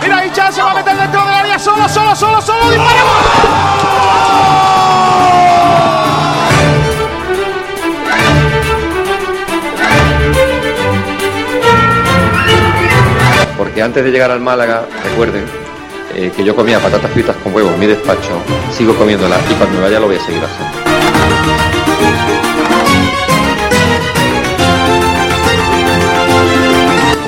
Mira se va a meter dentro del área solo, solo, solo, solo. Porque antes de llegar al Málaga, recuerden eh, que yo comía patatas fritas con huevos en mi despacho, sigo comiéndolas y cuando me vaya lo voy a seguir haciendo.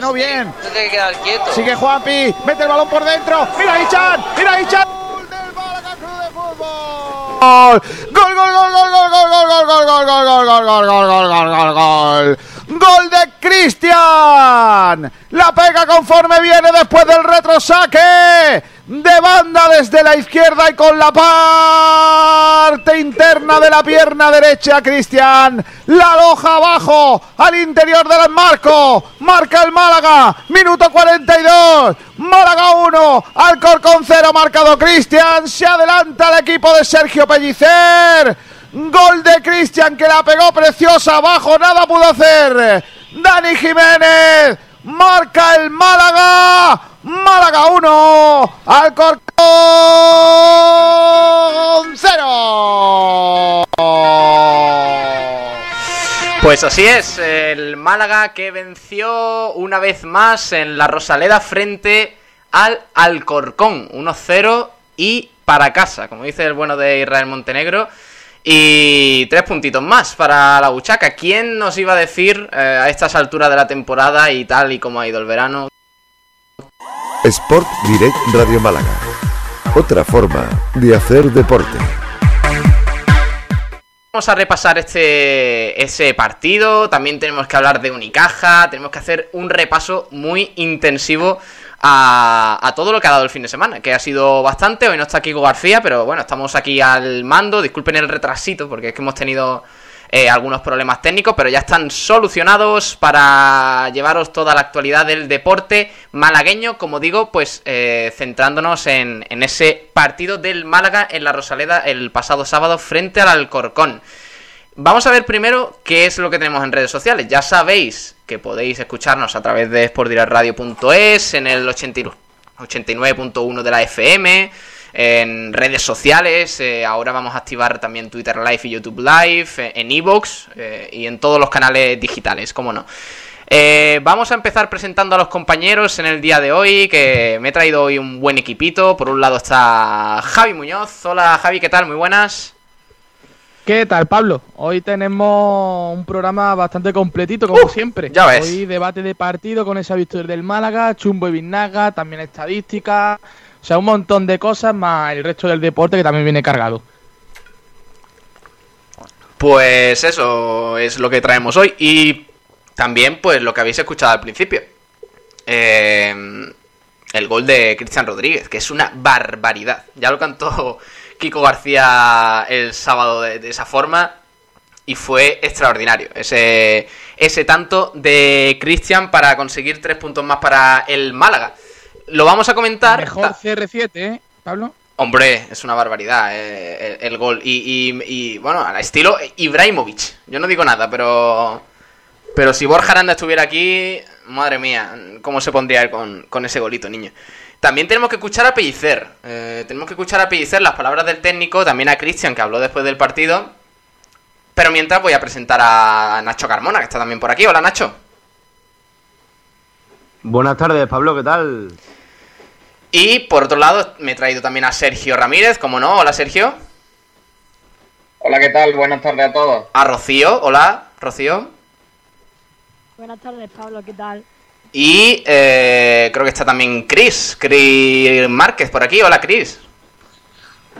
Ganó bien. No tiene que quedar quieto. Sigue Juanpi, mete el balón por dentro. Mira Ichan, mira Ichan. Gol. Gol, gol, gol, gol, gol, gol, gol, gol, gol, gol, gol, gol, gol, gol, gol, gol, gol, gol. Gol de Cristian. La pega conforme viene después del retrosaque. De banda desde la izquierda y con la parte interna de la pierna derecha, Cristian. La aloja abajo, al interior del marco. Marca el Málaga. Minuto 42. Málaga 1. Alcorcón 0. Marcado Cristian. Se adelanta el equipo de Sergio Pellicer. Gol de Cristian que la pegó preciosa abajo. Nada pudo hacer. Dani Jiménez. Marca el Málaga. Málaga 1. Alcorcón 0. Pues así es, el Málaga que venció una vez más en la Rosaleda frente al Alcorcón, 1-0 y para casa, como dice el bueno de Israel Montenegro. Y tres puntitos más para la Buchaca. ¿Quién nos iba a decir eh, a estas alturas de la temporada y tal y como ha ido el verano? Sport Direct Radio Málaga. Otra forma de hacer deporte. Vamos a repasar este ese partido. También tenemos que hablar de Unicaja. Tenemos que hacer un repaso muy intensivo a, todo lo que ha dado el fin de semana, que ha sido bastante. Hoy no está Kiko García, pero bueno, estamos aquí al mando. Disculpen el retrasito, porque es que hemos tenido eh, algunos problemas técnicos, pero ya están solucionados para llevaros toda la actualidad del deporte malagueño, como digo, pues eh, centrándonos en, en ese partido del Málaga en la Rosaleda el pasado sábado frente al Alcorcón. Vamos a ver primero qué es lo que tenemos en redes sociales. Ya sabéis que podéis escucharnos a través de sportdirarradio.es, en el 89 89.1 de la FM, en redes sociales. eh, ahora vamos a activar también Twitter Live y YouTube Live, eh, en Evox eh, y en todos los canales digitales, como no. Eh, vamos a empezar presentando a los compañeros en el día de hoy, que me he traído hoy un buen equipito. Por un lado está Javi Muñoz. Hola Javi, ¿qué tal? Muy buenas. ¿Qué tal, Pablo? Hoy tenemos un programa bastante completito, como siempre. ya ves. Hoy debate de partido con esa victoria del Málaga, Chumbo y Vinaga, también estadística, o sea, un montón de cosas, más el resto del deporte que también viene cargado. Pues eso es lo que traemos hoy. Y también, pues, lo que habéis escuchado al principio. Eh, el gol de Cristian Rodríguez, que es una barbaridad. Ya lo cantó Kiko García el sábado de, de esa forma. Y fue extraordinario. Ese, ese tanto de Cristian para conseguir tres puntos más para el Málaga. Lo vamos a comentar. Mejor CR7, ¿eh, Pablo? Hombre, es una barbaridad eh, el, el gol. Y, y- y, bueno, al estilo Ibrahimovic. Yo no digo nada, pero. Pero si Borja Aranda estuviera aquí, madre mía, cómo se pondría él con, con ese golito, niño. También tenemos que escuchar a Pellicer. eh, tenemos que escuchar a Pellicer las palabras del técnico, también a Cristian, que habló después del partido. Pero mientras voy a presentar a Nacho Carmona, que está también por aquí. Hola, Nacho. Buenas tardes, Pablo, ¿qué tal? Y por otro lado, me he traído también a Sergio Ramírez, como no. Hola, Sergio. Hola, ¿qué tal? Buenas tardes a todos. A Rocío. Hola, Rocío. Buenas tardes, Pablo, ¿qué tal? Y eh, creo que está también Chris, Chris Márquez por aquí. Hola, Chris.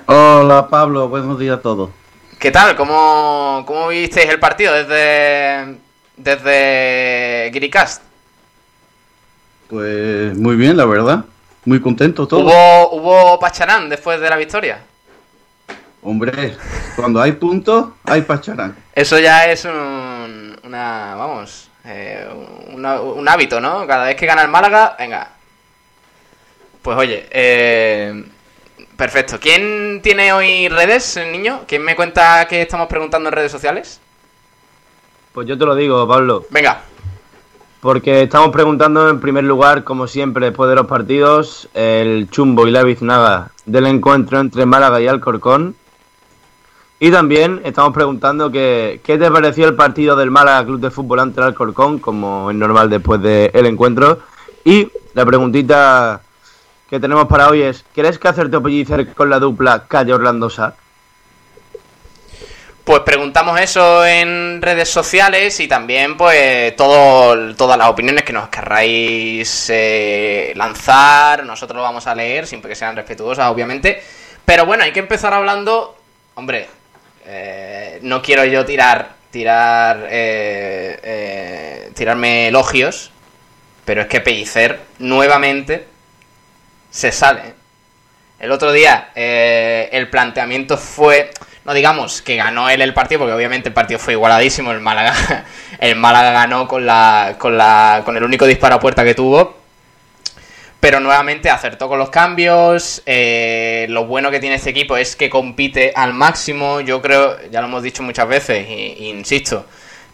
Hola, Pablo. Buenos días a todos. ¿Qué tal? ¿Cómo, cómo visteis el partido desde, desde Giricast? Pues muy bien, la verdad. Muy contento todo. ¿Hubo, ¿Hubo Pacharán después de la victoria? Hombre, cuando hay puntos, hay Pacharán. Eso ya es un, una, vamos, eh, una- un hábito, ¿no? Cada vez que gana el Málaga, venga. Pues oye, eh, perfecto. ¿Quién tiene hoy redes, niño? ¿Quién me cuenta que estamos preguntando en redes sociales? Pues yo te lo digo, Pablo. Venga. Porque estamos preguntando en primer lugar, como siempre, después de los partidos, el chumbo y la biznaga del encuentro entre Málaga y Alcorcón. Y también estamos preguntando que, qué te pareció el partido del Málaga Club de Fútbol ante el Alcorcón, como es normal después del encuentro. Y la preguntita que tenemos para hoy es, ¿crees que hacerte o pellicer con la dupla Calle Orlando Sá? Pues preguntamos eso en redes sociales y también pues todas las opiniones que nos querráis eh, lanzar, nosotros lo vamos a leer, siempre que sean respetuosas, obviamente. Pero bueno, hay que empezar hablando, hombre, eh, no quiero yo tirar, tirar, eh, eh, tirarme elogios, pero es que Pellicer nuevamente se sale. El otro día el planteamiento fue, no digamos que ganó él el partido, porque obviamente el partido fue igualadísimo, el Málaga, el Málaga ganó con la, con la, con el único disparo a puerta que tuvo. Pero nuevamente acertó con los cambios. eh, lo bueno que tiene este equipo es que compite al máximo. Yo creo, ya lo hemos dicho muchas veces, e insisto,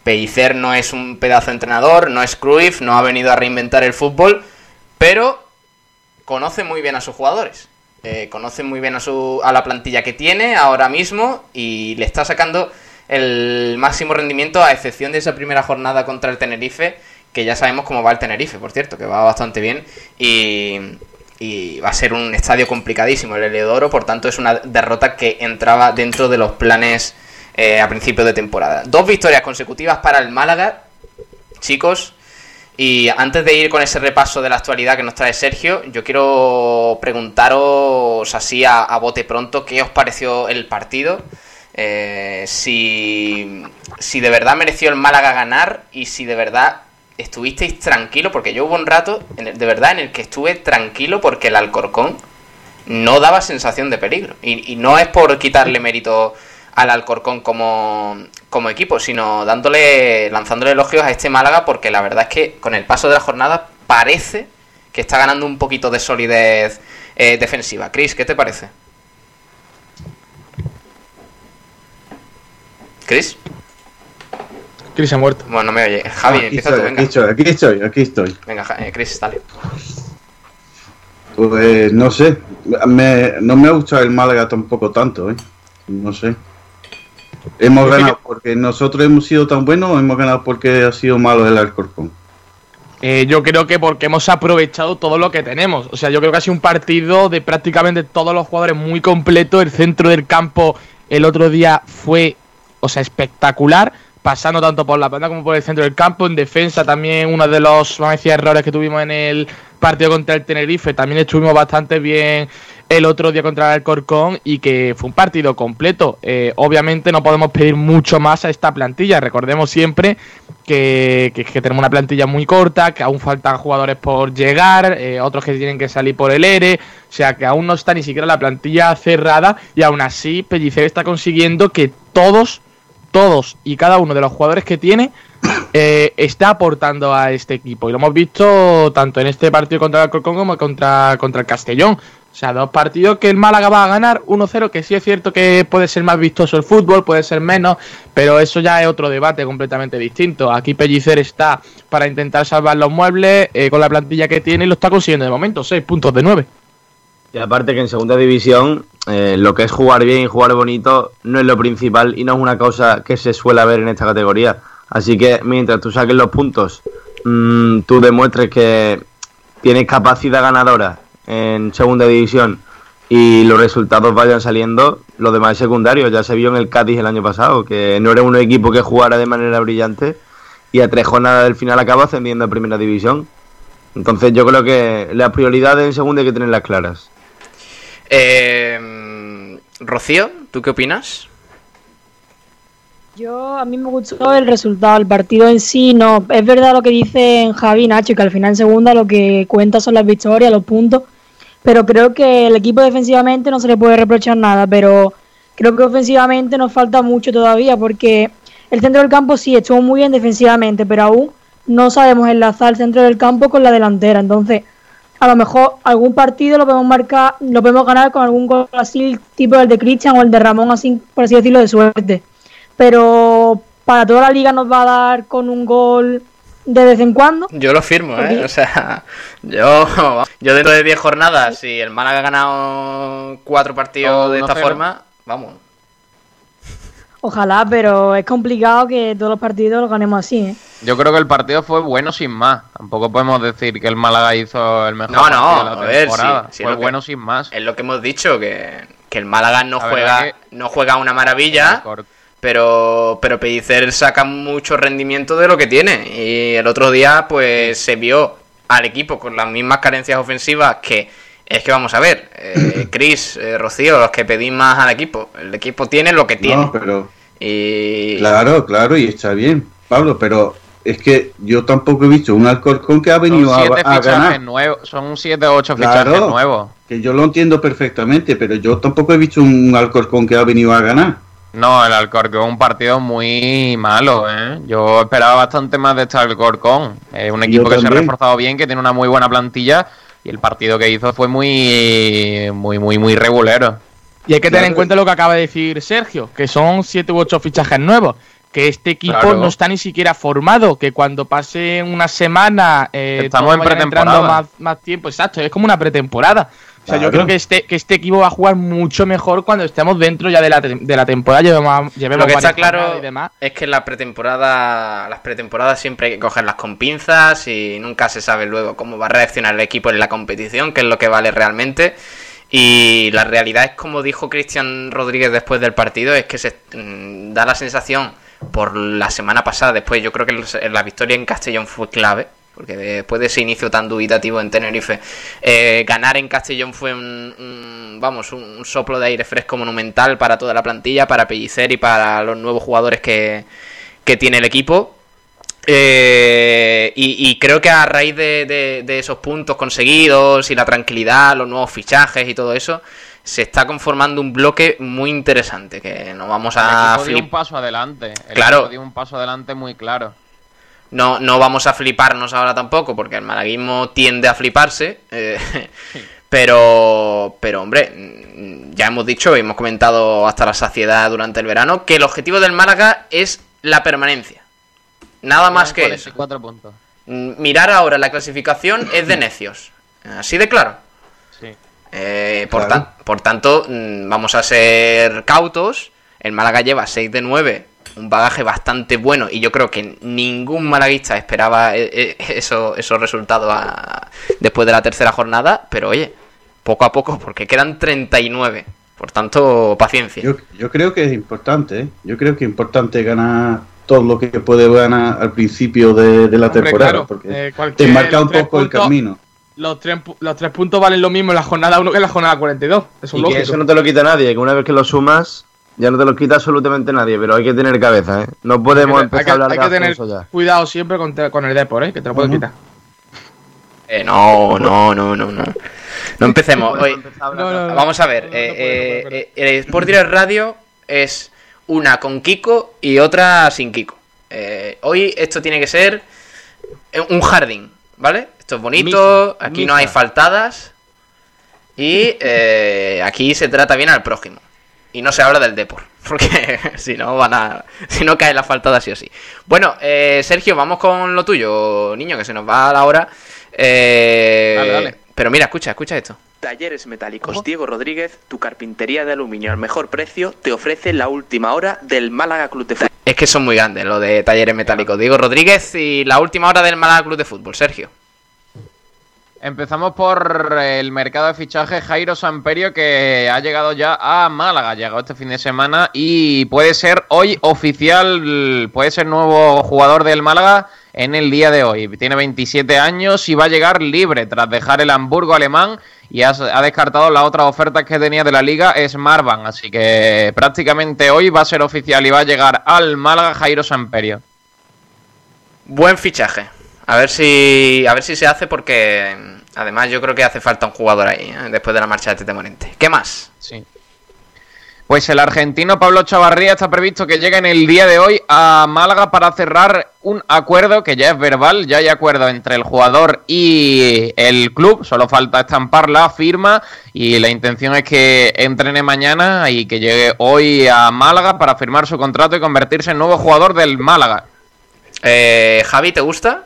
Pellicer no es un pedazo de entrenador, no es Cruyff, no ha venido a reinventar el fútbol, pero conoce muy bien a sus jugadores. Eh, conoce muy bien a, su, a la plantilla que tiene ahora mismo y le está sacando el máximo rendimiento a excepción de esa primera jornada contra el Tenerife, que ya sabemos cómo va el Tenerife, por cierto, que va bastante bien y, y va a ser un estadio complicadísimo el Heliodoro, por tanto es una derrota que entraba dentro de los planes eh, a principio de temporada. Dos victorias consecutivas para el Málaga, chicos, y antes de ir con ese repaso de la actualidad que nos trae Sergio, yo quiero preguntaros así a, a bote pronto qué os pareció el partido. Eh, si, si de verdad mereció el Málaga ganar y si de verdad estuvisteis tranquilo, porque yo hubo un rato en el- de verdad en el que estuve tranquilo porque el Alcorcón no daba sensación de peligro. Y, y no es por quitarle mérito al Alcorcón como, como equipo, sino dándole, lanzándole elogios a este Málaga, porque la verdad es que con el paso de la jornada parece que está ganando un poquito de solidez eh, defensiva. Chris, ¿qué te parece? ¿Chris? Chris ha muerto. Bueno, no me oye. Javi, aquí, empieza estoy, tú, venga. aquí estoy, aquí estoy, aquí estoy. Venga, eh, Chris, dale. Pues no sé, me- no me ha gustado el Málaga tampoco tanto, ¿eh? No sé. ¿Hemos ganado porque nosotros hemos sido tan buenos o hemos ganado porque ha sido malo el Alcorcón? Eh, yo creo que porque hemos aprovechado todo lo que tenemos. O sea, yo creo que ha sido un partido de prácticamente todos los jugadores muy completo. El centro del campo el otro día fue, o sea, espectacular. Pasando tanto por la banda como por el centro del campo. En defensa también uno de los, vamos a decir, errores que tuvimos en el partido contra el Tenerife. También estuvimos bastante bien el otro día contra el Alcorcón y que fue un partido completo. Eh, obviamente no podemos pedir mucho más a esta plantilla. Recordemos siempre que, que- tenemos una plantilla muy corta, que aún faltan jugadores por llegar, eh, otros que tienen que salir por el ERE, o sea que aún no está ni siquiera la plantilla cerrada y aún así Pellicer está consiguiendo que todos, todos y cada uno de los jugadores que tiene eh, está aportando a este equipo y lo hemos visto tanto en este partido contra el Alcorcón como contra, contra el Castellón. O sea, dos partidos que el Málaga va a ganar, 1-0, que sí es cierto que puede ser más vistoso el fútbol, puede ser menos, pero eso ya es otro debate completamente distinto. Aquí Pellicer está para intentar salvar los muebles eh, con la plantilla que tiene y lo está consiguiendo de momento, 6 puntos de 9. Y aparte que en segunda división eh, lo que es jugar bien y jugar bonito no es lo principal y no es una cosa que se suele ver en esta categoría. Así que mientras tú saques los puntos, mm, tú demuestres que tienes capacidad ganadora en segunda división y los resultados vayan saliendo, lo demás es secundario. Ya se vio en el Cádiz el año pasado, que no era un equipo que jugara de manera brillante y a tres jornadas del final acaba ascendiendo a primera división. Entonces yo creo que las prioridades en segunda hay que tenerlas claras. Eh, Rocío, ¿tú qué opinas? Yo, a mí me gustó el resultado, el partido en sí, no. Es verdad lo que dicen Javi y Nacho, que al final en segunda lo que cuenta son las victorias, los puntos. Pero creo que el equipo defensivamente no se le puede reprochar nada, pero creo que ofensivamente nos falta mucho todavía, porque el centro del campo sí estuvo muy bien defensivamente, pero aún no sabemos enlazar el centro del campo con la delantera. Entonces, a lo mejor algún partido lo podemos marcar, lo podemos ganar con algún gol así, tipo el de Cristian o el de Ramón, así por así decirlo, de suerte. Pero para toda la liga nos va a dar con un gol de vez en cuando. Yo lo firmo, ¿eh? O sea, yo, yo dentro de 10 jornadas, si el Málaga ha ganado cuatro partidos de esta forma, vamos. Ojalá, pero es complicado que todos los partidos los ganemos así, ¿eh? Yo creo que el partido fue bueno sin más. Tampoco podemos decir que el Málaga hizo el mejor no, no, partido de la a ver, temporada. sí, sí, fue que- bueno sin más. Es lo que hemos dicho, que, que el Málaga no La juega, no juega una maravilla, pero, pero Pellicer saca mucho rendimiento de lo que tiene. Y el otro día, pues, se vio al equipo con las mismas carencias ofensivas que. Es que vamos a ver, eh, Chris, eh, Rocío, los que pedís más al equipo. El equipo tiene lo que tiene. No, pero Y. claro, claro, y está bien, Pablo, pero es que yo tampoco he visto un Alcorcón que ha venido Son a, siete a fichajes ganar. nuevos. Son siete o ocho fichajes Claro, nuevos. que yo lo entiendo perfectamente, pero yo tampoco he visto un Alcorcón que ha venido a ganar. No, el Alcorcón un partido muy malo, ¿eh? Yo esperaba bastante más de este Alcorcón. Es un equipo que se ha reforzado bien, que tiene una muy buena plantilla y el partido que hizo fue muy, muy, muy, muy regulero. Y hay que tener en cuenta lo que acaba de decir Sergio, que son siete u ocho fichajes nuevos. Que este equipo Claro. no está ni siquiera formado, que cuando pase una semana eh, Estamos en vayan entrando pretemporada. Más, más tiempo, exacto, es como una pretemporada. O sea, yo creo que este, que este equipo va a jugar mucho mejor cuando estemos dentro ya de la, de la temporada, llevemos, llevemos Lo que está claro y demás. es que la pretemporada, las pretemporadas siempre hay que cogerlas con pinzas y nunca se sabe luego cómo va a reaccionar el equipo en la competición, que es lo que vale realmente. Y la realidad es como dijo Cristian Rodríguez después del partido, es que se mm, da la sensación por la semana pasada, después yo creo que la victoria en Castellón fue clave, porque después de ese inicio tan dubitativo en Tenerife, eh, ganar en Castellón fue un, un- vamos, un, un soplo de aire fresco monumental para toda la plantilla, para Pellicer y para los nuevos jugadores que, que tiene el equipo. Eh, y, y creo que a raíz de, de- de esos puntos conseguidos y la tranquilidad, los nuevos fichajes y todo eso, se está conformando un bloque muy interesante que no vamos El a equipo dio un paso adelante. El Claro. dio un paso adelante muy claro. No, no vamos a fliparnos ahora tampoco, porque el malaguismo tiende a fliparse. eh, pero, pero, hombre, mm, ya hemos dicho y hemos comentado hasta la saciedad durante el verano que el objetivo del Málaga es la permanencia. Nada más que eso. 44 puntos. Mm, Mirar ahora la clasificación es de necios. Así de claro. Sí. Eh, por, Claro. tan- por tanto, mm, vamos a ser cautos. El Málaga lleva 6 de 9, un bagaje bastante bueno. Y yo creo que ningún malaguista esperaba eh, eh, eso- esos resultados a- después de la tercera jornada. Pero oye, poco a poco, porque quedan 39. Por tanto, paciencia. Yo, yo creo que es importante, ¿eh? yo creo que es importante ganar todo lo que puede ganar al principio de, de la Hombre, temporada, claro, porque eh, te marca un poco el camino. Los tres, los tres puntos valen lo mismo en la jornada 1 que en la jornada 42. Eso es Y que eso no te lo quita nadie, que una vez que lo sumas, ya no te lo quita absolutamente nadie, pero hay que tener cabeza, ¿eh? No podemos Hay que- empezar a hablar hay de que tener ya. cuidado siempre con, te- con el Depor, ¿eh? que te lo puedo quitar. Eh, no, no, no, no, no. No empecemos. Oye, No, no, no. Vamos a ver. eh, eh, eh, el Sport Direct Radio es una con Kiko y otra sin Kiko. Eh, hoy esto tiene que ser eh, un jardín, ¿vale? Esto es bonito, Misa, aquí no hay faltadas y eh, aquí se trata bien al prójimo. Y no se habla del Depor, porque si no van a, si no cae la faltada sí o sí. Bueno, eh, Sergio, vamos con lo tuyo, niño, que se nos va la hora. Eh, Dale, dale. Pero mira, escucha, escucha esto. Talleres Metálicos Diego Rodríguez, tu carpintería de aluminio al mejor precio, te ofrece la última hora del Málaga Club de Fútbol. Es que son muy grandes lo de talleres metálicos. Diego Rodríguez y la última hora del Málaga Club de Fútbol, Sergio. Empezamos por el mercado de fichaje Jairo Samperio que ha llegado ya a Málaga, llegado este fin de semana y puede ser hoy oficial, puede ser nuevo jugador del Málaga en el día de hoy. Tiene 27 años y va a llegar libre tras dejar el Hamburgo alemán y ha, ha descartado las otras ofertas que tenía de la liga Smartbank. Así que prácticamente hoy va a ser oficial y va a llegar al Málaga Jairo Samperio. Buen fichaje. A ver si a ver si se hace porque además yo creo que hace falta un jugador ahí ¿eh? después de la marcha de Tete Morente. ¿Qué más? Sí. Pues el argentino Pablo Chavarría está previsto que llegue en el día de hoy a Málaga para cerrar un acuerdo que ya es verbal, ya hay acuerdo entre el jugador y el club, solo falta estampar la firma y la intención es que entrene mañana y que llegue hoy a Málaga para firmar su contrato y convertirse en nuevo jugador del Málaga. Eh, Javi, ¿te gusta?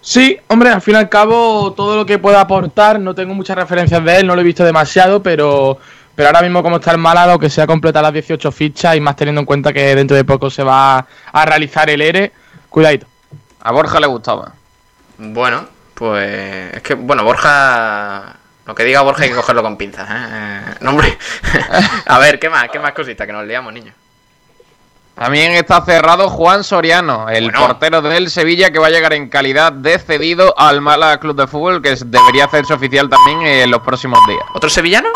Sí, hombre, al fin y al cabo, todo lo que pueda aportar, no tengo muchas referencias de él, no lo he visto demasiado, pero, pero ahora mismo como está el Málaga, que se ha completado las 18 fichas y más teniendo en cuenta que dentro de poco se va a realizar el ERE, cuidadito. A Borja le gustaba. Bueno, pues es que, bueno, Borja... Lo que diga Borja hay que cogerlo con pinzas, ¿eh? Eh, No, hombre. a ver, ¿qué más? ¿Qué más cositas? Que nos liamos, niño. También está cerrado Juan Soriano, el portero del Sevilla que va a llegar en calidad de cedido al Málaga Club de Fútbol, que debería hacerse oficial también en los próximos días. ¿Otro sevillano?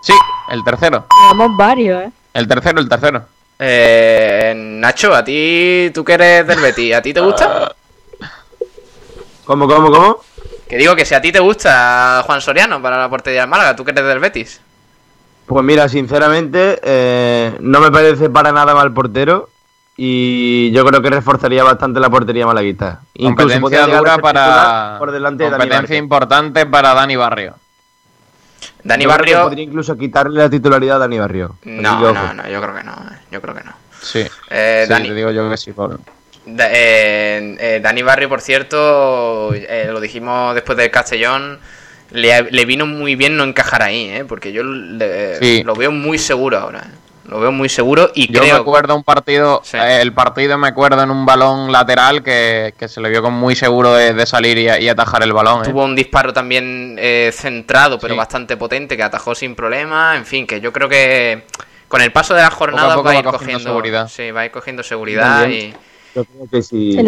Sí, el tercero. Tenemos varios, ¿eh? El tercero, el tercero. Eh, Nacho, a ti, tú que eres del Betis, ¿a ti te gusta? ¿Cómo, cómo, cómo? Que digo que si a ti te gusta Juan Soriano para la portería del Málaga, tú que eres del Betis. Pues mira, sinceramente, eh, no me parece para nada mal portero y yo creo que reforzaría bastante la portería malaguita. Incluso Competencia dura para. por delante de Dani competencia importante para Dani Barrio. Dani Yo Barrio. Podría incluso quitarle la titularidad a Dani Barrio. No, ojo. no, no, yo creo que no. eh, Yo creo que no. Sí. Eh, Sí, Dani, te digo yo que sí, Pablo. Da- eh, eh, Dani Barrio, por cierto, eh, lo dijimos después del Castellón, le, le vino muy bien no encajar ahí, ¿eh? porque yo le- Sí. lo veo muy seguro ahora. ¿eh? Lo veo muy seguro y Yo me acuerdo un partido, eh, el partido me acuerdo en un balón lateral que, que se le vio con muy seguro de, de salir y, y atajar el balón. ¿eh? Tuvo un disparo también eh, centrado, pero Sí. bastante potente, que atajó sin problema. En fin, que yo creo que con el paso de la jornada poco va a ir cogiendo cogiendo seguridad. Sí, va a ir cogiendo seguridad y... Yo creo que si,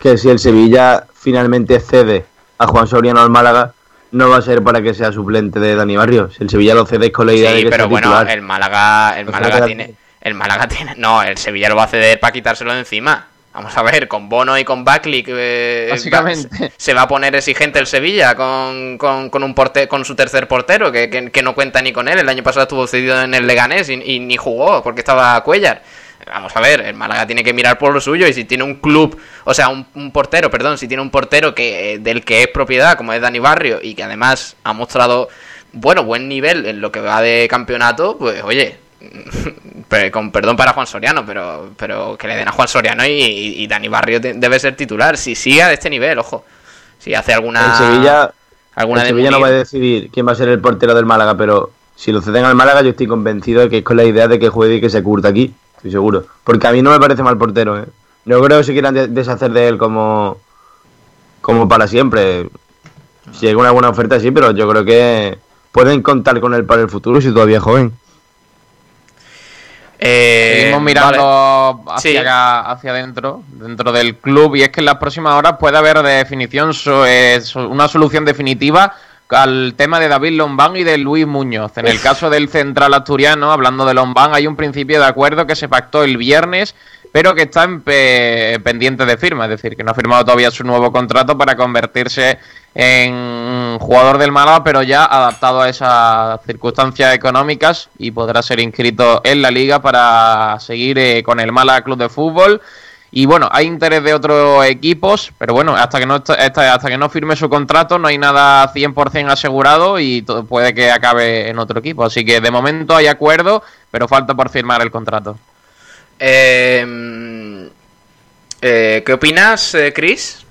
que si el Sevilla finalmente cede a Juan Soriano al Málaga, no va a ser para que sea suplente de Dani Barrio. Si el Sevilla lo cede es con la idea de que pero sea bueno, titular. el Málaga, el Málaga tiene, el Málaga tiene, no, el Sevilla lo va a ceder para quitárselo de encima. Vamos a ver, con Bono y con Buckley, que, eh, Básicamente. va- se va a poner exigente el Sevilla con, con, con un porte, con su tercer portero, que, que- que no cuenta ni con él. El año pasado estuvo cedido en el Leganés y, y ni jugó porque estaba Cuellar. Vamos a ver, el Málaga tiene que mirar por lo suyo y si tiene un club, o sea, un, un portero, perdón, si tiene un portero que eh, del que es propiedad, como es Dani Barrio, y que además ha mostrado, bueno, buen nivel en lo que va de campeonato, pues oye, pero con perdón para Juan Soriano, pero, pero que le den a Juan Soriano y, y- y Dani Barrio de- debe ser titular, si sigue a este nivel, ojo, si hace alguna... el Sevilla, alguna de Sevilla no va a decidir quién va a ser el portero del Málaga, pero si lo ceden al Málaga yo estoy convencido de que es con la idea de que juegue y que se curta aquí, estoy seguro. Porque a mí no me parece mal portero, ¿eh? No creo que se quieran de- deshacer de él como, como para siempre. Si hay una buena oferta, sí, pero yo creo que pueden contar con él para el futuro si todavía es joven. Eh, Seguimos mirando vale. hacia, Sí. acá- hacia adentro, dentro del club, y es que en las próximas horas puede haber de definición so- eh, so- una solución definitiva al tema de David Lombán y de Luis Muñoz. En el caso del central asturiano, hablando de Lombán, hay un principio de acuerdo que se pactó el viernes, pero que está en pe- pendiente de firma, es decir, que no ha firmado todavía su nuevo contrato para convertirse en jugador del Málaga, pero ya adaptado a esas circunstancias económicas y podrá ser inscrito en la liga para seguir eh, con el Málaga Club de Fútbol. Y bueno, hay interés de otros equipos, pero bueno, hasta que no hasta, que no firme su contrato no hay nada 100% asegurado y todo- puede que acabe en otro equipo. Así que de momento hay acuerdo, pero falta por firmar el contrato. Eh, eh, ¿Qué opinas, eh, Chris?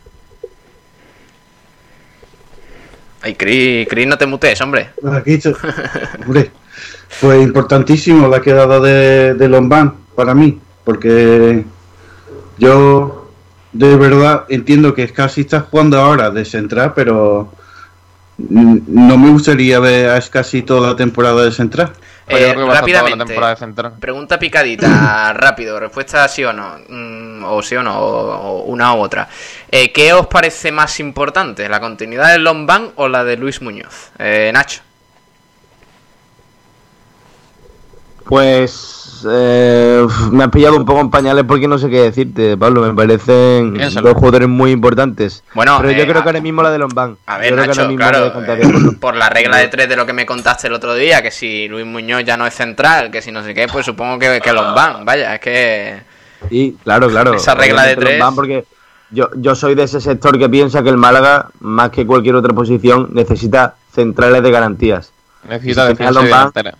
Ay, Chris, Chris, no te mutees, hombre. Pues aquí, hombre, pues importantísimo la quedada de, de Lombán para mí, porque yo de verdad entiendo que casi está jugando ahora de central, pero no me gustaría ver a casi toda la temporada de central. Eh, la rápidamente, temporada de central. pregunta picadita, rápido, respuesta sí o no, mm, o sí o no, o, o una u otra. Eh, ¿Qué os parece más importante, la continuidad de Lombán o la de Luis Muñoz? Eh, Nacho. Pues eh, me has pillado un poco en pañales porque no sé qué decirte, Pablo. Me parecen Piénsalo. dos jugadores muy importantes. Bueno, pero yo eh, creo a- que ahora mismo la de Lombán. A ver, Nacho, claro, eh, por- la regla de tres de lo que me contaste el otro día, que si Luis Muñoz ya no es central, que si no sé qué, pues supongo que, que Lombán, vaya, es que... Sí, claro, claro. Esa regla de tres. Lombán porque yo, yo soy de ese sector que piensa que el Málaga, más que cualquier otra posición, necesita centrales de garantías. Necesita defensa y Lombán, delantera.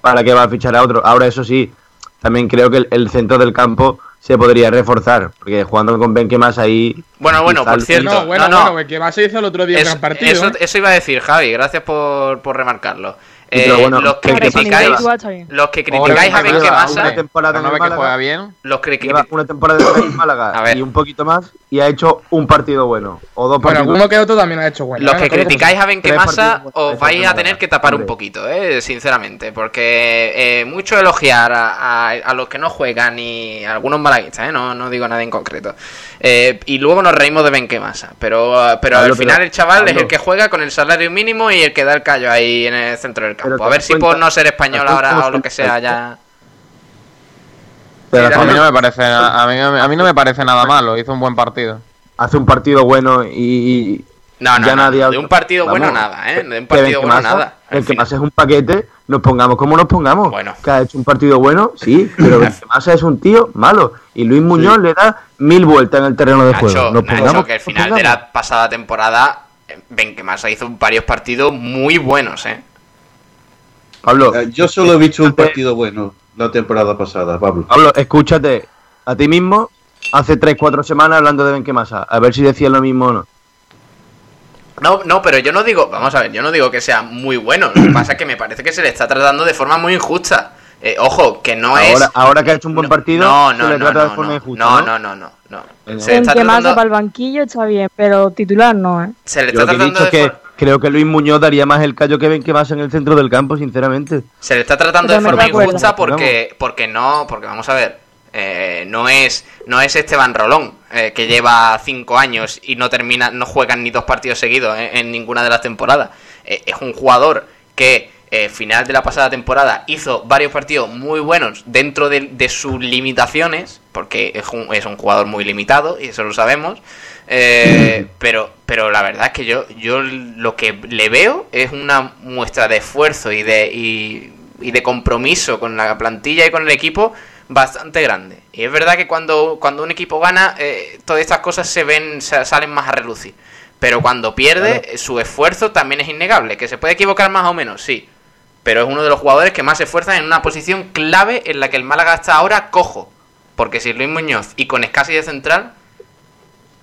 ¿Para qué va a fichar a otro? Ahora, eso sí, también creo que el, el centro del campo se podría reforzar, porque jugando con Benquemas ahí... Bueno, bueno, por cierto, No, bueno, no, no. bueno, que más se hizo el otro día en Eso, gran partido. eso, ¿eh? eso iba a decir, Javi, gracias por, por remarcarlo. Eh, bueno, los que criticáis, los que Ahora criticáis a lleva Benquemasa, una temporada en ¿No el ve que Málaga, juega bien? los que lleva una temporada en Málaga A ver. y un poquito más y ha hecho un partido bueno o dos Bueno, partidos. alguno que otro también ha hecho bueno. los ¿eh? que criticáis a Benquemasa partidos os vais a Málaga. tener que tapar un poquito, eh, sinceramente, porque eh, mucho elogiar a, a- a los que no juegan y a algunos malaguistas, eh, no, no digo nada en concreto. Eh, y luego nos reímos de Benquemasa, pero, pero Pablo, al final pero- el chaval es el que juega con el salario mínimo y el que da el callo ahí en el centro del campo. te A ver si por no ser español ahora o lo que sea ya... Pero A mí no me parece, a mí, a mí no me parece nada malo, hizo un buen partido. hace un partido bueno y, y No, no, ya no, nadie de un partido bueno Vamos, nada, ¿eh? De un que partido bueno nada. El que más es un paquete, nos pongamos como nos pongamos. Bueno. Que ha hecho un partido bueno, sí, pero Benquemasa es un tío malo. Y Luis Muñoz le da mil vueltas en el terreno de juego. Nacho, Nos Nacho, pongamos que al final de la pasada temporada, eh, Benquemasa hizo varios partidos muy buenos, ¿eh? Pablo, Eh, Yo solo he visto un partido bueno la temporada pasada, Pablo. Pablo, escúchate a ti mismo hace 3-4 semanas hablando de Benquemasa. A ver si decías lo mismo o no. No, no, pero yo no digo, vamos a ver, yo no digo que sea muy bueno. Lo que pasa es que me parece que se le está tratando de forma muy injusta. Eh, ojo, que no es. ahora, que ha hecho un buen partido, No, no, se le no, trata de no, forma no, injusta. no, ¿no? no, no, no, no. Se le está tratando, para el banquillo está bien, pero titular no, ¿eh? se le está he tratando dicho de que for- creo que Luis Muñoz daría más el callo que Benquemasa en el centro del campo, sinceramente. Se le está tratando de forma injusta porque, porque no, porque vamos a ver, eh, no es, no es Esteban Rolón, eh, que lleva cinco años y no termina, no juegan ni dos partidos seguidos en, en ninguna de las temporadas. Eh, es un jugador que eh, final de la pasada temporada hizo varios partidos muy buenos dentro de, de sus limitaciones, porque es un, es un jugador muy limitado y eso lo sabemos. Eh, pero, pero la verdad es que yo, yo lo que le veo es una muestra de esfuerzo y de, y, y de compromiso con la plantilla y con el equipo bastante grande. Y es verdad que cuando, cuando un equipo gana, eh, todas estas cosas se ven, salen más a relucir. Pero cuando pierde, su esfuerzo también es innegable. Que se puede equivocar más o menos, sí. Pero es uno de los jugadores que más se esfuerzan en una posición clave en la que el Málaga está ahora cojo. Porque si Luis Muñoz y con Escasi de central,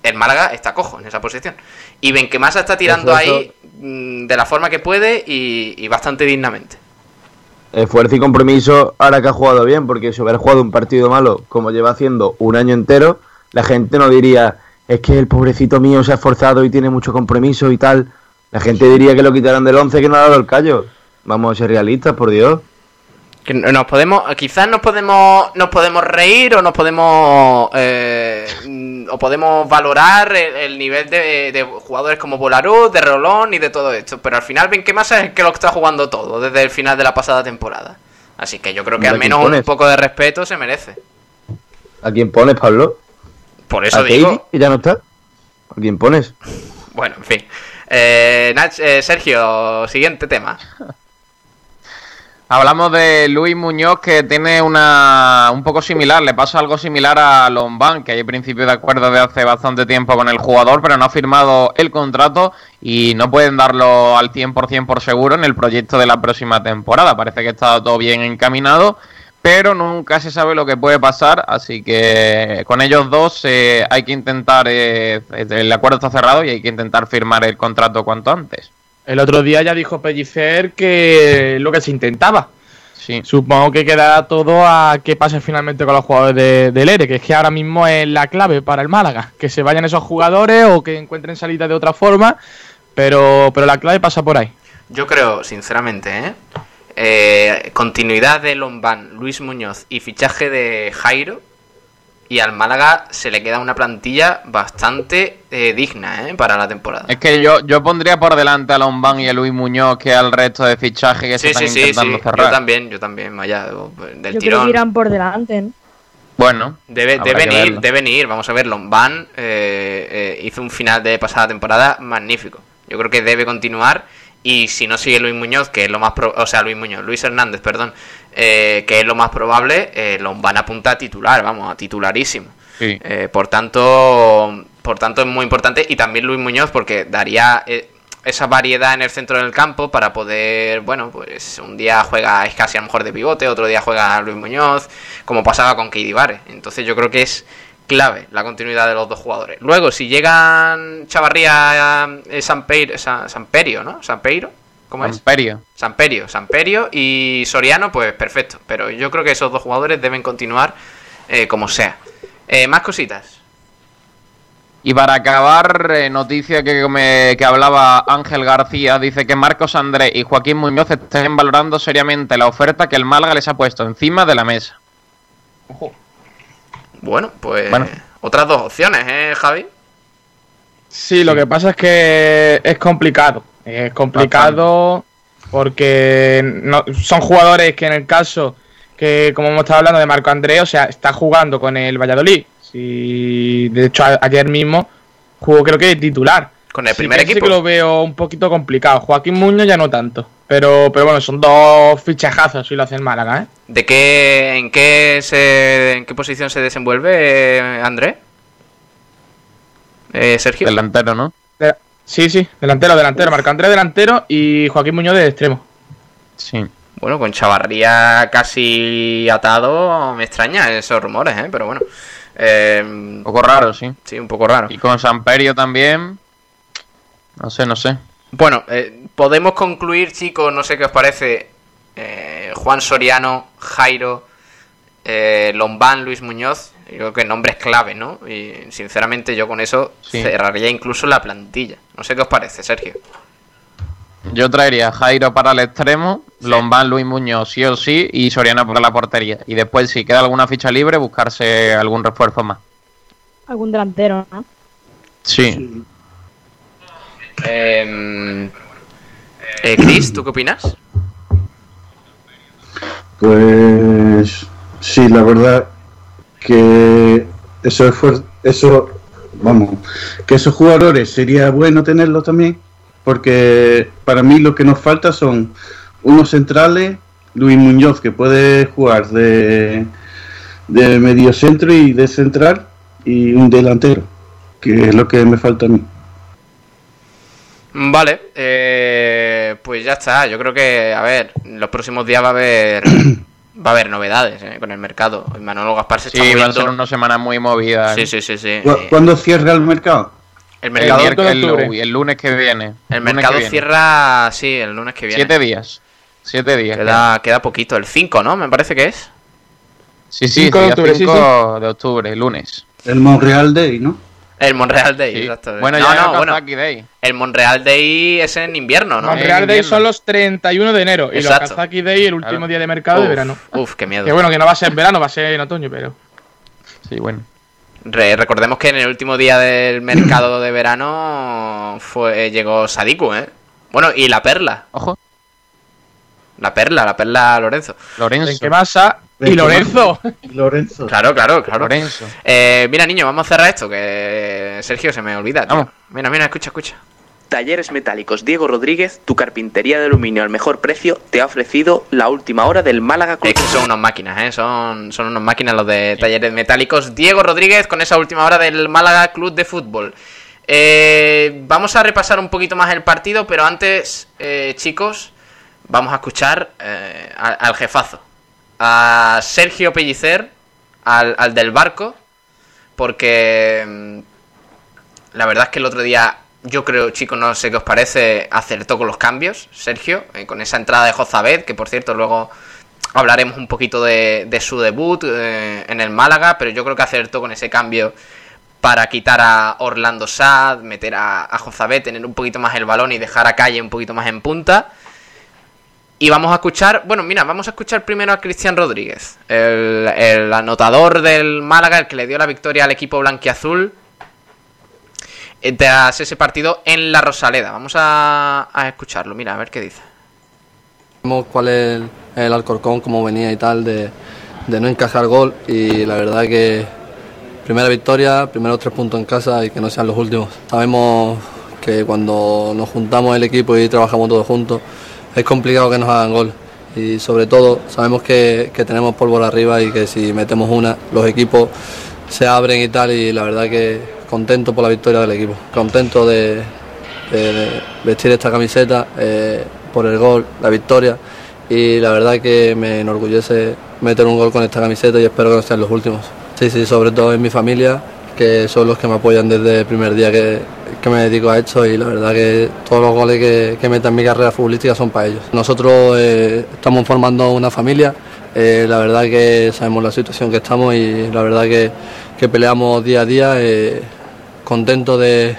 el Málaga está cojo en esa posición. Y Benquemasa está tirando Esfuerzo. ahí mm, de la forma que puede y, y bastante dignamente. Esfuerzo y compromiso ahora que ha jugado bien, porque si hubiera jugado un partido malo como lleva haciendo un año entero, la gente no diría, es que el pobrecito mío se ha esforzado y tiene mucho compromiso y tal. La gente diría que lo quitaran del 11 que no ha dado el callo. Vamos a ser realistas, por Dios. Que nos podemos, quizás nos podemos, nos podemos reír o nos podemos, eh, mm, o podemos valorar el, el nivel de, de jugadores como Bolarú, de Rolón y de todo esto. Pero al final Benquemasa es el que lo está jugando todo desde el final de la pasada temporada. Así que yo creo que al ¿quién menos un poco de respeto se merece. ¿A quién pones, Pablo? Por ¿A eso Katie, digo, que ya no está? ¿A quién pones? bueno, en fin. Eh, Nach- eh, Sergio, siguiente tema. Hablamos de Luis Muñoz que tiene una un poco similar, le pasa algo similar a Lombán, que hay principio de acuerdo de hace bastante tiempo con el jugador, pero no ha firmado el contrato y no pueden darlo al 100% por seguro en el proyecto de la próxima temporada. Parece que está todo bien encaminado, pero nunca se sabe lo que puede pasar, así que con ellos dos eh, hay que intentar, eh, el acuerdo está cerrado y hay que intentar firmar el contrato cuanto antes. El otro día ya dijo Pellicer que lo que se intentaba. Sí. Supongo que quedará todo a qué pase finalmente con los jugadores de- del ERE, que es que ahora mismo es la clave para el Málaga. Que se vayan esos jugadores o que encuentren salida de otra forma, pero, pero la clave pasa por ahí. Yo creo, sinceramente, ¿eh? eh, continuidad de Lombán, Luis Muñoz y fichaje de Jairo. Y al Málaga se le queda una plantilla bastante eh, digna ¿eh? para la temporada. Es que yo, yo pondría por delante a Lombán y a Luis Muñoz que al resto de fichajes que se Sí, están sí, sí, intentando sí. cerrar. Yo también, yo también, vaya, del Yo creo tirón. que irán por delante. ¿no? Bueno, Debe, deben ir, deben ir. Vamos a ver, Lombán eh, eh, hizo un final de pasada temporada magnífico. Yo creo que debe continuar. Y si no sigue Luis Muñoz, que es lo más pro- o sea, Luis Muñoz, Luis Hernández, perdón, eh, que es lo más probable, eh, Lombán apunta a titular, vamos, a titularísimo. Sí. Eh, por tanto, por tanto es muy importante y también Luis Muñoz porque daría eh, esa variedad en el centro del campo para poder, bueno, pues un día juega es casi a lo mejor de pivote, otro día juega Luis Muñoz, como pasaba con Keidi Vare. Entonces yo creo que es clave la continuidad de los dos jugadores. Luego, si llegan Chavarría, eh, Sampeiro, Sa- Samperio, ¿no? Sampeiro, ¿cómo es? Amperio. Samperio, Samperio y Soriano, pues perfecto. Pero yo creo que esos dos jugadores deben continuar eh, como sea. Eh, más cositas. Y para acabar, eh, noticia que, me- que hablaba Ángel García, dice que Marcos Andrés y Joaquín Muñoz estén valorando seriamente la oferta que el Málaga les ha puesto encima de la mesa. Bueno, pues Bueno. otras dos opciones, ¿eh, Javi? Sí, lo que pasa es que es complicado. Es complicado porque no- son jugadores que en el caso que, como hemos estado hablando de Marco Andrés, o sea, está jugando con el Valladolid. Sí, de hecho, a- ayer mismo jugó creo que de titular. Con el Sí primer que sí equipo. que lo veo un poquito complicado. Joaquín Muñoz ya no tanto. Pero, pero bueno, son dos fichajazos si lo hace el Málaga, ¿eh? ¿De qué, en qué se, en qué posición se desenvuelve eh, Andrés? Eh, Sergio. Delantero, ¿no? De- sí, sí, delantero, delantero. Marco Andrés delantero y Joaquín Muñoz de extremo. Sí. Bueno, con Chavarría casi atado, me extraña esos rumores, ¿eh? Pero bueno. Eh, Un poco raro, sí. sí, un poco raro. Y con Samperio también. No sé, no sé. Bueno, eh, podemos concluir, chicos, no sé qué os parece. eh, Juan Soriano, Jairo, eh, Lombán, Luis Muñoz. Yo creo que nombres clave, ¿no? Y sinceramente yo con eso Sí. cerraría incluso la plantilla. No sé qué os parece, Sergio. Yo traería Jairo para el extremo, Lombán, Luis Muñoz sí o sí y Soriano para la portería. Y después, si queda alguna ficha libre, buscarse algún refuerzo más. Algún delantero, ¿no? Sí. Eh, eh, Chris, ¿tú qué opinas? Pues sí, la verdad que eso es eso vamos, que esos jugadores sería bueno tenerlos también, porque para mí lo que nos falta son unos centrales, Luis Muñoz que puede jugar de de medio centro y de central y un delantero, que es lo que me falta a mí. Vale, eh, pues ya está. Yo creo que, a ver, en los próximos días va a haber va a haber novedades eh, con el mercado. Manolo Gaspar se Sí, está van a moviendo. ser unas semanas muy movidas. Sí, sí, sí, sí. ¿Cu- ¿Cuándo cierra el mercado? el El, mercado, el, uy, el lunes que viene. el mercado viene. cierra, sí, el lunes que viene. Siete días. Siete días. Queda, queda poquito, el 5, ¿no? Me parece que es. Sí, sí, 5 de día octubre, sí, 5 de octubre, lunes. El Monreal Day, ¿no? El Monreal Day, Sí. exacto. Bueno, no, ya no, no, bueno, Day. el Monreal Day es en invierno, ¿no? Montreal Day son los 31 de enero y los Kazaki Day el último Claro. día de mercado de verano. Uf, qué miedo. Que bueno, que no va a ser en verano, va a ser en otoño, pero. Sí, bueno. Re- recordemos que en el último día del mercado de verano fue llegó Sadiku, ¿eh? Bueno, y la perla. Ojo. La perla, la perla Lorenzo. Lorenzo. ¿En qué masa? ¿En Y Lorenzo. Lorenzo. Claro, claro, claro. Lorenzo. Eh, mira, niño, vamos a cerrar esto, que Sergio se me olvida, tío. Vamos. Mira, mira, escucha, escucha. Talleres Metálicos Diego Rodríguez, tu carpintería de aluminio al mejor precio, te ha ofrecido la última hora del Málaga Club. Es que son unas máquinas, ¿eh? Son, son unas máquinas los de talleres metálicos. Diego Rodríguez con esa última hora del Málaga Club de Fútbol. Eh, vamos a repasar un poquito más el partido, pero antes, eh, chicos, vamos a escuchar eh, al, al jefazo. A Sergio Pellicer, al, al del barco, porque mm, la verdad es que el otro día, yo creo, chicos, no sé qué os parece, acertó con los cambios, Sergio, eh, con esa entrada de Jozabed, que por cierto luego hablaremos un poquito de, de su debut eh, en el Málaga, pero yo creo que acertó con ese cambio para quitar a Orlando Sad, meter a, a Jozabed, tener un poquito más el balón y dejar a Calle un poquito más en punta. Y vamos a escuchar, bueno, mira, vamos a escuchar primero a Cristian Rodríguez, el, el anotador del Málaga, el que le dio la victoria al equipo blanquiazul eh, tras ese partido en la Rosaleda. Vamos a, a escucharlo, mira, a ver qué dice. Sabemos cuál es el, el Alcorcón, cómo venía y tal, de, de no encajar gol y la verdad que primera victoria, primeros tres puntos en casa y que no sean los últimos. Sabemos que cuando nos juntamos el equipo y trabajamos todos juntos es complicado que nos hagan gol. Y sobre todo sabemos que, que tenemos pólvora arriba y que si metemos una los equipos se abren y tal y la verdad que contento por la victoria del equipo, contento de, vestir esta camiseta eh, por el gol, la victoria. Y la verdad que me enorgullece meter un gol con esta camiseta y espero que no sean los últimos. Sí, sí, sobre todo en mi familia, que son los que me apoyan desde el primer día que, que me dedico a esto y la verdad que todos los goles que, que meto en mi carrera futbolística son para ellos. Nosotros eh, estamos formando una familia, eh, la verdad que sabemos la situación que estamos y la verdad que, que peleamos día a día, eh, contento de,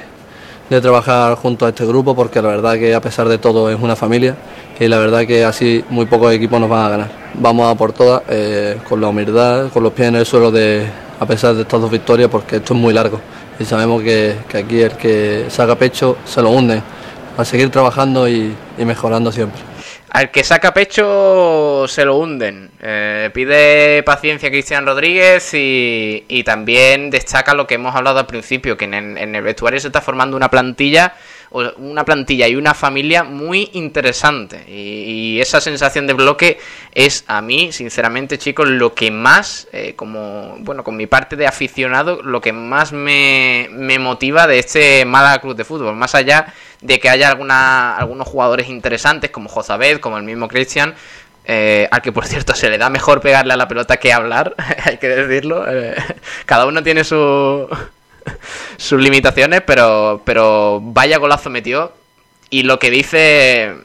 de trabajar junto a este grupo porque la verdad que a pesar de todo es una familia y la verdad que así muy pocos equipos nos van a ganar. Vamos a por todas eh, con la humildad, con los pies en el suelo de, a pesar de estas dos victorias porque esto es muy largo y sabemos que, que aquí el que saca pecho se lo hunde. A seguir trabajando y, mejorando siempre. Al que saca pecho se lo hunden. Eh, pide paciencia Cristian Rodríguez y, y también destaca lo que hemos hablado al principio, que en en el vestuario se está formando una plantilla, una plantilla y una familia muy interesante. Y, esa sensación de bloque es a mí, sinceramente, chicos, lo que más, eh, como bueno, con mi parte de aficionado, lo que más me, me motiva de este Málaga Club de Fútbol. Más allá de que haya alguna, algunos jugadores interesantes como Jozabed, como el mismo Christian, eh, al que por cierto se le da mejor pegarle a la pelota que hablar, hay que decirlo. eh, cada uno tiene su, sus limitaciones, pero, pero vaya golazo metió. Y lo que dice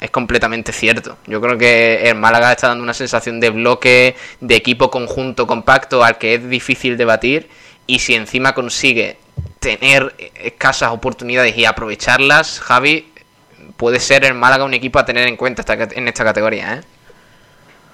es completamente cierto. Yo creo que el Málaga está dando una sensación de bloque, de equipo conjunto compacto al que es difícil debatir. Y si encima consigue tener escasas oportunidades y aprovecharlas, Javi, puede ser el Málaga un equipo a tener en cuenta en esta categoría, ¿eh?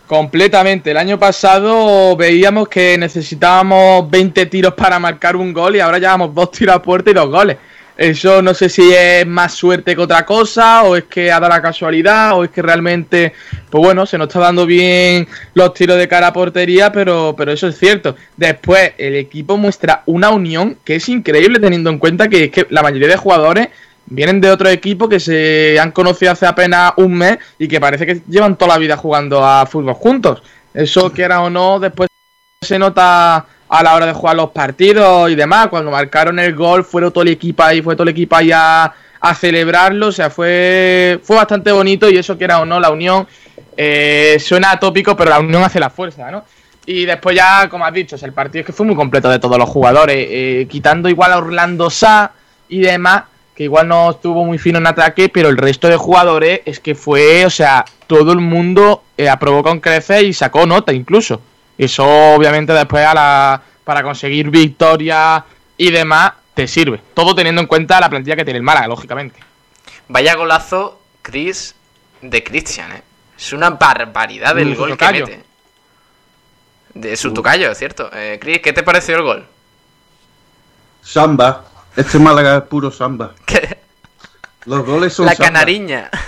Completamente. El año pasado veíamos que necesitábamos 20 tiros para marcar un gol y ahora llevamos dos tiros a puerta y dos goles. Eso no sé si es más suerte que otra cosa, o es que ha dado la casualidad, o es que realmente, pues bueno, se nos está dando bien los tiros de cara a portería, pero, pero eso es cierto. Después, el equipo muestra una unión que es increíble teniendo en cuenta que, es que la mayoría de jugadores vienen de otro equipo que se han conocido hace apenas un mes y que parece que llevan toda la vida jugando a fútbol juntos. Eso, quiera o no, después se nota a la hora de jugar los partidos y demás. Cuando marcaron el gol, fueron todo el equipo ahí, fue todo el equipo ahí a, celebrarlo. O sea, fue, fue bastante bonito y eso, quiera o no, la unión eh, suena atópico, pero la unión hace la fuerza, ¿no? Y después ya, como has dicho, el partido es que fue muy completo de todos los jugadores, eh, quitando igual a Orlando Sá y demás, que igual no estuvo muy fino en ataque, pero el resto de jugadores es que fue, o sea, todo el mundo eh, aprobó con creces y sacó nota incluso. Eso obviamente después a la, para conseguir victoria y demás te sirve. Todo teniendo en cuenta la plantilla que tiene el Málaga, lógicamente. Vaya golazo, Chris, de Christian, ¿eh? Es una barbaridad el gol que mete. De su tocayo, es cierto. Eh, Chris, ¿qué te pareció el gol? Samba. Este Málaga es puro samba. Los goles son La samba. canariña.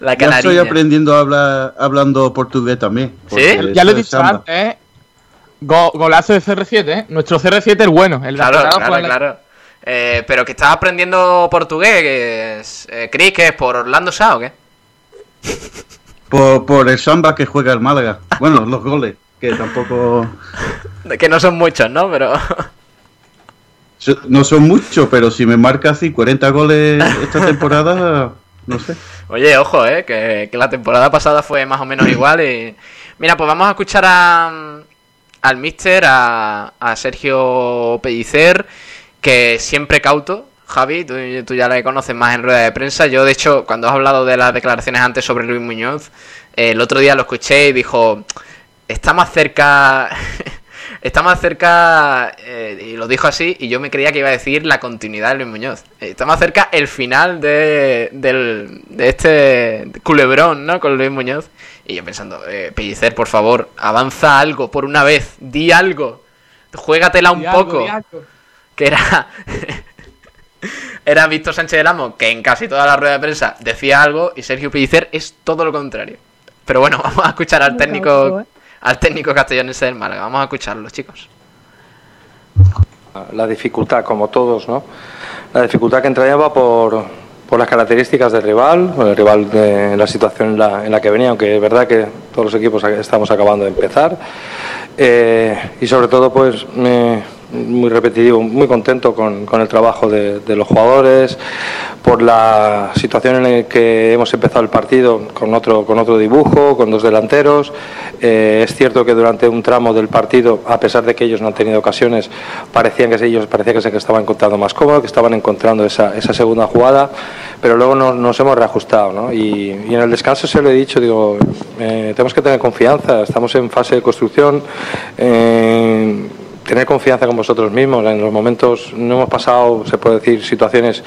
La Ya estoy canariña. aprendiendo a hablar hablando portugués también. porque Ya lo he dicho samba. antes, ¿eh? Go- golazo de CR7, ¿eh? Nuestro CR7 es bueno. El Claro, claro, claro. Eh, pero que estás aprendiendo portugués, eh, Chris, que es por Orlando Sá o qué? Por, por el samba que juega el Málaga. Bueno, los goles, que tampoco Que no son muchos, ¿no? Pero. No son muchos, pero si me marca así 40 goles esta temporada, no sé. Oye, ojo, eh, que, que la temporada pasada fue más o menos igual. Y... Mira, pues vamos a escuchar a, al mister, a, a Sergio Pellicer, que siempre cauto. Javi, tú, tú ya le conoces más en rueda de prensa. Yo, de hecho, cuando has hablado de las declaraciones antes sobre Luis Muñoz, eh, el otro día lo escuché y dijo: Está más cerca Está más cerca, eh, y lo dijo así, y yo me creía que iba a decir la continuidad de Luis Muñoz. Está más cerca el final de, del- de este culebrón, ¿no? Con Luis Muñoz. Y yo pensando, eh, Pellicer, por favor, avanza algo por una vez, di algo, juégatela un Di algo, poco. di algo. Que era. era Víctor Sánchez del Amo, que en casi toda la rueda de prensa decía algo, y Sergio Pellicer es todo lo contrario. Pero bueno, vamos a escuchar al técnico, ¿eh? Al técnico castellonense del Málaga. Vamos a escucharlo, chicos. La dificultad, como todos, ¿no? La dificultad que entrañaba por, por las características del rival, el rival de la situación en la, en la que venía, aunque es verdad que todos los equipos estamos acabando de empezar. Eh, y sobre todo, pues, me- muy repetitivo, muy contento con, con el trabajo de, los jugadores, por la situación en la que hemos empezado el partido con otro, con otro dibujo, con dos delanteros. Eh, es cierto que durante un tramo del partido, a pesar de que ellos no han tenido ocasiones, parecían que ellos parecía que se estaban encontrando más cómodos, que estaban encontrando esa, esa segunda jugada, pero luego nos, hemos reajustado. y en el descanso se lo he dicho, digo, eh, tenemos que tener confianza, estamos en fase de construcción. eh, tener confianza con vosotros mismos. En los momentos no hemos pasado, se puede decir, situaciones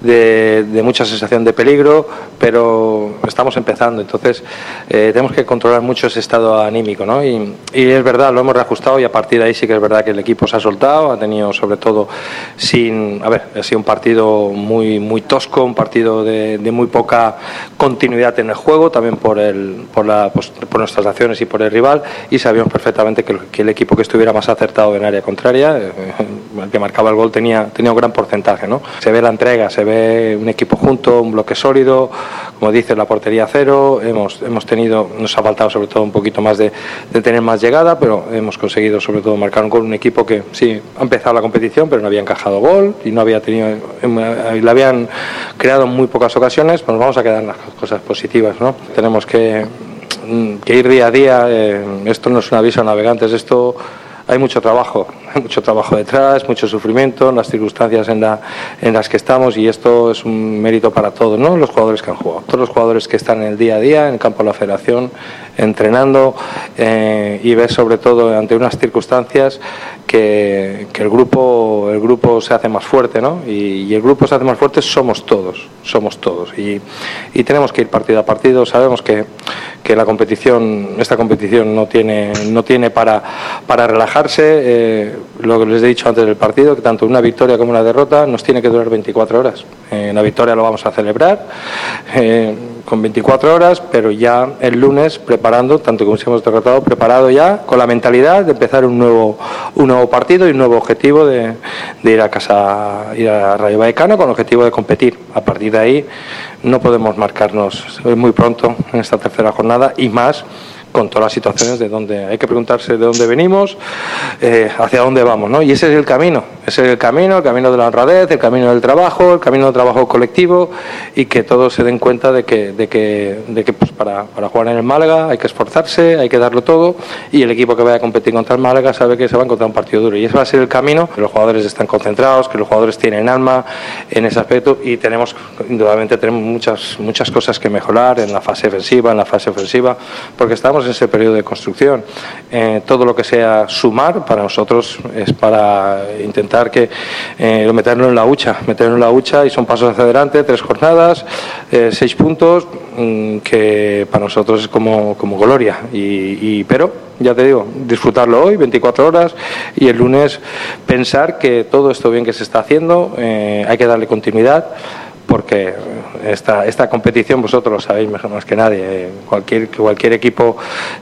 de, mucha sensación de peligro, pero estamos empezando. Entonces eh, tenemos que controlar mucho ese estado anímico. ¿no? Y, es verdad, lo hemos reajustado y a partir de ahí sí que es verdad que el equipo se ha soltado, ha tenido sobre todo sin, a ver, ha sido un partido muy, muy tosco, un partido de, muy poca continuidad en el juego, también por, el, por, la, pues, por nuestras acciones y por el rival, y sabíamos perfectamente que el, que el equipo que estuviera más acertado en área contraria, eh, el que marcaba el gol tenía, tenía un gran porcentaje. ¿no? Se ve la entrega, se ve un equipo junto, un bloque sólido, como dice, la portería cero, hemos, hemos tenido, nos ha faltado sobre todo un poquito más de, de tener más llegada, pero hemos conseguido sobre todo marcar un gol, un equipo que sí, ha empezado la competición, pero no había encajado gol y no había tenido, eh, le habían creado en muy pocas ocasiones, pues nos vamos a quedar en las cosas positivas, ¿no? Tenemos que, mm, ir día a día, eh, esto no es un aviso a navegantes, esto hay mucho trabajo, hay mucho trabajo detrás, mucho sufrimiento en las circunstancias en, la, en las que estamos y esto es un mérito para todos, ¿no? Los jugadores que han jugado, todos los jugadores que están en el día a día, en el campo de la federación, entrenando eh, y ver sobre todo ante unas circunstancias que, el grupo se hace más fuerte, ¿no? Y, el grupo se hace más fuerte somos todos, somos todos y tenemos que ir partido a partido, sabemos que, que la competición, esta competición no tiene, no tiene para, para relajarse, eh, lo que les he dicho antes del partido, que tanto una victoria como una derrota nos tiene que durar 24 horas. Eh, la victoria lo vamos a celebrar eh, con 24 horas, pero ya el lunes preparando, tanto como si hemos derrotado, preparado ya con la mentalidad de empezar un nuevo, un nuevo partido y un nuevo objetivo de, de ir a casa, ir a Rayo Vallecano con el objetivo de competir. A partir de ahí no podemos marcarnos muy pronto en esta tercera jornada y más con todas las situaciones de donde hay que preguntarse de dónde venimos, eh, hacia dónde vamos, ¿no? Y ese es el camino, ese es el camino, el camino de la honradez, el camino del trabajo, el camino del trabajo colectivo y que todos se den cuenta de que, de que, de que pues para, para jugar en el Málaga hay que esforzarse, hay que darlo todo y el equipo que vaya a competir contra el Málaga sabe que se va a encontrar un partido duro y ese va a ser el camino, que los jugadores están concentrados, que los jugadores tienen alma en ese aspecto y tenemos, indudablemente tenemos muchas, muchas cosas que mejorar en la fase defensiva, en la fase ofensiva, porque estamos en ese periodo de construcción. Eh, todo lo que sea sumar para nosotros es para intentar que eh, meterlo en la hucha, meterlo en la hucha y son pasos hacia adelante, tres jornadas, eh, seis puntos, mm, que para nosotros es como, como gloria. Y- pero, ya te digo, disfrutarlo hoy, 24 horas, y el lunes pensar que todo esto bien que se está haciendo, eh, hay que darle continuidad porque esta, esta competición vosotros lo sabéis mejor más que nadie. Cualquier cualquier equipo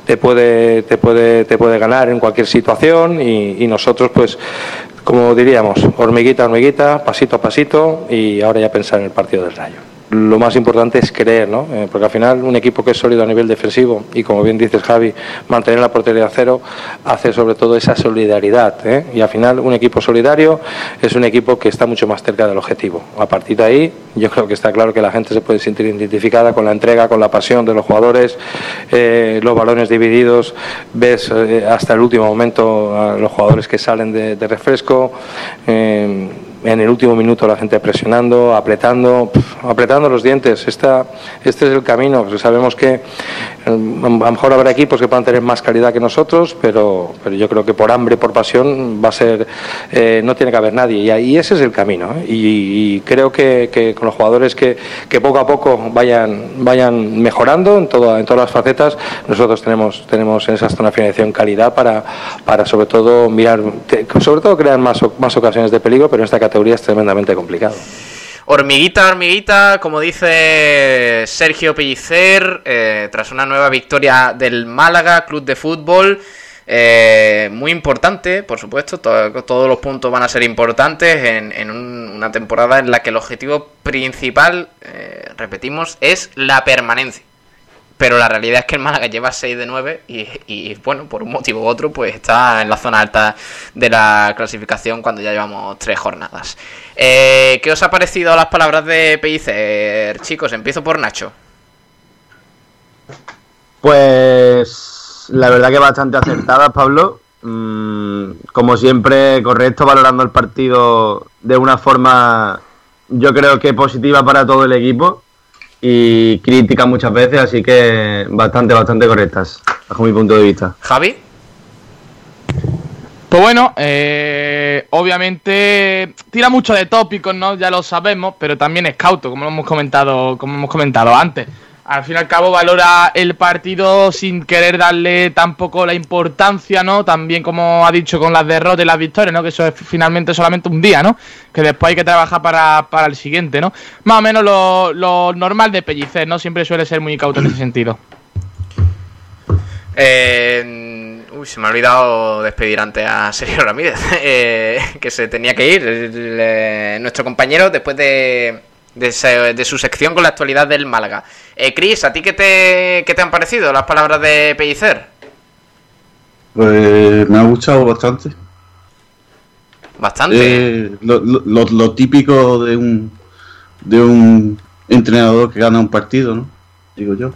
te puede te puede te puede ganar en cualquier situación y, y nosotros pues como diríamos hormiguita hormiguita pasito a pasito y ahora ya pensar en el partido del Rayo lo más importante es creer, ¿no? Eh, porque al final un equipo que es sólido a nivel defensivo y como bien dices Javi, mantener la portería a cero hace sobre todo esa solidaridad. ¿eh? Y al final un equipo solidario es un equipo que está mucho más cerca del objetivo. A partir de ahí yo creo que está claro que la gente se puede sentir identificada con la entrega, con la pasión de los jugadores, eh, los balones divididos, ves hasta el último momento a los jugadores que salen de refresco. En el último minuto la gente presionando, apretando, pf, apretando los dientes. Esta, este es el camino. Pues sabemos que eh, a lo mejor habrá equipos que puedan tener más calidad que nosotros, pero, pero yo creo que por hambre, por pasión, va a ser, eh, no tiene que haber nadie. Y, ahí ese es el camino. ¿eh? Y, y creo que, que con los jugadores que, que poco a poco vayan, vayan mejorando en, todo, en todas las facetas, nosotros tenemos, tenemos en esa zona de financiación calidad para, para sobre todo mirar, sobre todo crear más, más ocasiones de peligro, pero en esta categoría es tremendamente complicado. Hormiguita, hormiguita, como dice Sergio Pellicer, eh, tras una nueva victoria del Málaga Club de Fútbol, eh, muy importante, por supuesto, to- todos los puntos van a ser importantes en, en un- una temporada en la que el objetivo principal, eh, repetimos, es la permanencia. Pero la realidad es que el Málaga lleva 6 de 9 y, bueno, por un motivo u otro, pues está en la zona alta de la clasificación cuando ya llevamos tres jornadas. Eh, ¿Qué os ha parecido las palabras de Pellicer? Chicos, empiezo por Nacho. Pues la verdad que bastante acertadas, Pablo. Mm, como siempre, correcto, valorando el partido de una forma, yo creo que positiva para todo el equipo y crítica muchas veces, así que bastante, bastante correctas, bajo mi punto de vista. Javi. Pues bueno, eh, obviamente tira mucho de tópicos, ¿no? Ya lo sabemos, pero también es cauto, como lo hemos comentado, como hemos comentado antes. Al fin y al cabo valora el partido sin querer darle tampoco la importancia, ¿no? También como ha dicho con las derrotas y las victorias, ¿no? Que eso es finalmente solamente un día, ¿no? Que después hay que trabajar para, para el siguiente, ¿no? Más o menos lo, lo normal de Pellicer, ¿no? Siempre suele ser muy cauto en ese sentido. Eh, uy, se me ha olvidado despedir antes a Sergio Ramírez, eh, que se tenía que ir. Eh, nuestro compañero, después de, de, se- de su sección con la actualidad del Málaga. Eh, Cris, ¿a ti qué te, qué te han parecido las palabras de Pellicer? Pues me ha gustado bastante. Bastante. Eh, lo, lo- lo- lo típico de un de un entrenador que gana un partido, ¿no? Digo yo.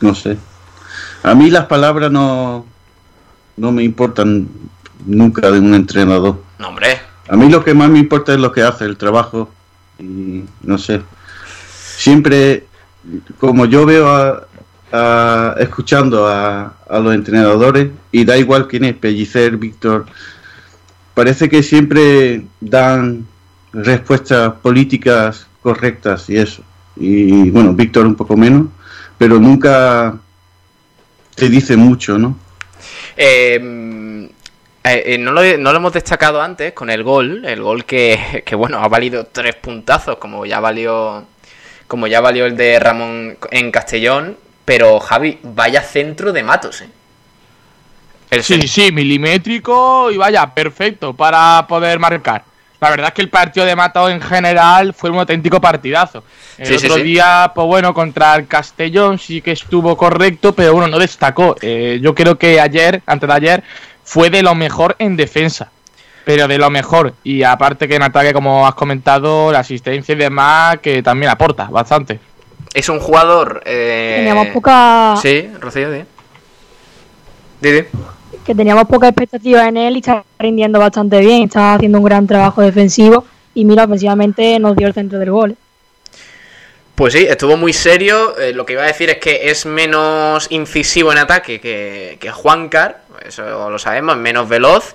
No sé. A mí las palabras no no me importan nunca de un entrenador. No, hombre. A mí lo que más me importa es lo que hace, el trabajo. Y no sé. Siempre, como yo veo a, a- escuchando a, los entrenadores, y da igual quién es, Pellicer, Víctor, parece que siempre dan respuestas políticas correctas y eso. Y bueno, Víctor un poco menos, pero nunca te dice mucho, ¿no? Eh, eh, eh, no, lo, no lo hemos destacado antes con el gol, el gol que, que, bueno, ha valido tres puntazos, como ya valió como ya valió el de Ramón en Castellón, pero Javi, vaya centro de Matos, ¿eh? El Sí, sí, milimétrico y vaya, perfecto para poder marcar. La verdad es que el partido de Matao en general fue un auténtico partidazo. El Sí, sí, otro sí. día, pues bueno, contra el Castellón sí que estuvo correcto, pero bueno, no destacó. Eh, yo creo que ayer, antes de ayer, fue de lo mejor en defensa. Pero de lo mejor. Y aparte que en ataque, como has comentado, la asistencia y demás, que también aporta bastante. Es un jugador... eh, Teníamos poca- Sí, Rocío, di. Di, di. que teníamos poca expectativa en él y está rindiendo bastante bien, está haciendo un gran trabajo defensivo y mira, ofensivamente nos dio el centro del gol. Pues sí, estuvo muy serio. Eh, lo que iba a decir es que es menos incisivo en ataque que, que Juancar, eso lo sabemos, menos veloz,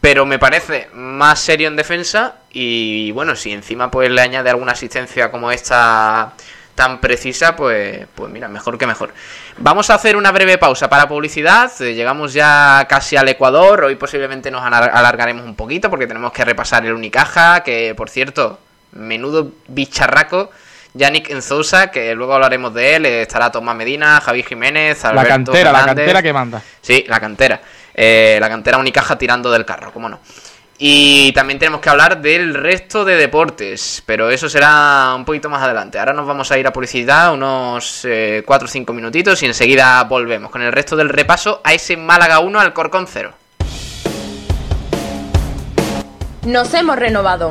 pero me parece más serio en defensa. Y bueno, si encima pues le añade alguna asistencia como esta tan precisa, pues, pues mira, mejor que mejor. Vamos a hacer una breve pausa para publicidad. eh, Llegamos ya casi al Ecuador. Hoy posiblemente nos alargaremos un poquito porque tenemos que repasar el Unicaja, que por cierto, menudo bicharraco. Yannick Enzousa, que luego hablaremos de él, eh, estará Tomás Medina, Javi Jiménez, La Alberto cantera, la cantera que manda. Sí, la cantera. Eh, la cantera Unicaja tirando del carro, cómo no. Y también tenemos que hablar del resto de deportes, pero eso será un poquito más adelante. Ahora nos vamos a ir a publicidad unos 4 o 5 minutitos y enseguida volvemos con el resto del repaso a ese Málaga 1 al Corcón 0. Nos hemos renovado.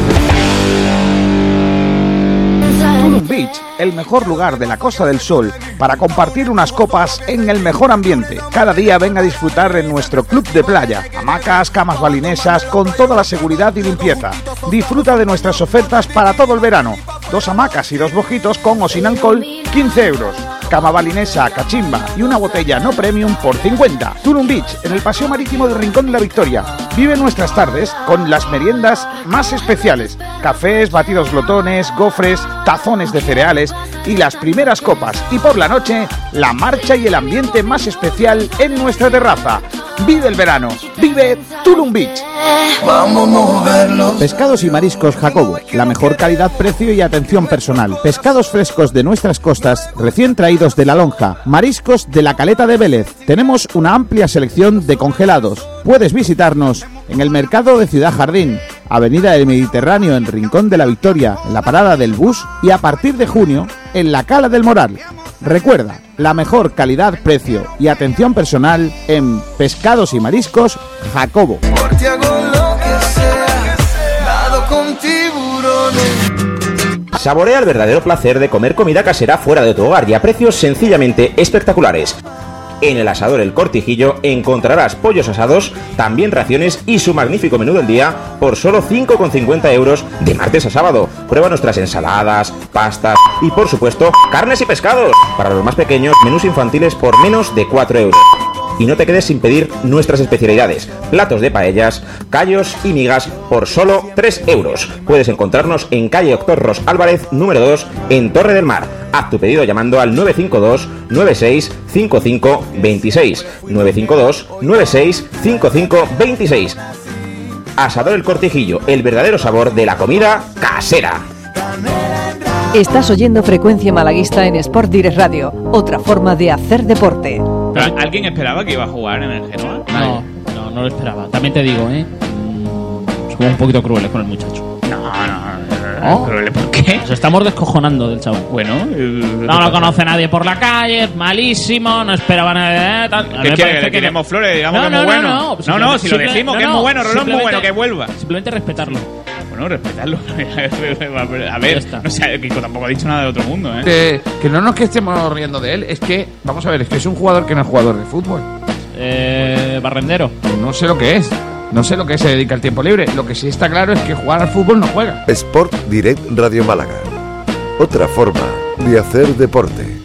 Beach, el mejor lugar de la Costa del Sol para compartir unas copas en el mejor ambiente. Cada día ven a disfrutar en nuestro club de playa. Hamacas, camas balinesas con toda la seguridad y limpieza. Disfruta de nuestras ofertas para todo el verano. Dos hamacas y dos bojitos con o sin alcohol, 15 euros. Cama balinesa, cachimba y una botella no premium por 50. Tulum Beach, en el paseo marítimo del Rincón de la Victoria. Vive nuestras tardes con las meriendas más especiales. Cafés, batidos glotones, gofres, tazones de cereales y las primeras copas. Y por la noche, la marcha y el ambiente más especial en nuestra terraza. Vive el verano. Vive Tulum Beach. Vamos a moverlo. Pescados y mariscos Jacobo, la mejor calidad, precio y atención personal. Pescados frescos de nuestras costas, recién traídos de la lonja. Mariscos de la caleta de Vélez. Tenemos una amplia selección de congelados. Puedes visitarnos en el mercado de Ciudad Jardín, Avenida del Mediterráneo en Rincón de la Victoria, en la parada del bus y a partir de junio en la Cala del Moral. Recuerda, la mejor calidad, precio y atención personal en Pescados y Mariscos Jacobo. Saborea el verdadero placer de comer comida casera fuera de tu hogar y a precios sencillamente espectaculares. En el asador El Cortijillo encontrarás pollos asados, también raciones y su magnífico menú del día por solo 5,50 euros de martes a sábado. Prueba nuestras ensaladas, pastas y por supuesto carnes y pescados. Para los más pequeños, menús infantiles por menos de 4 euros. Y no te quedes sin pedir nuestras especialidades, platos de paellas, callos y migas por solo 3 euros. Puedes encontrarnos en calle Doctor Ros Álvarez, número 2, en Torre del Mar. Haz tu pedido llamando al 952 96 55 26. 952 96 55 26. Asador El Cortijillo, el verdadero sabor de la comida casera. Estás oyendo Frecuencia Malaguista en Sport Direct Radio, otra forma de hacer deporte. Pero, ¿Alguien esperaba que iba a jugar en el Genoa? No, no, no lo esperaba. También te digo, ¿eh? Mm, Somos un poquito crueles con el muchacho. No, no, ¿No? ¿Pero por qué? Nos estamos descojonando del chaval. Bueno, No lo conoce nadie por la calle, es malísimo, no esperaba nada. Tal. A ¿Qué quiere? ¿Que le tiremos flores? Digamos No, que es muy no, bueno. no, No, no, no, si lo decimos no, que es muy bueno, Rolón es muy bueno, que vuelva. Simplemente respetarlo. Bueno, respetarlo. A ver, no sé, Kiko tampoco ha dicho nada de otro mundo, ¿eh? Que, que no nos que estemos riendo de él, es que, vamos a ver, es que es un jugador que no es jugador de fútbol. Eh, barrendero. No sé lo que es. No sé lo que se dedica al tiempo libre. Lo que sí está claro es que jugar al fútbol no juega. Sport Direct Radio Málaga. Otra forma de hacer deporte.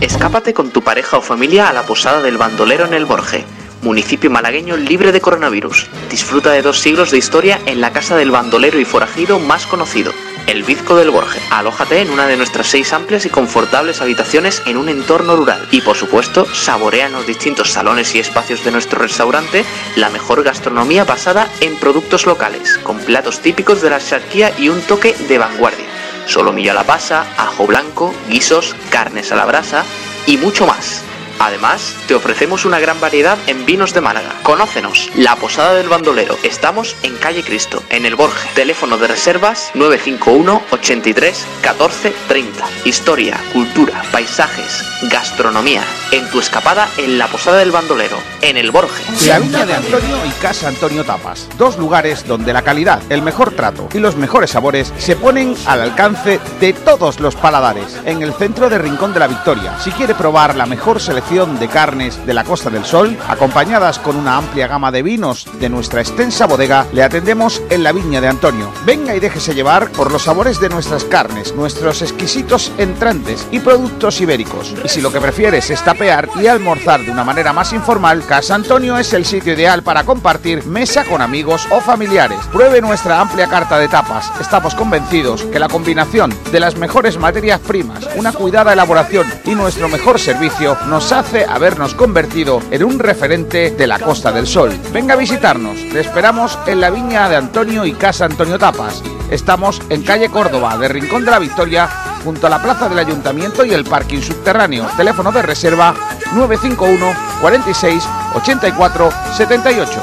Escápate con tu pareja o familia a la posada del bandolero en el Borje, municipio malagueño libre de coronavirus. Disfruta de dos siglos de historia en la casa del bandolero y forajido más conocido, el Bizco del Borje. Alójate en una de nuestras seis amplias y confortables habitaciones en un entorno rural. Y por supuesto, saborea en los distintos salones y espacios de nuestro restaurante la mejor gastronomía basada en productos locales, con platos típicos de la charquía y un toque de vanguardia solomillo a la pasa, ajo blanco, guisos, carnes a la brasa y mucho más. Además, te ofrecemos una gran variedad en vinos de Málaga. Conócenos, La Posada del Bandolero. Estamos en Calle Cristo, en el Borge. Teléfono de reservas 951 83 14 30. Historia, cultura, paisajes, gastronomía. En tu escapada en La Posada del Bandolero, en el Borge. La Viña de Antonio y Casa Antonio Tapas. Dos lugares donde la calidad, el mejor trato y los mejores sabores se ponen al alcance de todos los paladares. En el centro de Rincón de la Victoria. Si quiere probar la mejor selección de carnes de la Costa del Sol, acompañadas con una amplia gama de vinos de nuestra extensa bodega, le atendemos en la Viña de Antonio. Venga y déjese llevar por los sabores de nuestras carnes, nuestros exquisitos entrantes y productos ibéricos. Y si lo que prefieres es tapear y almorzar de una manera más informal, Casa Antonio es el sitio ideal para compartir mesa con amigos o familiares. Pruebe nuestra amplia carta de tapas. Estamos convencidos que la combinación de las mejores materias primas, una cuidada elaboración y nuestro mejor servicio nos hace habernos convertido en un referente de la Costa del Sol. Venga a visitarnos. Te esperamos en la viña de Antonio y Casa Antonio Tapas. Estamos en calle Córdoba, de Rincón de la Victoria, junto a la plaza del Ayuntamiento y el parking subterráneo. Teléfono de reserva 951 46 84 78.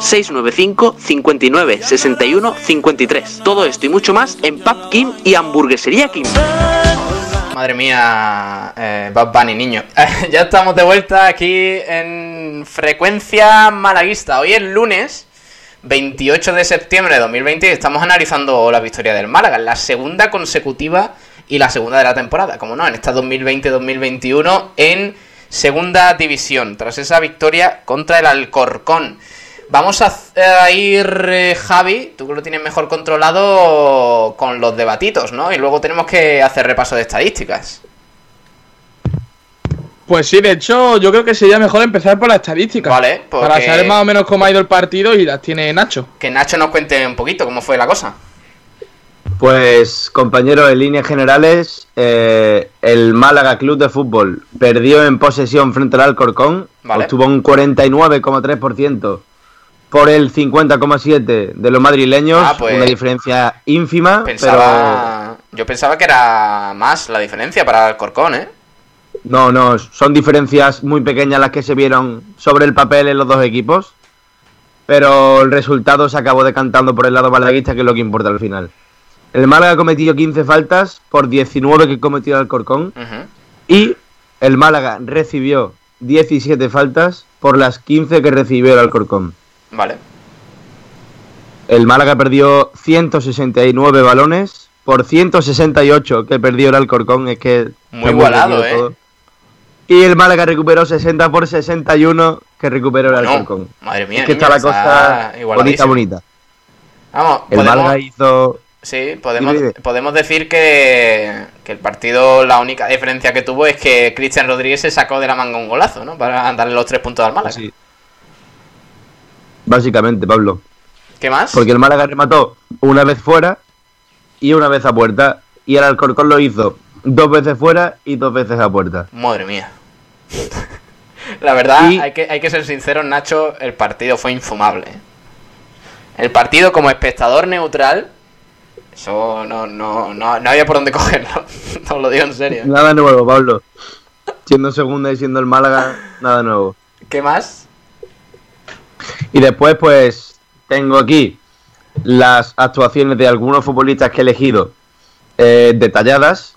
695 59 61 53. Todo esto y mucho más en Pub Kim y Hamburguesería Kim. Madre mía, eh, Bunny, niño. ya estamos de vuelta aquí en Frecuencia Malaguista. Hoy es lunes 28 de septiembre de 2020 y estamos analizando la victoria del Málaga, la segunda consecutiva y la segunda de la temporada, como no, en esta 2020-2021 en segunda división, tras esa victoria contra el Alcorcón. Vamos a, ir, eh, Javi, tú que lo tienes mejor controlado con los debatitos, ¿no? Y luego tenemos que hacer repaso de estadísticas. Pues sí, de hecho, yo creo que sería mejor empezar por las estadísticas. Vale, porque- Para saber más o menos cómo ha ido el partido y las tiene Nacho. Que Nacho nos cuente un poquito cómo fue la cosa. Pues, compañero, en líneas generales, eh, el Málaga Club de Fútbol perdió en posesión frente al Alcorcón, Vale. obtuvo un 49,3% por el 50,7% de los madrileños, Ah, pues, una diferencia ínfima, Pensaba, yo pensaba que era más la diferencia para el Corcón, ¿eh? pero no, no, son diferencias muy pequeñas las que se vieron sobre el papel en los dos equipos, pero el resultado se acabó decantando por el lado malaguista, que es lo que importa al final. El Málaga cometió 15 faltas por 19 que cometió el Alcorcón. Ujú. Y el Málaga recibió 17 faltas por las 15 que recibió el Alcorcón. Vale. El Málaga perdió 169 balones por 168 que perdió el Alcorcón. Es que Muy igualado, ¿eh? Y el Málaga recuperó 60 por 61 que recuperó el Bueno, Alcorcón. madre mía, Es que está la cosa bonita, bonita. Vamos, El podemos, Málaga hizo... sí, podemos, podemos decir que, que el partido, la única diferencia que tuvo es que Cristian Rodríguez se sacó de la manga un golazo, ¿no? Para darle los tres puntos al Málaga. Sí. Básicamente, Pablo. ¿Qué más? Porque el Málaga remató una vez fuera y una vez a puerta. Y el Alcorcón lo hizo dos veces fuera y dos veces a puerta. Madre mía. La verdad, Y- hay, que, hay que ser sinceros, Nacho, el partido fue infumable. El partido como espectador neutral, eso no, no, no, no había por dónde cogerlo. Os lo digo en serio. Nada nuevo, Pablo. Siendo segunda y siendo el Málaga, nada nuevo. ¿Qué más? Y después, pues, tengo aquí las actuaciones de algunos futbolistas que he elegido eh, detalladas,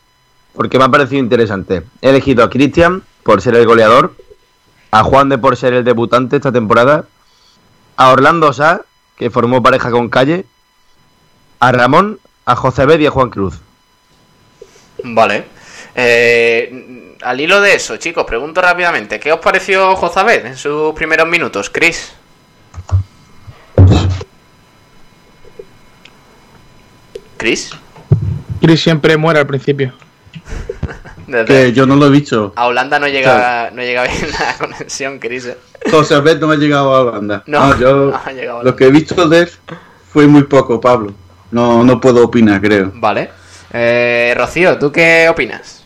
porque me ha parecido interesante. He elegido a Cristian por ser el goleador, a Juan de por ser el debutante esta temporada, a Orlando Sá, que formó pareja con Calle, a Ramón, a José Bed y a Juan Cruz. Vale. Eh, al hilo de eso, chicos, pregunto rápidamente, ¿qué os pareció Jozabed en sus primeros minutos, Chris? ¿Chris? Chris siempre muere al principio. Que yo no lo he visto. A Holanda no llega, no llega bien la conexión, Chris. eh. José Abel no ha llegado a Holanda. No, No, yo no ha llegado a lo que he visto de él fue muy poco, Pablo. No, no puedo opinar, creo. Vale. Eh, Rocío, ¿tú qué opinas?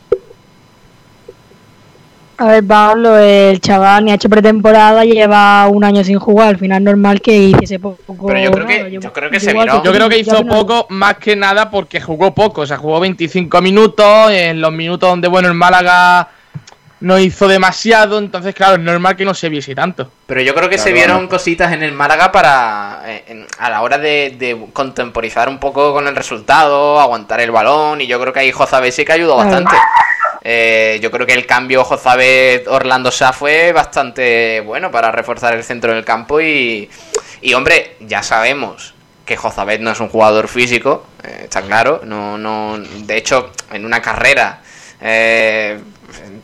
A ver, Pablo, el chaval ni ha hecho pretemporada, lleva un año sin jugar. Al final normal que hiciese poco. Pero yo creo que, nada, yo creo que se miró. Yo creo que hizo poco, más que nada porque jugó poco. O sea, jugó 25 minutos. En los minutos donde, bueno, el Málaga no hizo demasiado. Entonces, claro, es normal que no se viese tanto. Pero yo creo que se vieron bueno. cositas en el Málaga para eh, en- a la hora de, de contemporizar un poco con el resultado, aguantar el balón y yo creo que ahí Jozabed sí que ayudó bastante. Eh, yo creo que el cambio Jozabed Orlando Sá fue bastante bueno para reforzar el centro del campo y, y hombre, ya sabemos que Jozabed no es un jugador físico, eh, está claro, no, no, de hecho en una carrera eh,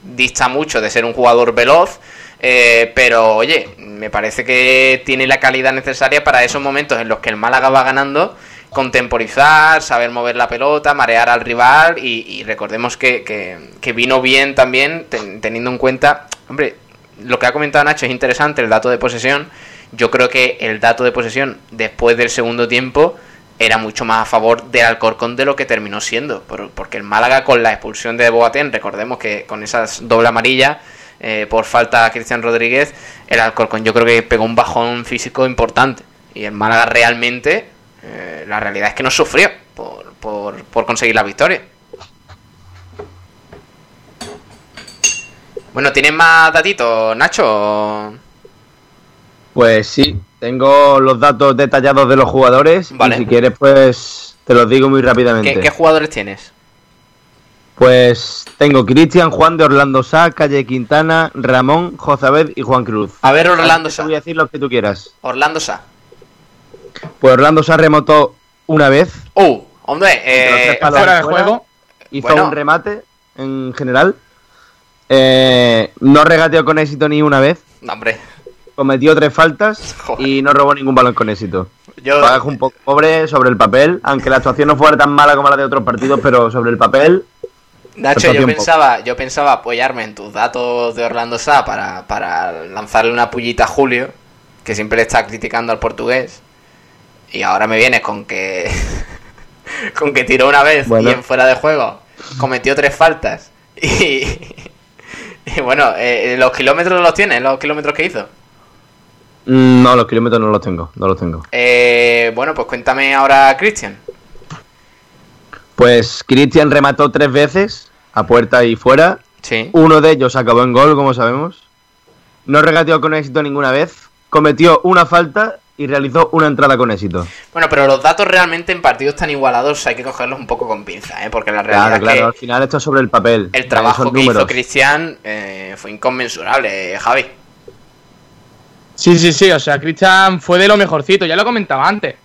dista mucho de ser un jugador veloz, eh, pero oye, me parece que tiene la calidad necesaria para esos momentos en los que el Málaga va ganando, contemporizar, saber mover la pelota, marear al rival y, recordemos que, que- vino bien también ten- teniendo en cuenta, hombre, lo que ha comentado Nacho es interesante, el dato de posesión. Yo creo que el dato de posesión después del segundo tiempo era mucho más a favor del Alcorcón de lo que terminó siendo. Por- porque el Málaga con la expulsión de Boateng, recordemos que con esas doble amarilla eh, por falta a Cristian Rodríguez, el Alcorcón yo creo que pegó un bajón físico importante. Y el Málaga realmente, eh, la realidad es que no sufrió por, por, por conseguir la victoria. Bueno, ¿tienes más datitos, Nacho? Pues sí, tengo los datos detallados de los jugadores. Vale. Y si quieres, pues te los digo muy rápidamente. ¿Qué, qué jugadores tienes? Pues tengo Cristian, Juan de Orlando Sá, Calle Quintana, Ramón, Jozabed y Juan Cruz. A ver, Orlando Sá. Te voy a decir los que tú quieras. Orlando Sá. Pues Orlando Sá remotó una vez. ¡Uh! Hombre, eh, tres palos fuera de fuera, juego. Hizo Bueno. un remate en general. Eh, no regateó con éxito ni una vez. no, hombre, Cometió tres faltas y no robó ningún balón con éxito. yo, Pagas un poco pobre sobre el papel, aunque la actuación no fuera tan mala como la de otros partidos, pero sobre el papel. Nacho, yo pensaba, yo pensaba apoyarme en tus datos de Orlando Sá para, para lanzarle una pullita a Julio, que siempre le está criticando al portugués. Y ahora me vienes con que con que tiró una vez Bueno. y en fuera de juego cometió tres faltas. Y, y bueno, eh, los kilómetros los tienes, los kilómetros que hizo. Mm, No, los kilómetros no los tengo, no los tengo. Eh, bueno, pues cuéntame ahora, Cristian. Pues Cristian remató tres veces, a puerta y fuera. Sí. Uno de ellos acabó en gol, como sabemos. No regateó con éxito ninguna vez. Cometió una falta y realizó una entrada con éxito. Bueno, pero los datos realmente en partidos tan igualados hay que cogerlos un poco con pinza, ¿eh? porque la realidad Claro, claro, al final esto es sobre el papel. el trabajo que hizo. Cristian eh, fue inconmensurable, eh, Javi. Sí, sí, sí, o sea, Cristian fue de lo mejorcito, ya lo comentaba antes.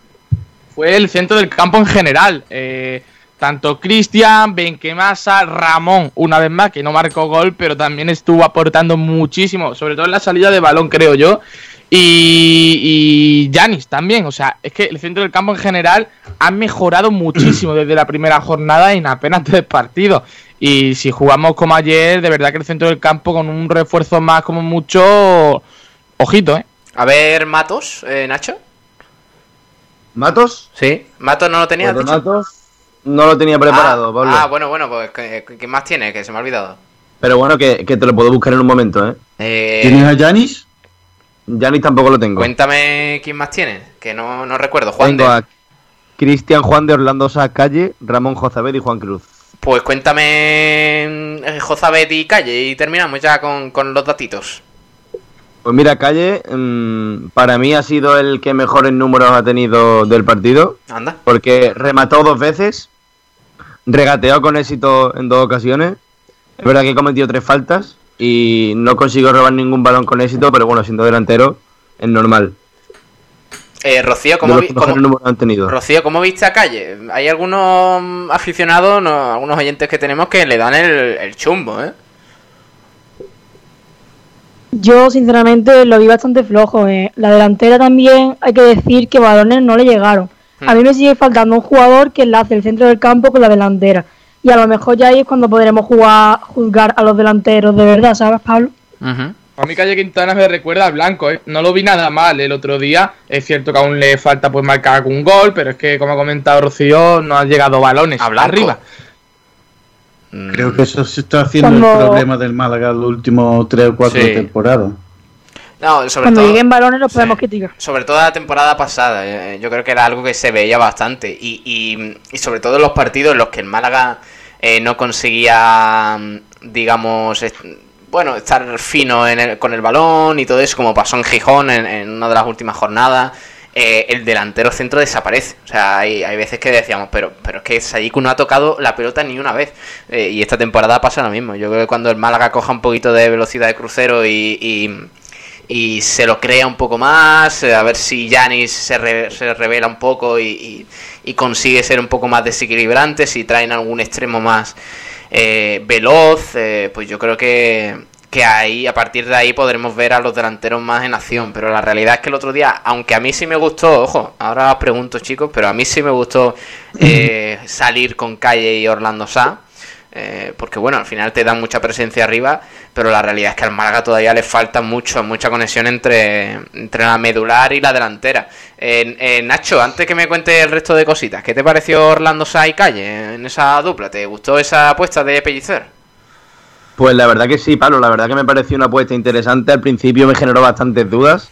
Fue el centro del campo en general. Eh, tanto Cristian, Benquemasa, Ramón, una vez más, que no marcó gol, pero también estuvo aportando muchísimo, sobre todo en la salida de balón, creo yo. Y, Yanis también, o sea, es que el centro del campo en general ha mejorado muchísimo desde la primera jornada en apenas tres partidos. Y si jugamos como ayer, de verdad que el centro del campo con un refuerzo más como mucho, ojito, ¿eh? A ver, Matos, eh, Nacho. ¿Matos? Sí. Matos no lo tenías Pues dicho? Matos no lo tenía preparado, ah, Pablo. ah, bueno, bueno, pues ¿qué, qué más tiene? Que se me ha olvidado. Pero bueno, que, que te lo puedo buscar en un momento, ¿eh? Eh, ¿Tienes a Yanis? Yanis tampoco lo tengo. Cuéntame quién más tiene, que no, no recuerdo. Juan Tengo de- a Cristian Juan de Orlando Sá Calle, Ramón Jozabed y Juan Cruz. Pues cuéntame eh, Jozabet y Calle y terminamos ya con, con los datitos. Pues mira, Calle, mm, para mí ha sido el que mejores números ha tenido del partido. Anda. Porque remató dos veces, regateó con éxito en dos ocasiones. Es verdad que cometió tres faltas y no consiguió robar ningún balón con éxito, pero bueno, siendo delantero, es normal. Eh, Rocío, ¿cómo, los vi- que mejores cómo- números han tenido. Rocío, ¿cómo viste a Calle? Hay algunos aficionados, no, algunos oyentes que tenemos que le dan el, el chumbo, ¿eh? Yo, sinceramente, lo vi bastante flojo. eh. La delantera también, hay que decir que balones no le llegaron. A mí me sigue faltando un jugador que enlace el centro del campo con la delantera. Y a lo mejor ya ahí es cuando podremos jugar, juzgar a los delanteros de verdad, ¿sabes, Pablo? A mí Calle Quintana me recuerda al blanco, ¿eh? No lo vi nada mal el otro día. Es cierto que aún le falta pues marcar algún gol, pero es que, como ha comentado Rocío, no han llegado balones arriba. Creo que eso se está haciendo Cuando- el problema del Málaga los últimos tres o cuatro Sí. temporadas. No, sobre Cuando todo, lleguen balones los podemos criticar. sobre todo la temporada pasada, eh, yo creo que era algo que se veía bastante. Y, y, y sobre todo en los partidos en los que el Málaga eh, no conseguía, mm, digamos, est- bueno, estar fino en el- con el balón y todo eso, como pasó en Gijón en, en una de las últimas jornadas. eh, el delantero centro desaparece. O sea, hay, hay veces que decíamos, pero, pero es que Sayiku no ha tocado la pelota ni una vez. Eh, y esta temporada pasa lo mismo. Yo creo que cuando el Málaga coja un poquito de velocidad de crucero y, y- y se lo crea un poco más, eh, a ver si Yanis se, re- se revela un poco y, y- y consigue ser un poco más desequilibrante, si traen algún extremo más eh, veloz, eh, pues yo creo que, que ahí, a partir de ahí podremos ver a los delanteros más en acción, pero la realidad es que el otro día, aunque a mí sí me gustó, ojo, ahora os pregunto chicos, pero a mí sí me gustó eh, salir con Calle y Orlando Sá, eh, porque bueno, al final te dan mucha presencia arriba, pero la realidad es que al Málaga todavía le falta mucho, mucha conexión entre, entre la medular y la delantera. Eh, eh, Nacho, antes que me cuente el resto de cositas, ¿qué te pareció Orlando Sá y Calle en esa dupla? ¿Te gustó esa apuesta de Pellicer? Pues la verdad que sí, Pablo, la verdad que me pareció una apuesta interesante. Al principio me generó bastantes dudas,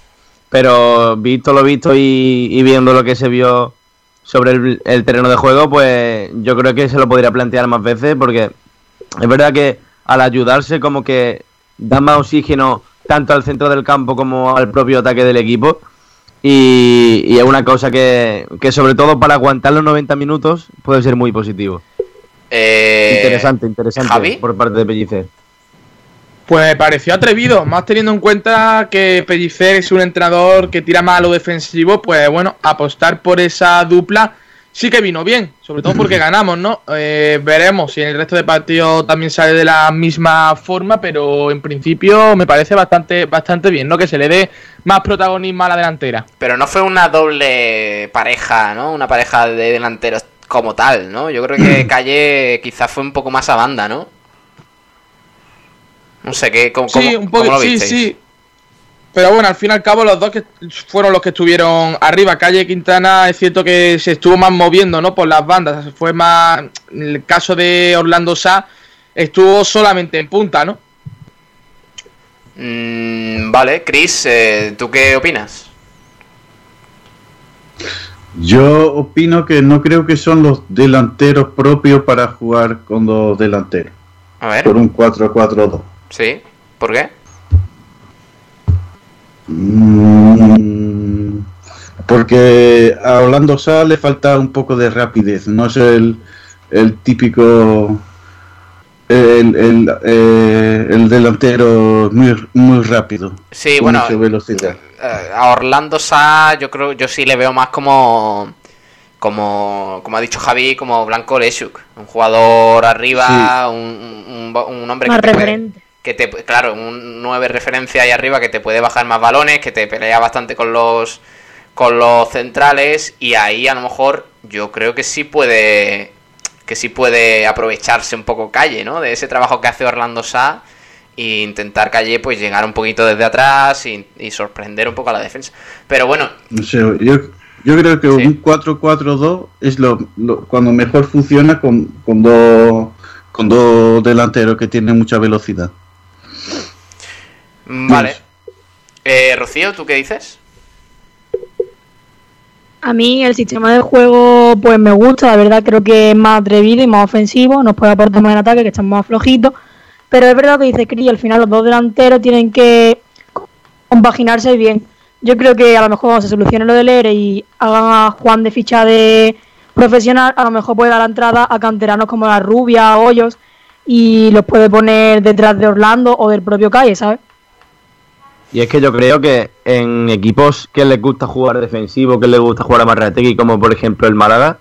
pero visto lo visto y viendo lo que se vio sobre el, el terreno de juego, pues yo creo que se lo podría plantear más veces, porque es verdad que al ayudarse como que da más oxígeno tanto al centro del campo como al propio ataque del equipo. Y, y es una cosa que, que sobre todo para aguantar los 90 minutos puede ser muy positivo. Eh, interesante, interesante ¿Javi? por parte de Pellicer. Pues me pareció atrevido, más teniendo en cuenta que Pellicer es un entrenador que tira más a lo defensivo, pues bueno, apostar por esa dupla sí que vino bien, sobre todo porque ganamos, ¿no? Eh, veremos si en el resto de partidos también sale de la misma forma, pero en principio me parece bastante, bastante bien, ¿no? Que se le dé más protagonismo a la delantera. Pero no fue una doble pareja, ¿no? Una pareja de delanteros como tal, ¿no? Yo creo que Calle quizás fue un poco más a banda, ¿no? No sé, ¿qué, cómo, Sí, cómo- un poco, cómo lo sí, visteis? sí. Pero bueno, al fin y al cabo los dos que fueron los que estuvieron arriba. Calle Quintana es cierto que se estuvo más moviendo, ¿no? Por las bandas. Fue más... En el caso de Orlando Sá, estuvo solamente en punta, ¿no? Mm, vale, Chris, eh, ¿tú qué opinas? Yo opino que no creo que son los delanteros propios para jugar con dos delanteros. A ver. Por un 4-4-2. Sí, ¿por qué? Mm, porque a Orlando Sá le falta un poco de rapidez. No es el, el típico. El, el, eh, el delantero muy, muy rápido. Sí, con bueno, velocidad. Eh, a Orlando Sá, yo creo, yo sí le veo más como, como, como ha dicho Javi, como Blanco Leshuk, un jugador arriba, un, un- un- un hombre Más que puede-. Que te, claro, un 9 referencia ahí arriba que te puede bajar más balones, que te pelea bastante con los, con los centrales y ahí a lo mejor yo creo que sí puede, que sí puede aprovecharse un poco Calle, ¿no? De ese trabajo que hace Orlando Sá e intentar Calle pues llegar un poquito desde atrás y, y sorprender un poco a la defensa. Pero bueno, yo, yo creo que un 4-4-2 es lo, lo- cuando mejor funciona con, con dos con dos delanteros que tienen mucha velocidad. Mm, vale. Eh, Rocío, ¿tú qué dices? A mí el sistema de juego pues me gusta, la verdad creo que es más atrevido y más ofensivo, nos puede aportar más en ataque, que estamos más flojitos, pero es verdad que dice Cris, al final los dos delanteros tienen que compaginarse bien. Yo creo que a lo mejor cuando se solucione lo del ERE y hagan a Juan de ficha de profesional, a lo mejor puede dar la entrada a canteranos como la Rubia, Hoyos, y los puede poner detrás de Orlando o del propio Calle, ¿sabes? Y es que yo creo que en equipos que les gusta jugar defensivo, que les gusta jugar a Marrategui, como por ejemplo el Málaga,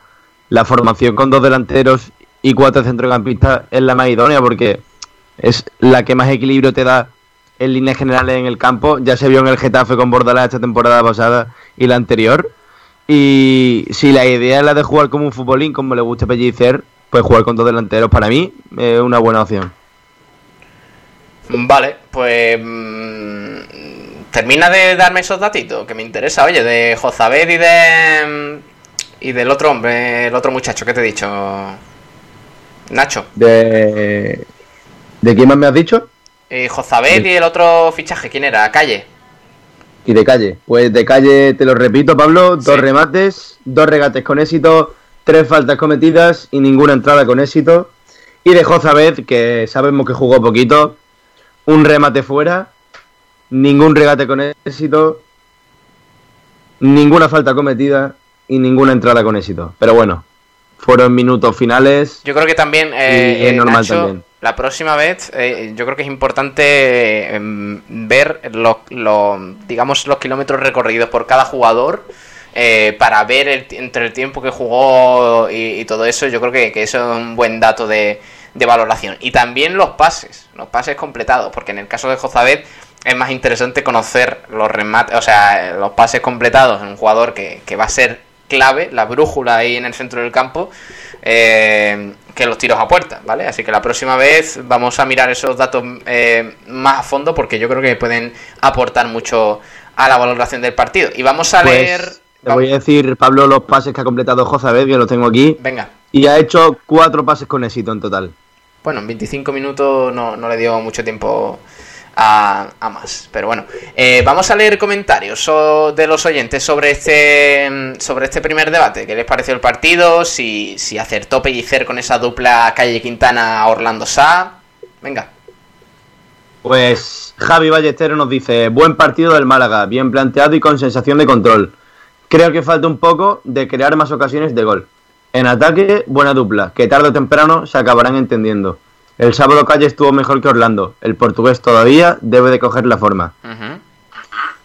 la formación con dos delanteros y cuatro centrocampistas es la más idónea porque es la que más equilibrio te da en líneas generales en el campo. Ya se vio en el Getafe con Bordalás esta temporada pasada y la anterior. Y si la idea es la de jugar como un futbolín, como le gusta Pellicer, pues jugar con dos delanteros para mí es una buena opción. Vale, pues mm, termina de darme esos datitos que me interesa, oye, de Jozabed y de mm, y del otro hombre, el otro muchacho que te he dicho, Nacho. De... ¿De quién más me has dicho? Eh, Jozabed y el otro fichaje, ¿quién era? Calle. Y de calle. Pues de calle, te lo repito, Pablo, dos Sí. remates, dos regates con éxito, tres faltas cometidas y ninguna entrada con éxito. Y de Jozabed, que sabemos que jugó poquito, un remate fuera, ningún regate con éxito, ninguna falta cometida y ninguna entrada con éxito. Pero bueno, fueron minutos finales. Yo creo que también, eh, Y es eh, normal Nacho, también. la próxima vez, eh, yo creo que es importante em, ver los, los, digamos, los kilómetros recorridos por cada jugador eh, para ver el, entre el tiempo que jugó y, y todo eso. Yo creo que, que eso es un buen dato de, de valoración. Y también los pases, los pases completados, porque en el caso de Jozabed es más interesante conocer los remates, o sea, los pases completados en un jugador que, que va a ser clave, la brújula ahí en el centro del campo, eh, que los tiros a puerta, ¿vale? Así que la próxima vez vamos a mirar esos datos eh, más a fondo porque yo creo que pueden aportar mucho a la valoración del partido. Y vamos a Pues, leer... Te voy a decir, Pablo, los pases que ha completado Jozabed, que los tengo aquí. Venga. Y ha hecho cuatro pases con éxito en total. Bueno, en 25 minutos no, no le dio mucho tiempo a, más. Pero bueno, eh, vamos a leer comentarios de los oyentes sobre este sobre este primer debate. ¿Qué les pareció el partido? Si, si acertó Pellicer con esa dupla Calle Quintana Orlando Sá. Venga. Pues Javi Ballestero nos dice, buen partido del Málaga, bien planteado y con sensación de control. Creo que falta un poco de crear más ocasiones de gol. En ataque, buena dupla, que tarde o temprano se acabarán entendiendo. El sábado Calle estuvo mejor que Orlando. El portugués todavía debe de coger la forma.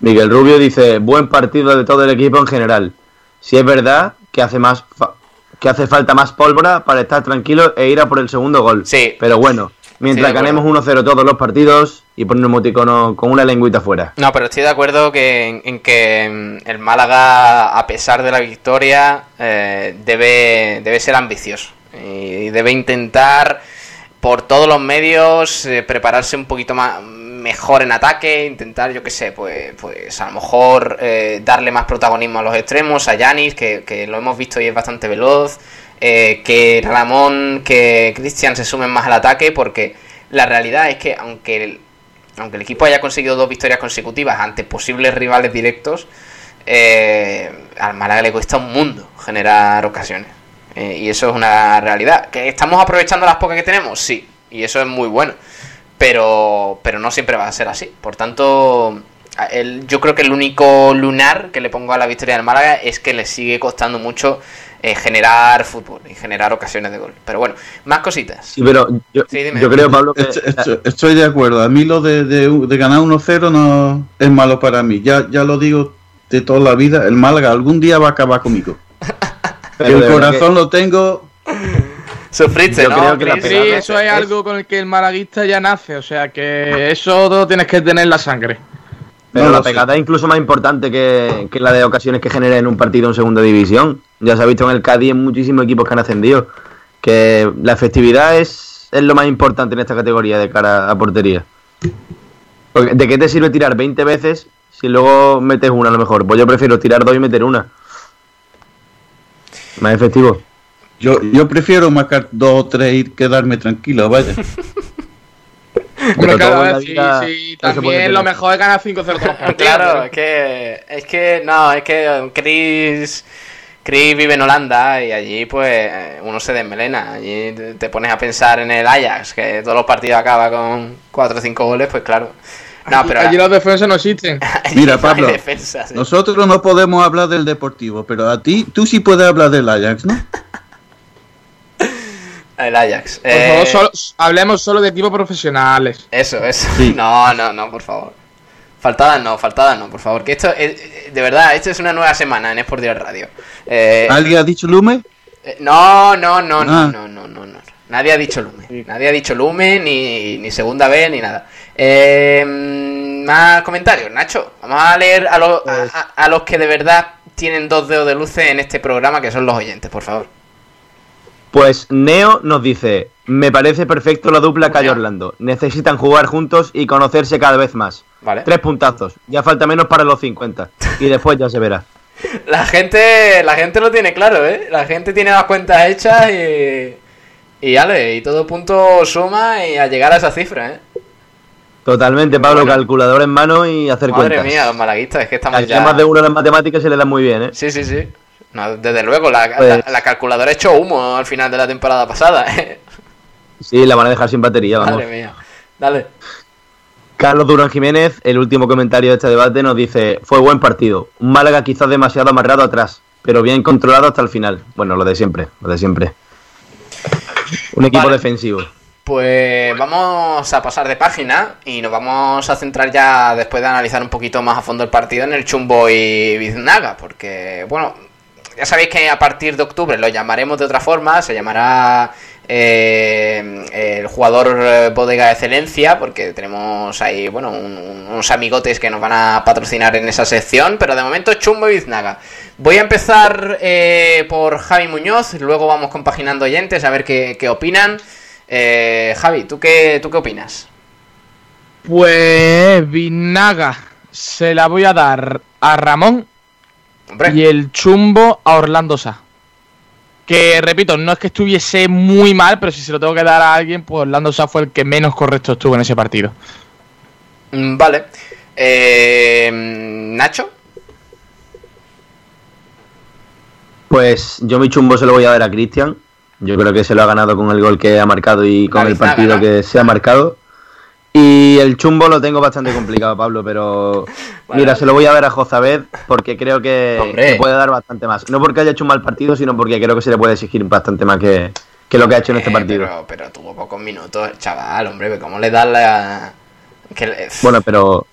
Miguel Rubio dice, buen partido de todo el equipo en general. Si es verdad que hace más fa- que hace falta más pólvora para estar tranquilo e ir a por el segundo gol. Sí. Pero bueno, mientras Sí, ganemos 1-0 todos los partidos y poner un emoticono con una lengüita fuera. No, pero estoy de acuerdo que, en, en que mm, el Málaga, a pesar de la victoria, eh, debe, debe ser ambicioso. Y debe intentar, por todos los medios, eh, prepararse un poquito más mejor en ataque, intentar, yo qué sé, pues, pues a lo mejor eh, darle más protagonismo a los extremos, a Yanis, que, que lo hemos visto y es bastante veloz, eh, que Ramón, que Cristian se sumen más al ataque, porque la realidad es que aunque el, aunque el equipo haya conseguido dos victorias consecutivas ante posibles rivales directos, eh, al Málaga le cuesta un mundo generar ocasiones. Eh, y eso es una realidad. ¿Que estamos aprovechando las pocas que tenemos? Sí. Y eso es muy bueno. Pero, pero no siempre va a ser así. Por tanto, el- yo creo que el único lunar que le pongo a la victoria del Málaga es que le sigue costando mucho eh, generar fútbol y generar ocasiones de gol. Pero bueno, más cositas. Sí, pero yo, Sí, dime. yo creo, Pablo, que Estoy, estoy- estoy de acuerdo. A mí lo de, de- de ganar 1-0 no es malo para mí. Ya, ya lo digo de toda la vida. El Málaga algún día va a acabar conmigo. Pero el corazón lo tengo. Sufriste, Yo ¿no? creo que la Chris? Sí, eso es algo con el que el malaguista ya nace, o sea que eso lo tienes que tener en la sangre. Pero No la sé. pegada es incluso más importante que, que la de ocasiones que genera en un partido en segunda división. Ya se ha visto en el Cádiz en muchísimos equipos que han ascendido. Que la efectividad es, es lo más importante en esta categoría de cara a portería. Porque, ¿De qué te sirve tirar 20 veces si luego metes una a lo mejor? Pues yo prefiero tirar dos y meter una. Más efectivo. Yo, yo prefiero marcar dos o tres y quedarme tranquilo, vaya. Pero sí, sí, se puede también lo mejor es ganar 5-0 todos los partidos. Claro, es que, es que, no, es que Chris, Chris vive en Holanda y allí pues uno se desmelena. Allí te- te pones a pensar en el Ajax, que todos los partidos acaba con 4 o 5 goles, pues claro. No, pero Allí los defensas no existen. Mira, Pablo, defensa, sí. nosotros no podemos hablar del Deportivo, pero a ti, tú sí puedes hablar del Ajax, ¿no? el Ajax. Por Eh, favor, solo- hablemos solo de equipos profesionales. Eso, eso. Sí. No, no, no, por favor. Faltadas no, faltadas no, por favor. Que esto, es- de verdad, esto es una nueva semana en Sport Radio. Eh, ¿Alguien ha dicho Lume? Eh, No, no, no, no, Ah. no, no, no, no. Nadie ha dicho Lumen. Nadie ha dicho Lumen, ni, ni segunda vez, ni nada. Eh, más comentarios, Nacho. Vamos a leer a, los- a, a- a los que de verdad tienen dos dedos de luces en este programa, que son los oyentes, por favor. Pues Neo nos dice, me parece perfecto la dupla Calle Orlando. Necesitan jugar juntos y conocerse cada vez más. Vale. Tres puntazos. Ya falta menos para los 50. Y después ya se verá. La gente, la gente lo tiene claro, ¿eh? La gente tiene las cuentas hechas y... Y ale, y todo punto suma y a llegar a esa cifra, ¿eh? Totalmente, Pablo, calculador en mano y hacer Madre cuentas. mía, los malaguistas, es que estamos Al ya... más de uno en las matemáticas se le da muy bien, ¿eh? Sí, sí, sí. No, desde luego, la, Pues- la- la calculadora echó humo al final de la temporada pasada. ¿eh? Sí, la van a dejar sin batería, vamos. Madre mía. Dale. Carlos Durán Jiménez, el último comentario de este debate, nos dice: Fue buen partido. Un Málaga quizás demasiado amarrado atrás, pero bien controlado hasta el final. Bueno, lo de siempre, lo de siempre. Un equipo Vale. defensivo. Pues vamos a pasar de página y nos vamos a centrar ya, después de analizar un poquito más a fondo el partido, en el Chumbo y Biznaga, porque, bueno, ya sabéis que a partir de octubre lo llamaremos de otra forma, se llamará eh, el jugador eh, bodega de excelencia, porque tenemos ahí, bueno, un- unos amigotes que nos van a patrocinar en esa sección, pero de momento Chumbo y Biznaga. Voy a empezar eh, por Javi Muñoz, luego vamos compaginando oyentes a ver qué, qué opinan. Eh, Javi, ¿tú qué, ¿tú qué opinas? Pues Vinaga se la voy a dar a Ramón y el chumbo a Orlando Sá. Que repito, no es que estuviese muy mal, pero si se lo tengo que dar a alguien, pues Orlando Sá fue el que menos correcto estuvo en ese partido. Mm, Vale. Eh, Nacho. Pues yo mi chumbo se lo voy a dar a Cristian. Yo creo que se lo ha ganado con el gol que ha marcado y con el partido ¿no? que se ha marcado. Y el chumbo lo tengo bastante complicado, Pablo, pero mira, se lo voy a dar a Jozabed porque creo que, que puede dar bastante más. No porque haya hecho un mal partido, sino porque creo que se le puede exigir bastante más que, que lo que ha hecho en este Eh, partido. Pero, pero tuvo pocos minutos, chaval, hombre, ¿cómo le das la...? Que le- Bueno, pero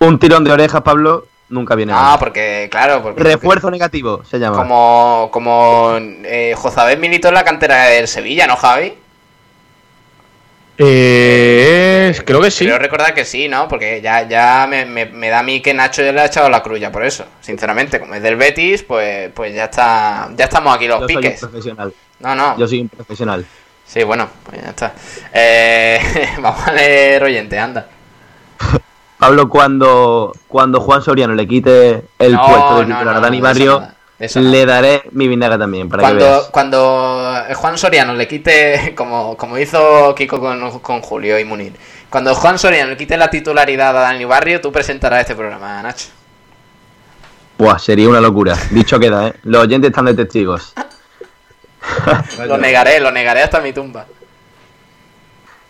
un tirón de orejas, Pablo, nunca viene Ah, mal. porque, claro, porque... Refuerzo negativo, se llama. Como, como eh, Jozabed militó en la cantera del Sevilla, ¿no, Javi? Eh, creo que sí. Creo recordar que sí, ¿no? Porque ya, ya me, me- me da a mí que Nacho ya le ha echado la cruz ya por eso. Sinceramente, como es del Betis, pues, pues ya está, ya estamos aquí los Yo soy un piques. profesional. No, no. Yo soy un profesional. Sí, bueno, pues ya está. Eh, vamos a leer oyente, anda. Pablo, cuando, cuando Juan Soriano le quite el No, puesto de titular no, a Dani Barrio, le daré mi vinaga también, para que Cuando, veas. cuando Juan Soriano le quite, como, como hizo Kiko con, con Julio y Munir, cuando Juan Soriano le quite la titularidad a Dani Barrio, tú presentarás este programa, Nacho. Buah, sería una locura. Dicho queda, ¿eh? Los oyentes están de testigos. Lo negaré, lo negaré hasta mi tumba.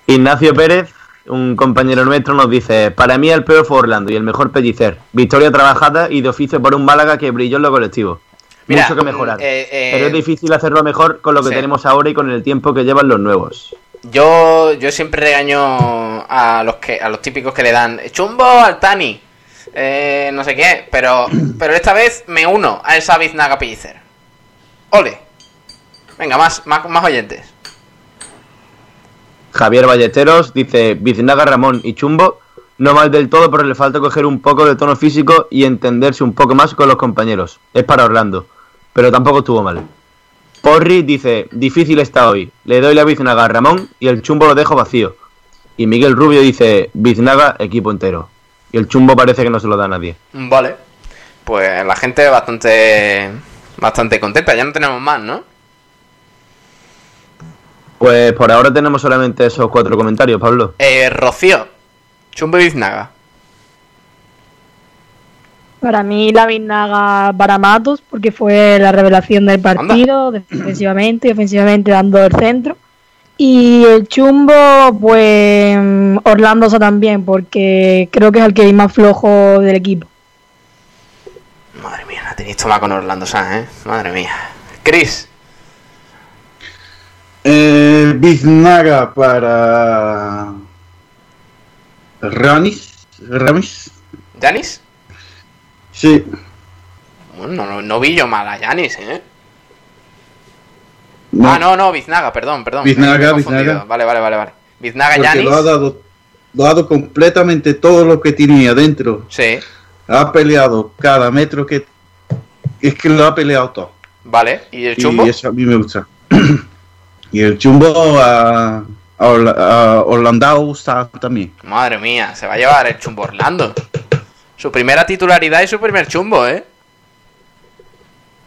Ignacio Pérez, un compañero nuestro, nos dice: Para mí el peor fue Orlando y el mejor Pellicer. Victoria trabajada y de oficio por un Málaga que brilló en lo colectivo. Mira, Mucho que mejorar. eh, eh, Pero es difícil hacerlo mejor con lo que sí. tenemos ahora y con el tiempo que llevan los nuevos. Yo, yo siempre regaño a los que a los típicos que le dan chumbo al Tani, eh, no sé qué, pero pero esta vez me uno a esa biznaga pellicer. Ole. Venga, más, más, más oyentes. Javier Ballesteros dice, Biznaga, Ramón y Chumbo, no mal del todo, pero le falta coger un poco de tono físico y entenderse un poco más con los compañeros. Es para Orlando, pero tampoco estuvo mal. Porri dice, difícil está hoy, le doy la Biznaga a Ramón y el Chumbo lo dejo vacío. Y Miguel Rubio dice, Biznaga, equipo entero. Y el Chumbo parece que no se lo da a nadie. Vale. Pues la gente bastante bastante contenta, ya no tenemos más, ¿no? Pues por ahora tenemos solamente esos cuatro comentarios, Pablo. Eh, Rocío, chumbo y biznaga. Para mí la Vinaga para Matos, porque fue la revelación del partido, defensivamente y ofensivamente dando el centro. Y el chumbo, pues Orlando Sá también, porque creo que es el que es más flojo del equipo. Madre mía, la tenéis tomada con Orlando Sanz, ¿eh? Madre mía. Chris, Eh, Biznaga para Ramis. Ramis. ¿Yanis? Sí. Bueno, no, no vi yo mal a Yanis, ¿eh? No, Ah, no, no, Biznaga, perdón, perdón. Biznaga. Biznaga. Vale, vale, vale, vale. Biznaga, Yanis. lo ha dado, lo ha dado completamente todo lo que tenía dentro. Sí, Ha peleado cada metro que es que lo ha peleado todo. vale. ¿Y el chumbo? Y eso a mí me gusta. y el chumbo a, a, Orla- a también. Madre mía, se va a llevar el chumbo Orlando. Su primera titularidad y su primer chumbo, ¿eh?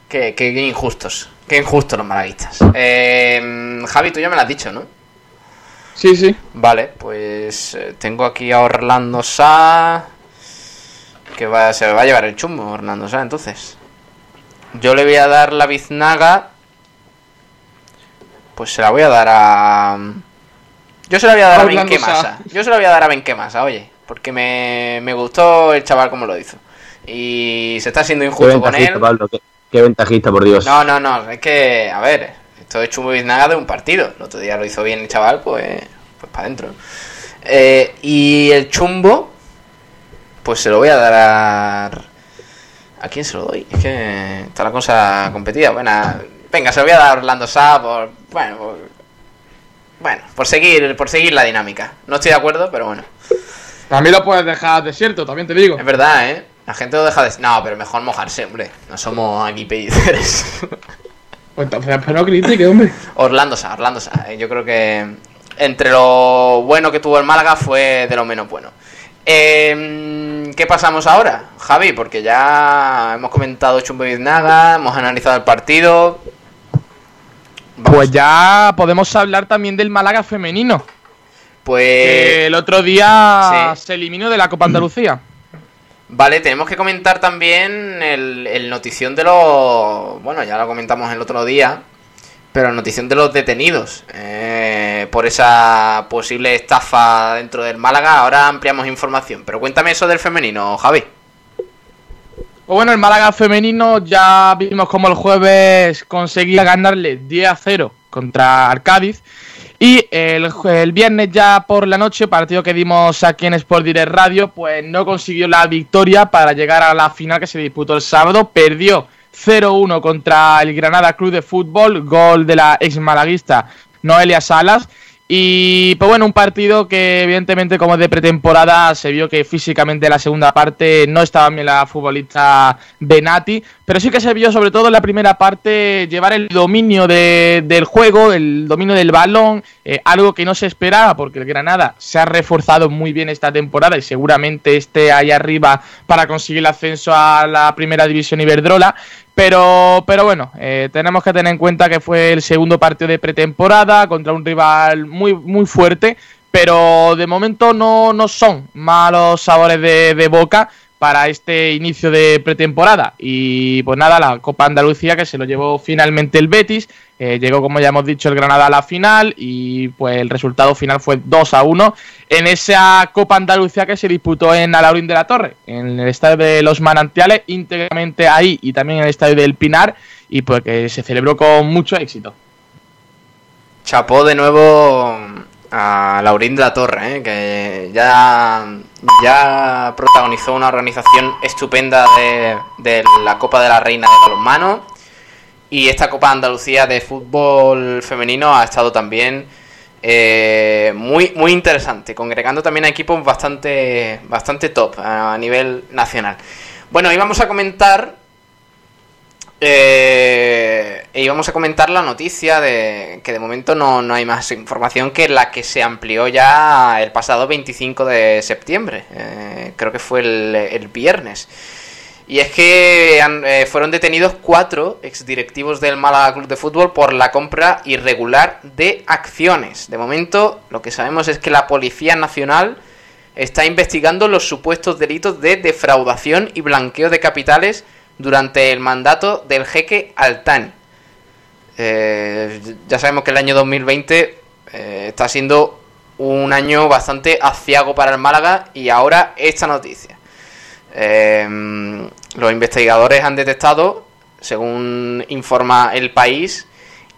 Qué, qué- qué injustos. Qué injustos los malaguistas. Eh, Javi, tú ya me lo has dicho, ¿no? Sí, sí. Vale, pues eh, tengo aquí a Orlando Sa. Que va, se va a llevar el chumbo, Orlando Sa, entonces. Yo le voy a dar la biznaga. Pues se la voy a dar a. Yo se la voy a dar a Benquemasa. Sa. Yo se la voy a dar a Benquemasa, oye. Porque me, me gustó el chaval como lo hizo. Y se está siendo injusto con él. Pablo, qué, qué ventajista, por Dios. No, no, no, es que, a ver, esto es chumbo biznaga de un partido. El otro día lo hizo bien el chaval, pues, pues para adentro. Eh, y el chumbo, pues se lo voy a dar a... ¿A quién se lo doy? Es que está la cosa competida. Bueno, venga, se lo voy a dar a Orlando Sá por... Bueno, por- Bueno, por seguir, por seguir la dinámica. No estoy de acuerdo, pero bueno. También lo puedes dejar desierto, también te digo. Es verdad, ¿eh? La gente lo deja de... No, pero mejor mojarse, hombre. No somos aquí pelliceres. Pues entonces, pero no critique, hombre. Orlando Sa, Orlando Sa. Eh, Yo creo que entre lo bueno que tuvo el Málaga fue de lo menos bueno. Eh, ¿Qué pasamos ahora, Javi? Porque ya hemos comentado Chumbo y Biznaga, hemos analizado el partido. Pues ya podemos hablar también del Málaga femenino. Pues. que el otro día se eliminó de la Copa Andalucía. Vale, tenemos que comentar también el, el notición de los... Bueno, ya lo comentamos el otro día, pero la notición de los detenidos eh, por esa posible estafa dentro del Málaga. Ahora ampliamos información, pero cuéntame eso del femenino, Javi. Pues bueno, el Málaga femenino ya vimos como el jueves conseguía ganarle 10 a 0 contra el Cádiz. Y el, el viernes ya por la noche, partido que dimos aquí en Sport Direct Radio, pues no consiguió la victoria para llegar a la final que se disputó el sábado. Perdió 0-1 contra el Granada Club de Fútbol, gol de la ex malaguista Noelia Salas. Y pues bueno, un partido que evidentemente como de pretemporada se vio que físicamente la segunda parte no estaba bien la futbolista Benati, pero sí que se vio sobre todo en la primera parte llevar el dominio de- del juego, el dominio del balón, eh, algo que no se esperaba porque el Granada se ha reforzado muy bien esta temporada y seguramente esté ahí arriba para conseguir el ascenso a la primera división Iberdrola. Pero, pero bueno, eh, tenemos que tener en cuenta que fue el segundo partido de pretemporada contra un rival muy, muy fuerte, pero de momento no, no son malos sabores de, de boca para este inicio de pretemporada. Y pues nada, la Copa Andalucía que se lo llevó finalmente el Betis, eh, llegó como ya hemos dicho el Granada a la final y pues el resultado final fue 2 a 1 en esa Copa Andalucía que se disputó en Alaurín de la Torre, en el estadio de los Manantiales, íntegramente ahí y también en el estadio del Pinar y pues que se celebró con mucho éxito. Chapó de nuevo a Laurín de la Torre, ¿eh? que ya, ya protagonizó una organización estupenda de, de la Copa de la Reina de Balonmano. Y esta Copa Andalucía de fútbol femenino ha estado también eh, muy, muy interesante, congregando también a equipos bastante, bastante top a nivel nacional. Bueno, y vamos a comentar eh, y vamos a comentar la noticia de que de momento no, no hay más información que la que se amplió ya el pasado 25 de septiembre. Eh, creo que fue el, viernes. Y es que eh, fueron detenidos cuatro exdirectivos del Málaga Club de Fútbol por la compra irregular de acciones. De momento, lo que sabemos es que la Policía Nacional está investigando los supuestos delitos de defraudación y blanqueo de capitales durante el mandato del jeque Altani. Eh, ya sabemos que el año 2020 eh, está siendo un año bastante aciago para el Málaga y ahora esta noticia. Eh, los investigadores han detectado, según informa el país,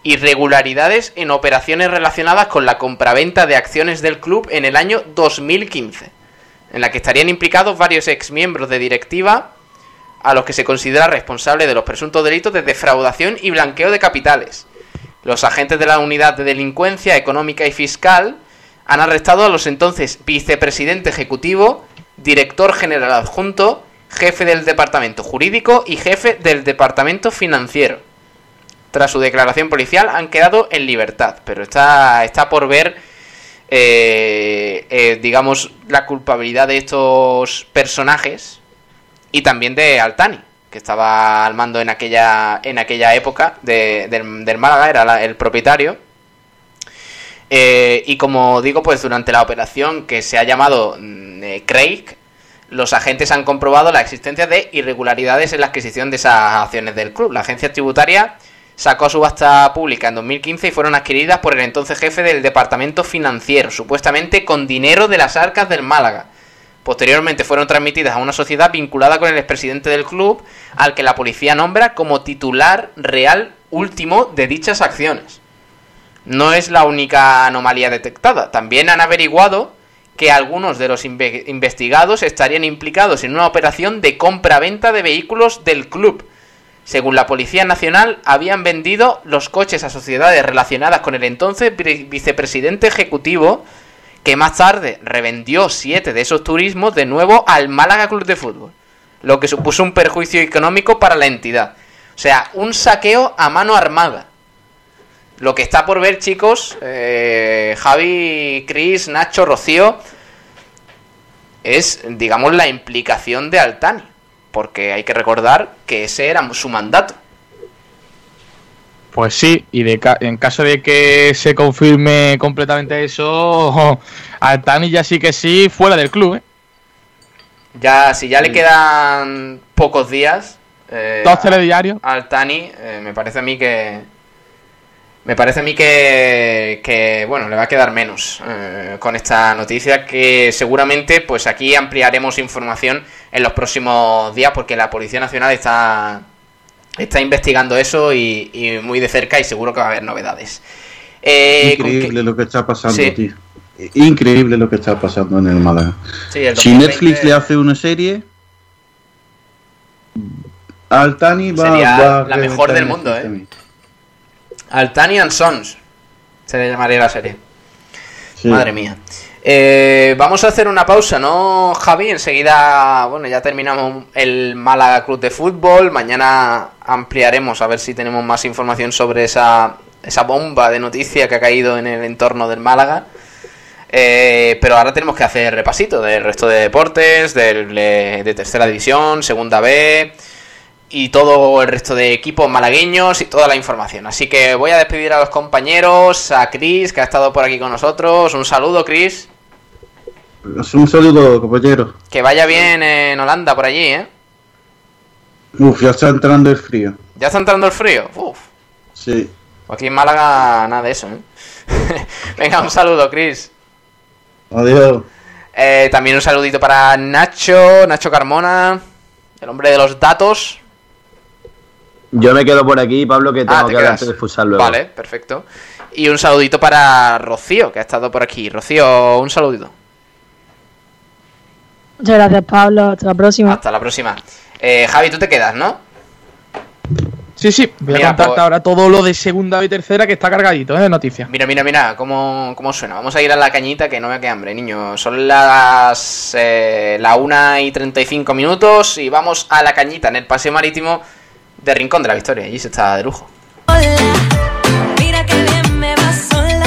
irregularidades en operaciones relacionadas con la compraventa de acciones del club en el año 2015, en la que estarían implicados varios exmiembros de directiva a los que se considera responsable de los presuntos delitos de defraudación y blanqueo de capitales. Los agentes de la Unidad de Delincuencia Económica y Fiscal han arrestado a los entonces vicepresidente ejecutivo, director general adjunto, jefe del departamento jurídico y jefe del departamento financiero. Tras su declaración policial han quedado en libertad, pero está, está por ver, eh, eh, digamos, la culpabilidad de estos personajes y también de Altani, que estaba al mando en aquella, en aquella época de- del, del Málaga, era la- el propietario. Eh, y como digo, pues durante la operación que se ha llamado mm, eh, Craig, los agentes han comprobado la existencia de irregularidades en la adquisición de esas acciones del club. La agencia tributaria sacó a subasta pública en 2015 y fueron adquiridas por el entonces jefe del departamento financiero, supuestamente con dinero de las arcas del Málaga. Posteriormente fueron transmitidas a una sociedad vinculada con el expresidente del club, al que la policía nombra como titular real último de dichas acciones. No es la única anomalía detectada. También han averiguado que algunos de los inve- investigados estarían implicados en una operación de compra-venta de vehículos del club, Según la Policía Nacional, habían vendido los coches a sociedades relacionadas con el entonces vicepresidente ejecutivo, que más tarde revendió siete de esos turismos de nuevo al Málaga Club de Fútbol, lo que supuso un perjuicio económico para la entidad. O sea, un saqueo a mano armada. Lo que está por ver, chicos, eh, Javi, Chris, Nacho, Rocío, es, digamos, la implicación de Altani. Porque hay que recordar que ese era su mandato. Pues sí, y de ca- en caso de que se confirme completamente eso, Altani ya sí que sí, fuera del club, ¿eh? Ya, si ya le quedan pocos días. Eh, Dos telediarios. Al Tani, eh, me parece a mí que. Me parece a mí que, que, bueno, le va a quedar menos eh, con esta noticia que seguramente pues aquí ampliaremos información en los próximos días porque la Policía Nacional está, está investigando eso y, y muy de cerca y seguro que va a haber novedades. Eh, ¿con qué- Increíble lo que está pasando, Sí. tío. Increíble lo que está pasando en el Málaga. Sí, el Si 2020 Netflix le hace una serie, Altani va, Sería va a la mejor del mundo, este ¿eh? Altani and Sons. Se le llamaría la serie. Sí. Madre mía. Eh, vamos a hacer una pausa, ¿no, Javi? Enseguida, bueno, ya terminamos el Málaga Club de Fútbol. Mañana ampliaremos a ver si tenemos más información sobre esa, esa bomba de noticia que ha caído en el entorno del Málaga. Eh, pero ahora tenemos que hacer repasito del resto de deportes, del, eh, de tercera división, segunda B y todo el resto de equipos malagueños y toda la información. Así que voy a despedir a los compañeros, a Chris, que ha estado por aquí con nosotros. Un saludo, Chris. Un saludo, compañero. Que vaya bien en Holanda por allí, ¿eh? Uf, ya está entrando el frío. ¿Ya está entrando el frío? Uf. Sí. Aquí en Málaga nada de eso, ¿eh? Venga, un saludo, Chris. Adiós. Eh, también un saludito para Nacho, Nacho Carmona, el hombre de los datos. Yo me quedo por aquí, Pablo, que tengo Ah, te que hablar de futsal luego. Vale, perfecto. Y un saludito para Rocío, que ha estado por aquí. Rocío, un saludito. Muchas gracias, Pablo. Hasta la próxima. Hasta la próxima. Eh, Javi, tú te quedas, ¿no? Sí, sí, voy Mira, a contarte pues- ahora todo lo de segunda y tercera que está cargadito, ¿eh? De noticias. Mira, mira, mira, cómo, cómo suena. Vamos a ir a la cañita que no me queda hambre, niño. Son las eh, la 1 y 35 minutos y vamos a la cañita en el paseo marítimo de Rincón de la Victoria. Allí se está de lujo. Mira que bien me va sola.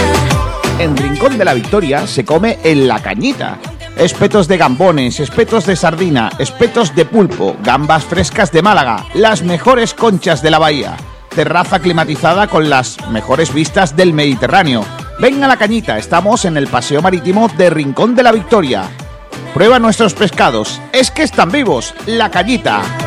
En Rincón de la Victoria se come en la cañita. Espetos de gambones, espetos de sardina, espetos de pulpo, gambas frescas de Málaga, las mejores conchas de la bahía. Terraza climatizada con las mejores vistas del Mediterráneo. Ven a la cañita, estamos en el paseo marítimo de Rincón de la Victoria. Prueba nuestros pescados, es que están vivos, la cañita.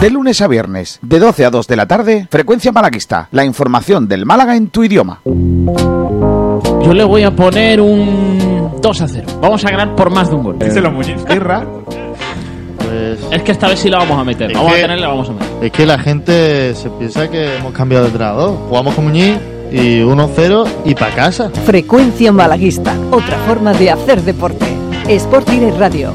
De lunes a viernes, de 12 a 2 de la tarde, Frecuencia Malaguista, la información del Málaga en tu idioma. Yo le voy a poner un 2 a 0. Vamos a ganar por más de un gol. Díselo, Muñiz. Pues Es que esta vez sí la vamos a meter. Es Vamos que- a tenerla, la vamos a meter. es que la gente se piensa que hemos cambiado de entrenador. Jugamos con Muñiz y 1-0 y para casa. Frecuencia malaguista, otra forma de hacer deporte. Sport Direct Radio.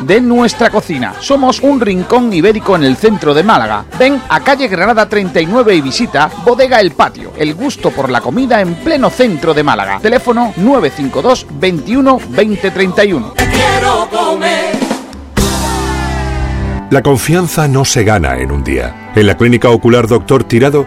de nuestra cocina. Somos un rincón ibérico en el centro de Málaga. Ven a calle Granada 39 y visita Bodega El Patio, el gusto por la comida en pleno centro de Málaga. Teléfono 952 21 20 31. Quiero comer. La confianza no se gana en un día. En la Clínica Ocular Doctor Tirado,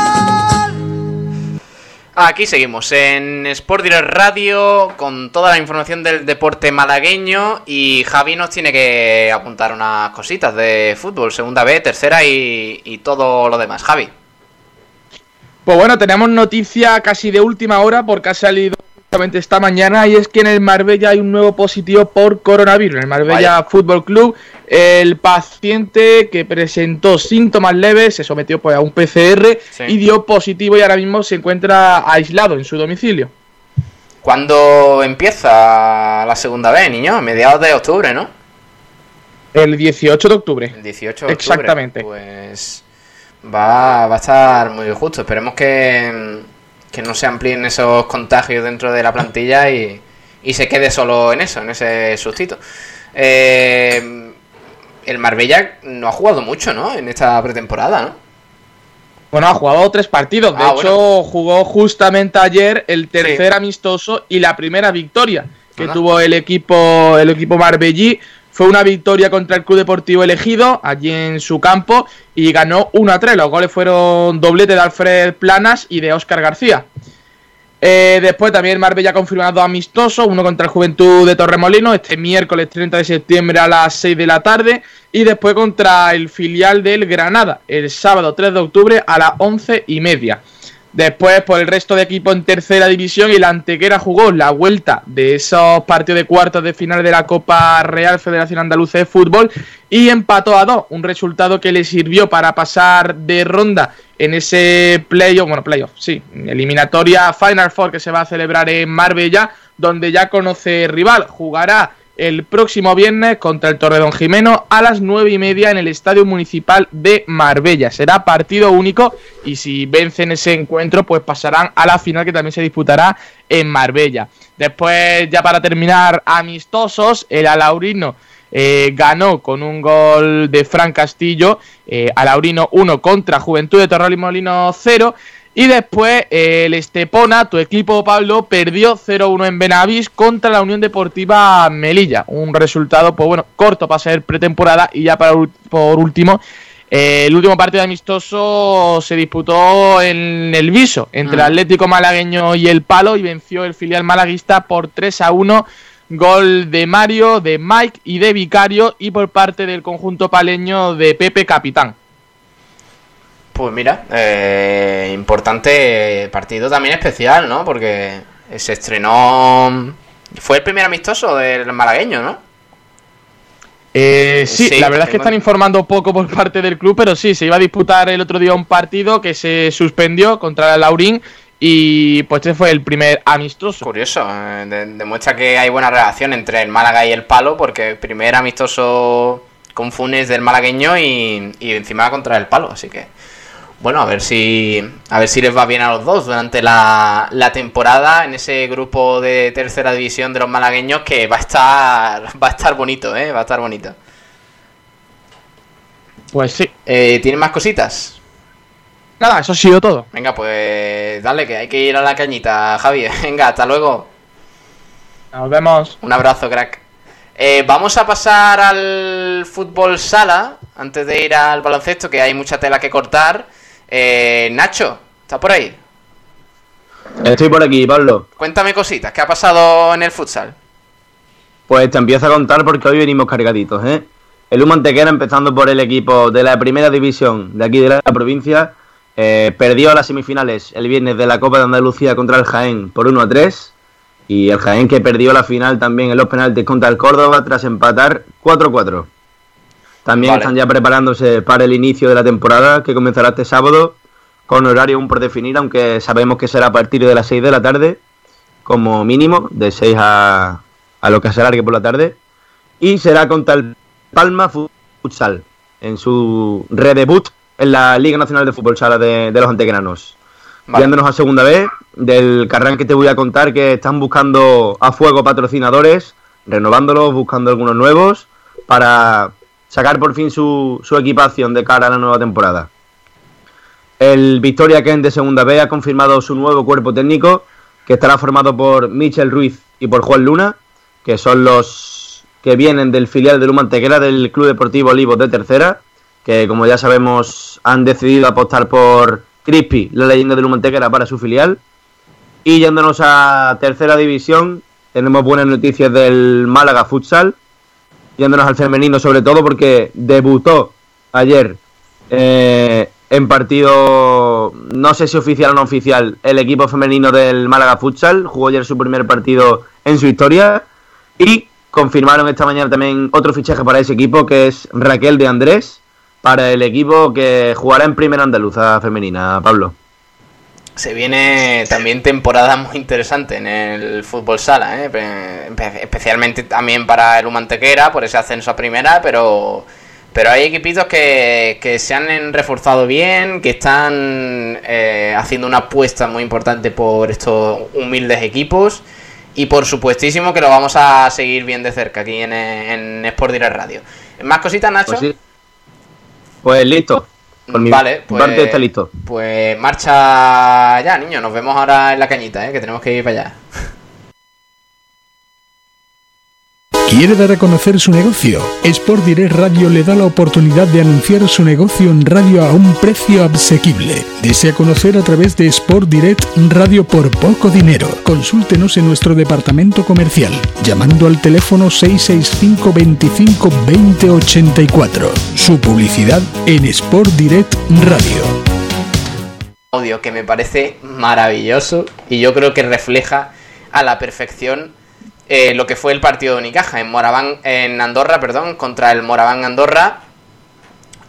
Aquí seguimos en Sport Direct Radio con toda la información del deporte malagueño y Javi nos tiene que apuntar unas cositas de fútbol, segunda B, tercera y, y todo lo demás. Javi. Pues bueno, tenemos noticia casi de última hora porque ha salido justamente esta mañana y es que en el Marbella hay un nuevo positivo por coronavirus. En el Marbella Fútbol Club, el paciente que presentó síntomas leves se sometió pues, a un PCR y dio positivo y ahora mismo se encuentra aislado en su domicilio. ¿Cuándo empieza la segunda B, niño? A mediados de octubre, ¿no? El 18 de octubre. El 18 de octubre. Exactamente. Pues va, va a estar muy justo. Esperemos que, que no se amplíen esos contagios dentro de la plantilla y, y se quede solo en eso, en ese sustito. Eh, el Marbella no ha jugado mucho, ¿no? En esta pretemporada, ¿no? Bueno, ha jugado tres partidos. De Ah, hecho, jugó justamente ayer el tercer amistoso y la primera victoria que tuvo el equipo, el equipo marbellí. Fue una victoria contra el Club Deportivo Elegido, allí en su campo, y ganó 1 a 3. Los goles fueron doblete de Alfred Planas y de Óscar García. Eh, después también Marbella ha confirmado dos amistosos, uno contra el Juventud de Torremolino, este miércoles 30 de septiembre a las 6 de la tarde, y después contra el filial del Granada, el sábado 3 de octubre a las 11 y media. Después, por el resto de equipos en tercera división, y la Antequera jugó la vuelta de esos partidos de cuartos de final de la Copa Real Federación Andaluza de Fútbol y empató a dos, un resultado que le sirvió para pasar de ronda en ese playoff, bueno, playoff, sí, eliminatoria Final Four que se va a celebrar en Marbella, donde ya conoce rival, jugará el próximo viernes contra el Torredón Jimeno a las nueve y media en el Estadio Municipal de Marbella. Será partido único y si vencen ese encuentro, pues pasarán a la final que también se disputará en Marbella. Después, ya para terminar, amistosos, el Alaurino eh, ganó con un gol de Fran Castillo, eh, Alaurino 1 contra Juventud de Torremolinos 0. Y después el Estepona, tu equipo Pablo, perdió 0-1 en Benavís contra la Unión Deportiva Melilla. Un resultado, pues bueno, corto para ser pretemporada. Y ya para, por último, eh, el último partido amistoso se disputó en el Viso, entre el Mm. Atlético Malagueño y el Palo, y venció el filial malaguista por 3-1. Gol de Mario, de Mike y de Vicario, y por parte del conjunto paleño de Pepe Capitán. Pues mira, eh, importante partido también especial, ¿no? Porque se estrenó... Fue el primer amistoso del malagueño, ¿no? Eh, sí, Sí, la verdad es que están informando poco por parte del club, pero sí, se iba a disputar el otro día un partido que se suspendió contra el Laurín y pues este fue el primer amistoso. Curioso, eh, de- demuestra que hay buena relación entre el Málaga y el Palo, porque el primer amistoso con Funes del malagueño y, y encima contra el Palo, así que bueno, a ver si a ver si les va bien a los dos durante la, la temporada en ese grupo de tercera división de los malagueños que va a estar va a estar bonito, eh, va a estar bonito. Pues sí. Eh, ¿Tienen más cositas? Nada, eso ha sido todo. Venga, pues dale, que hay que ir a la cañita, Javi. Venga, hasta luego. Nos vemos. Un abrazo, crack. Eh, vamos a pasar al fútbol sala antes de ir al baloncesto, que hay mucha tela que cortar. Eh, Nacho, ¿está por ahí? Estoy por aquí, Pablo. Cuéntame cositas, ¿qué ha pasado en el futsal? Pues te empiezo a contar porque hoy venimos cargaditos, ¿eh? El Humantequera, empezando por el equipo de la primera división de aquí de la provincia, eh, perdió las semifinales el viernes de la Copa de Andalucía contra el Jaén por 1 a 3. Y el Jaén que perdió la final también en los penaltis contra el Córdoba tras empatar 4-4. También Vale. están ya preparándose para el inicio de la temporada que comenzará este sábado con horario aún por definir, aunque sabemos que será a partir de las 6 de la tarde, como mínimo, de 6 a, a lo que se alargue por la tarde. Y será contra el Palma Futsal, en su redebut en la Liga Nacional de Fútbol Sala de, de los Antegranos. Vale. A segunda vez, del Carrán que te voy a contar que están buscando a fuego patrocinadores, renovándolos, buscando algunos nuevos, para sacar por fin su, su equipación de cara a la nueva temporada. El Victoria Ken de Segunda B ha confirmado su nuevo cuerpo técnico, que estará formado por Michel Ruiz y por Juan Luna, que son los que vienen del filial del Humantequera del Club Deportivo Olivos de Tercera, que como ya sabemos han decidido apostar por Crispy, la leyenda del Humantequera, para su filial. Y yéndonos a Tercera División, tenemos buenas noticias del Málaga Futsal, yéndonos al femenino sobre todo porque debutó ayer eh, en partido, no sé si oficial o no oficial, el equipo femenino del Málaga Futsal. Jugó ayer su primer partido en su historia. Y confirmaron esta mañana también otro fichaje para ese equipo, que es Raquel de Andrés, para el equipo que jugará en Primera Andaluza Femenina, Pablo. Se viene también temporada muy interesante en el fútbol sala, ¿eh? Pe- espe- especialmente también para el Humantequera, por ese ascenso a primera, pero, pero hay equipitos que, que se han reforzado bien, que están eh, haciendo una apuesta muy importante por estos humildes equipos y por supuestísimo que lo vamos a seguir bien de cerca aquí en, en Sport Direct Radio. ¿Más cositas, Nacho? Pues. Pues listo. Por Vale, pues, parte está listo. Pues marcha ya, niño. Nos vemos ahora en la cañita, ¿eh? que tenemos que ir para allá. ¿Quiere dar a conocer su negocio? Sport Direct Radio le da la oportunidad de anunciar su negocio en radio a un precio asequible. Desea conocer a través de Sport Direct Radio por poco dinero. Consúltenos en nuestro departamento comercial llamando al teléfono 665 25 20 84. Su publicidad en Sport Direct Radio. Audio que me parece maravilloso y yo creo que refleja a la perfección eh, lo que fue el partido de Unicaja en Moraván, en Andorra, perdón, contra el Moraván Andorra,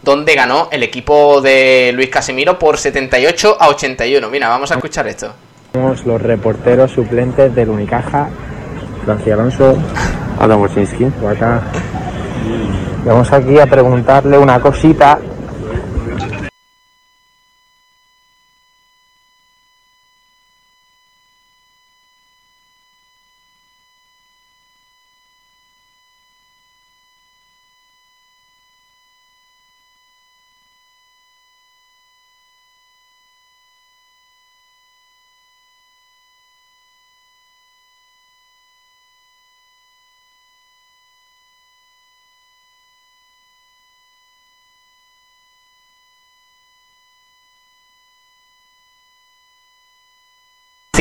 donde ganó el equipo de Luis Casimiro por 78 a 81. Mira, vamos a escuchar esto. Somos los reporteros suplentes del Unicaja, Francis Alonso, Adam Wojcinski, acá. Vamos aquí a preguntarle una cosita.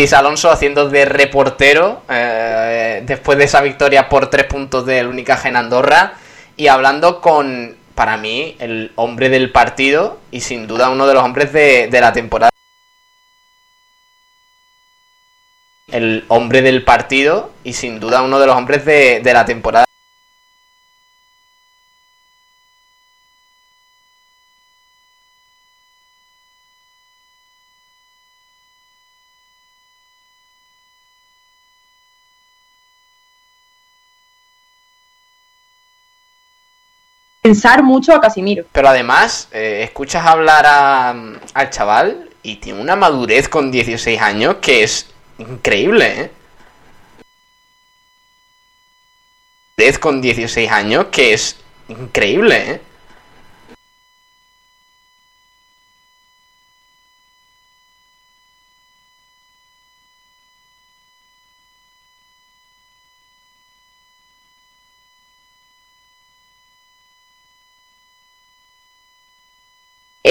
Cis Alonso haciendo de reportero eh, después de esa victoria por tres puntos del Unicaja en Andorra y hablando con, para mí, el hombre del partido y sin duda uno de los hombres de, la temporada. El hombre del partido y sin duda uno de los hombres de la temporada. Pensar mucho a Casimiro. Pero además, eh, escuchas hablar a- al chaval y tiene una madurez con 16 años que es increíble, ¿eh? Madurez con 16 años que es increíble, ¿eh?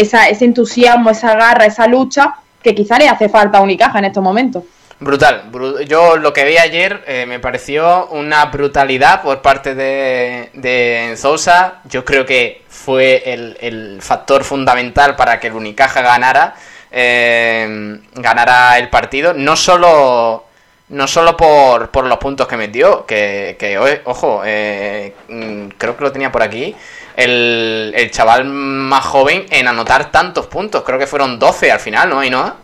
Esa, ese entusiasmo, esa garra, esa lucha que quizá le hace falta a Unicaja en estos momentos. Brutal. bru- Yo lo que vi ayer eh, me pareció una brutalidad por parte de, de Sousa. Yo creo que fue el, el factor fundamental para que el Unicaja ganara, eh, ganara el partido. No solo, no solo por, por los puntos que metió, que, que ojo, eh, mm, creo que lo tenía por aquí. El, el chaval más joven en anotar tantos puntos. Creo que fueron 12 al final, ¿no, Ainhoa?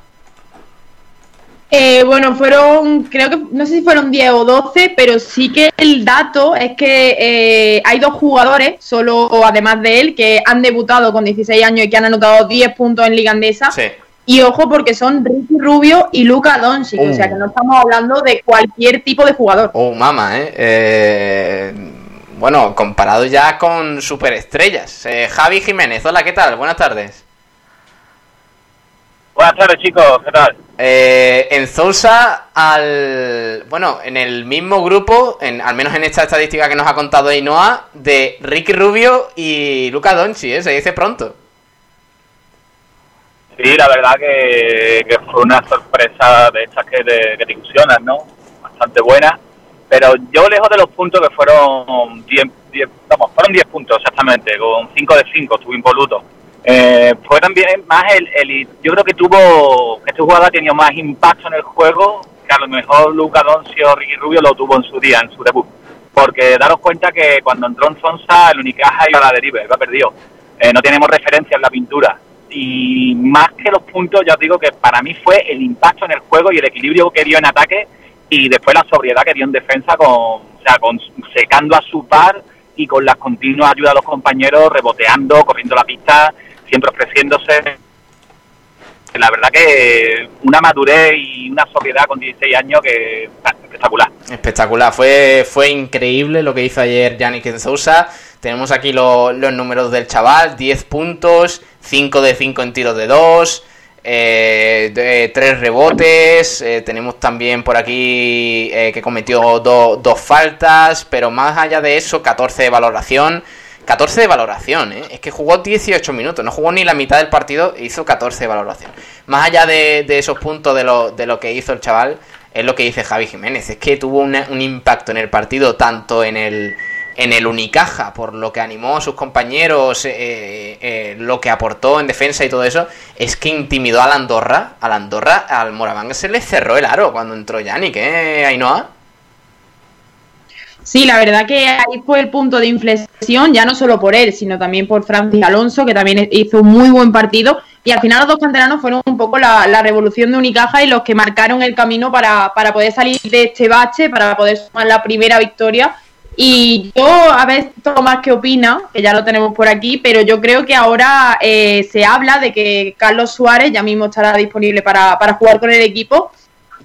Eh, bueno, fueron, creo que, no sé si fueron 10 o 12, pero sí que el dato es que eh, hay dos jugadores, solo o además de él, que han debutado con 16 años y que han anotado 10 puntos en Liga Andesa. Sí. Y ojo, porque son Ricky Rubio y Luca Doncic, o sea que no estamos hablando de cualquier tipo de jugador. Oh, mama, ¿eh? Eh, Bueno, comparado ya con superestrellas. Eh, Javi Jiménez, hola, ¿qué tal? Buenas tardes. Buenas tardes, chicos, ¿qué tal? Eh, en Sousa, al. Bueno, en el mismo grupo, en, al menos en esta estadística que nos ha contado Ainhoa, de Ricky Rubio y Luca Donchi, ¿eh? Se dice pronto. Sí, la verdad que, que fue una sorpresa de estas que te, que te ¿no? Bastante buena. Pero yo lejos de los puntos que fueron 10, 10 vamos, fueron 10 puntos exactamente, con 5 de 5 estuvo involuto. Eh, fue también más el, el- yo creo que tuvo, este jugador ha tenido más impacto en el juego que a lo mejor Luca Doncio Ricky Rubio lo tuvo en su día, en su debut. Porque daros cuenta que cuando entró en Zonza el Unicaja iba a la deriva, iba perdido. Eh, no tenemos referencia en la pintura. Y más que los puntos, ya os digo que para mí fue el impacto en el juego y el equilibrio que dio en ataque y después la sobriedad que dio en defensa, con, o sea, con secando a su par y con las continuas ayudas a los compañeros, reboteando, corriendo la pista, siempre ofreciéndose. La verdad que una madurez y una sobriedad con 16 años que espectacular. Espectacular, fue, fue increíble lo que hizo ayer Yannick Sousa. Tenemos aquí lo- los números del chaval: 10 puntos, 5 de 5 en tiros de 2, 3 rebotes. eh, tenemos también por aquí eh, que cometió do- dos faltas, pero más allá de eso, 14 de valoración. 14 de valoración, ¿eh? Es que jugó 18 minutos, no jugó ni la mitad del partido, hizo 14 de valoración. Más allá de, de esos puntos de lo, de lo que hizo el chaval, es lo que dice Javi Jiménez, es que tuvo un impacto en el partido, tanto en el, en el Unicaja, por lo que animó a sus compañeros, eh, eh, lo que aportó en defensa y todo eso, es que intimidó al Andorra, al Andorra, al Moraván se le cerró el aro cuando entró Yannick, ¿eh, Ainhoa? Sí, la verdad que ahí fue el punto de inflexión, ya no solo por él, sino también por Francis Alonso, que también hizo un muy buen partido. Y al final los dos canteranos fueron un poco la, la revolución de Unicaja y los que marcaron el camino para, para poder salir de este bache, para poder sumar la primera victoria. Y yo, a ver, Tomás, ¿qué opina? Que ya lo tenemos por aquí, pero yo creo que ahora eh, se habla de que Carlos Suárez ya mismo estará disponible para, para jugar con el equipo.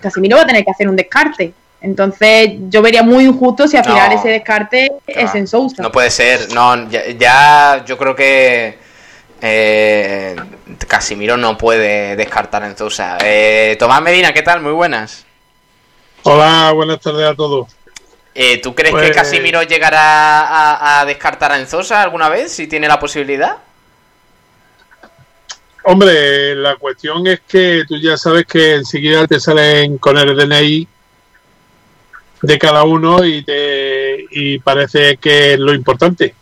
Casimiro va a tener que hacer un descarte. Entonces, yo vería muy injusto si al No. final ese descarte es en Sousa. No puede ser, no, ya, ya yo creo que eh, Casimiro no puede descartar en Sousa. Eh, Tomás Medina, ¿qué tal? Muy buenas. Hola, buenas tardes a todos. Eh, ¿Tú crees que Pues- Casimiro llegará a, a descartar a Enzosa alguna vez, si tiene la posibilidad? Hombre, la cuestión es que tú ya sabes que enseguida te salen con el DNI de cada uno y, te, y parece que es lo importante.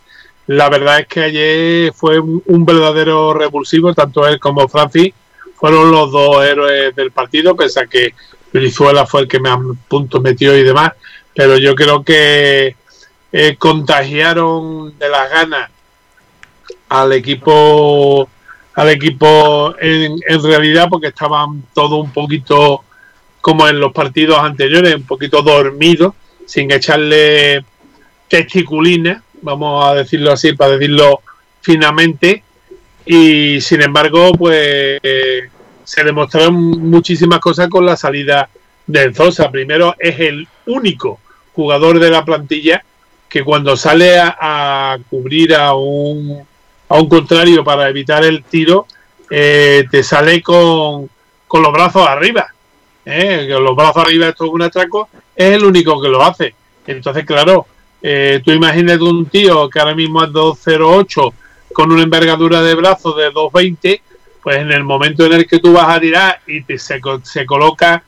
La verdad es que ayer fue un, un verdadero revulsivo, tanto él como Francis fueron los dos héroes del partido, pese a que Brizuela fue el que más puntos metió y demás, pero yo creo que eh, contagiaron de las ganas al equipo al equipo en, realidad porque estaban todos un poquito como en los partidos anteriores, un poquito dormidos, sin echarle testiculines, vamos a decirlo así, para decirlo finamente, y sin embargo, pues eh, se demostraron muchísimas cosas con la salida de Enzosa. Primero, es el único jugador de la plantilla que cuando sale a, cubrir a un, a un contrario para evitar el tiro, eh, te sale con, con los brazos arriba. ¿eh? Los brazos arriba, esto es un atraco, es el único que lo hace. Entonces, claro, eh, tú imagínate un tío que ahora mismo es 208 con una envergadura de brazos de 220, pues en el momento en el que tú vas a tirar y te, se, se coloca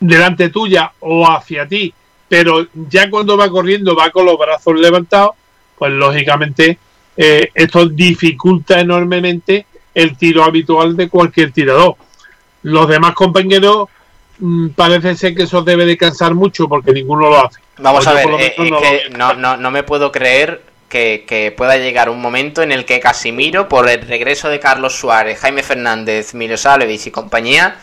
delante tuya o hacia ti, pero ya cuando va corriendo va con los brazos levantados, pues lógicamente eh, esto dificulta enormemente el tiro habitual de cualquier tirador. Los demás compañeros mm, parece ser que eso debe de cansar mucho porque ninguno lo hace. Vamos O a ver, eh, es no que no, no, no me puedo creer que, que pueda llegar un momento en el que Casimiro, por el regreso de Carlos Suárez, Jaime Fernández, Mirosalevich y compañía,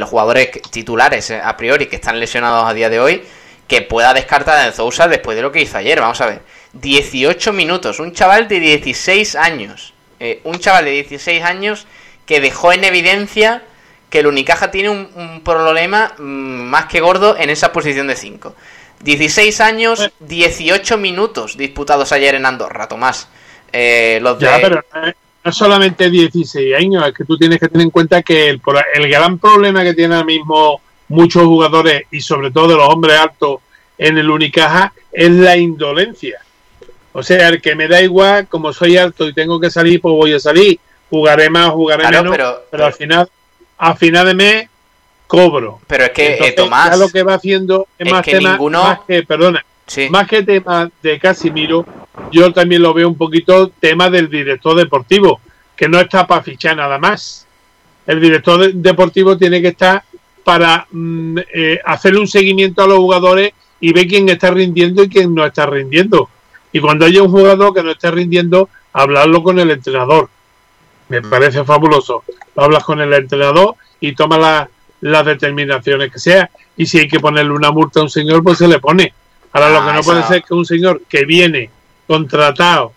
los jugadores titulares eh, a priori que están lesionados a día de hoy, que pueda descartar a Sousa después de lo que hizo ayer. Vamos a ver, 18 minutos, un chaval de 16 años, eh, un chaval de 16 años que dejó en evidencia que el Unicaja tiene un, un problema mm, más que gordo en esa posición de 5. 16 años, 18 minutos disputados ayer en Andorra, Tomás. Eh, los de... Ya, pero no solamente 16 años, es que tú tienes que tener en cuenta que el, el gran problema que tienen ahora mismo muchos jugadores y sobre todo los hombres altos en el Unicaja es la indolencia. O sea, el que me da igual, como soy alto y tengo que salir, pues voy a salir. Jugaré más, jugaré Claro, menos, pero- pero, al final, a final de mes cobro. Pero es que, eh, Tomás, ya lo que va haciendo es, es más que tema, ninguno- más que, perdona, más que tema de Casimiro, yo también lo veo un poquito tema del director deportivo, que no está para fichar nada más. El director de- deportivo tiene que estar para mm, eh, hacerle un seguimiento a los jugadores y ver quién está rindiendo y quién no está rindiendo. Y cuando haya un jugador que no esté rindiendo, hablarlo con el entrenador. Me parece fabuloso. Lo hablas con el entrenador y toma la- las determinaciones que sea. Y si hay que ponerle una multa a un señor, pues se le pone. Ahora, lo Ah, que no puede ser que un señor que viene contratado,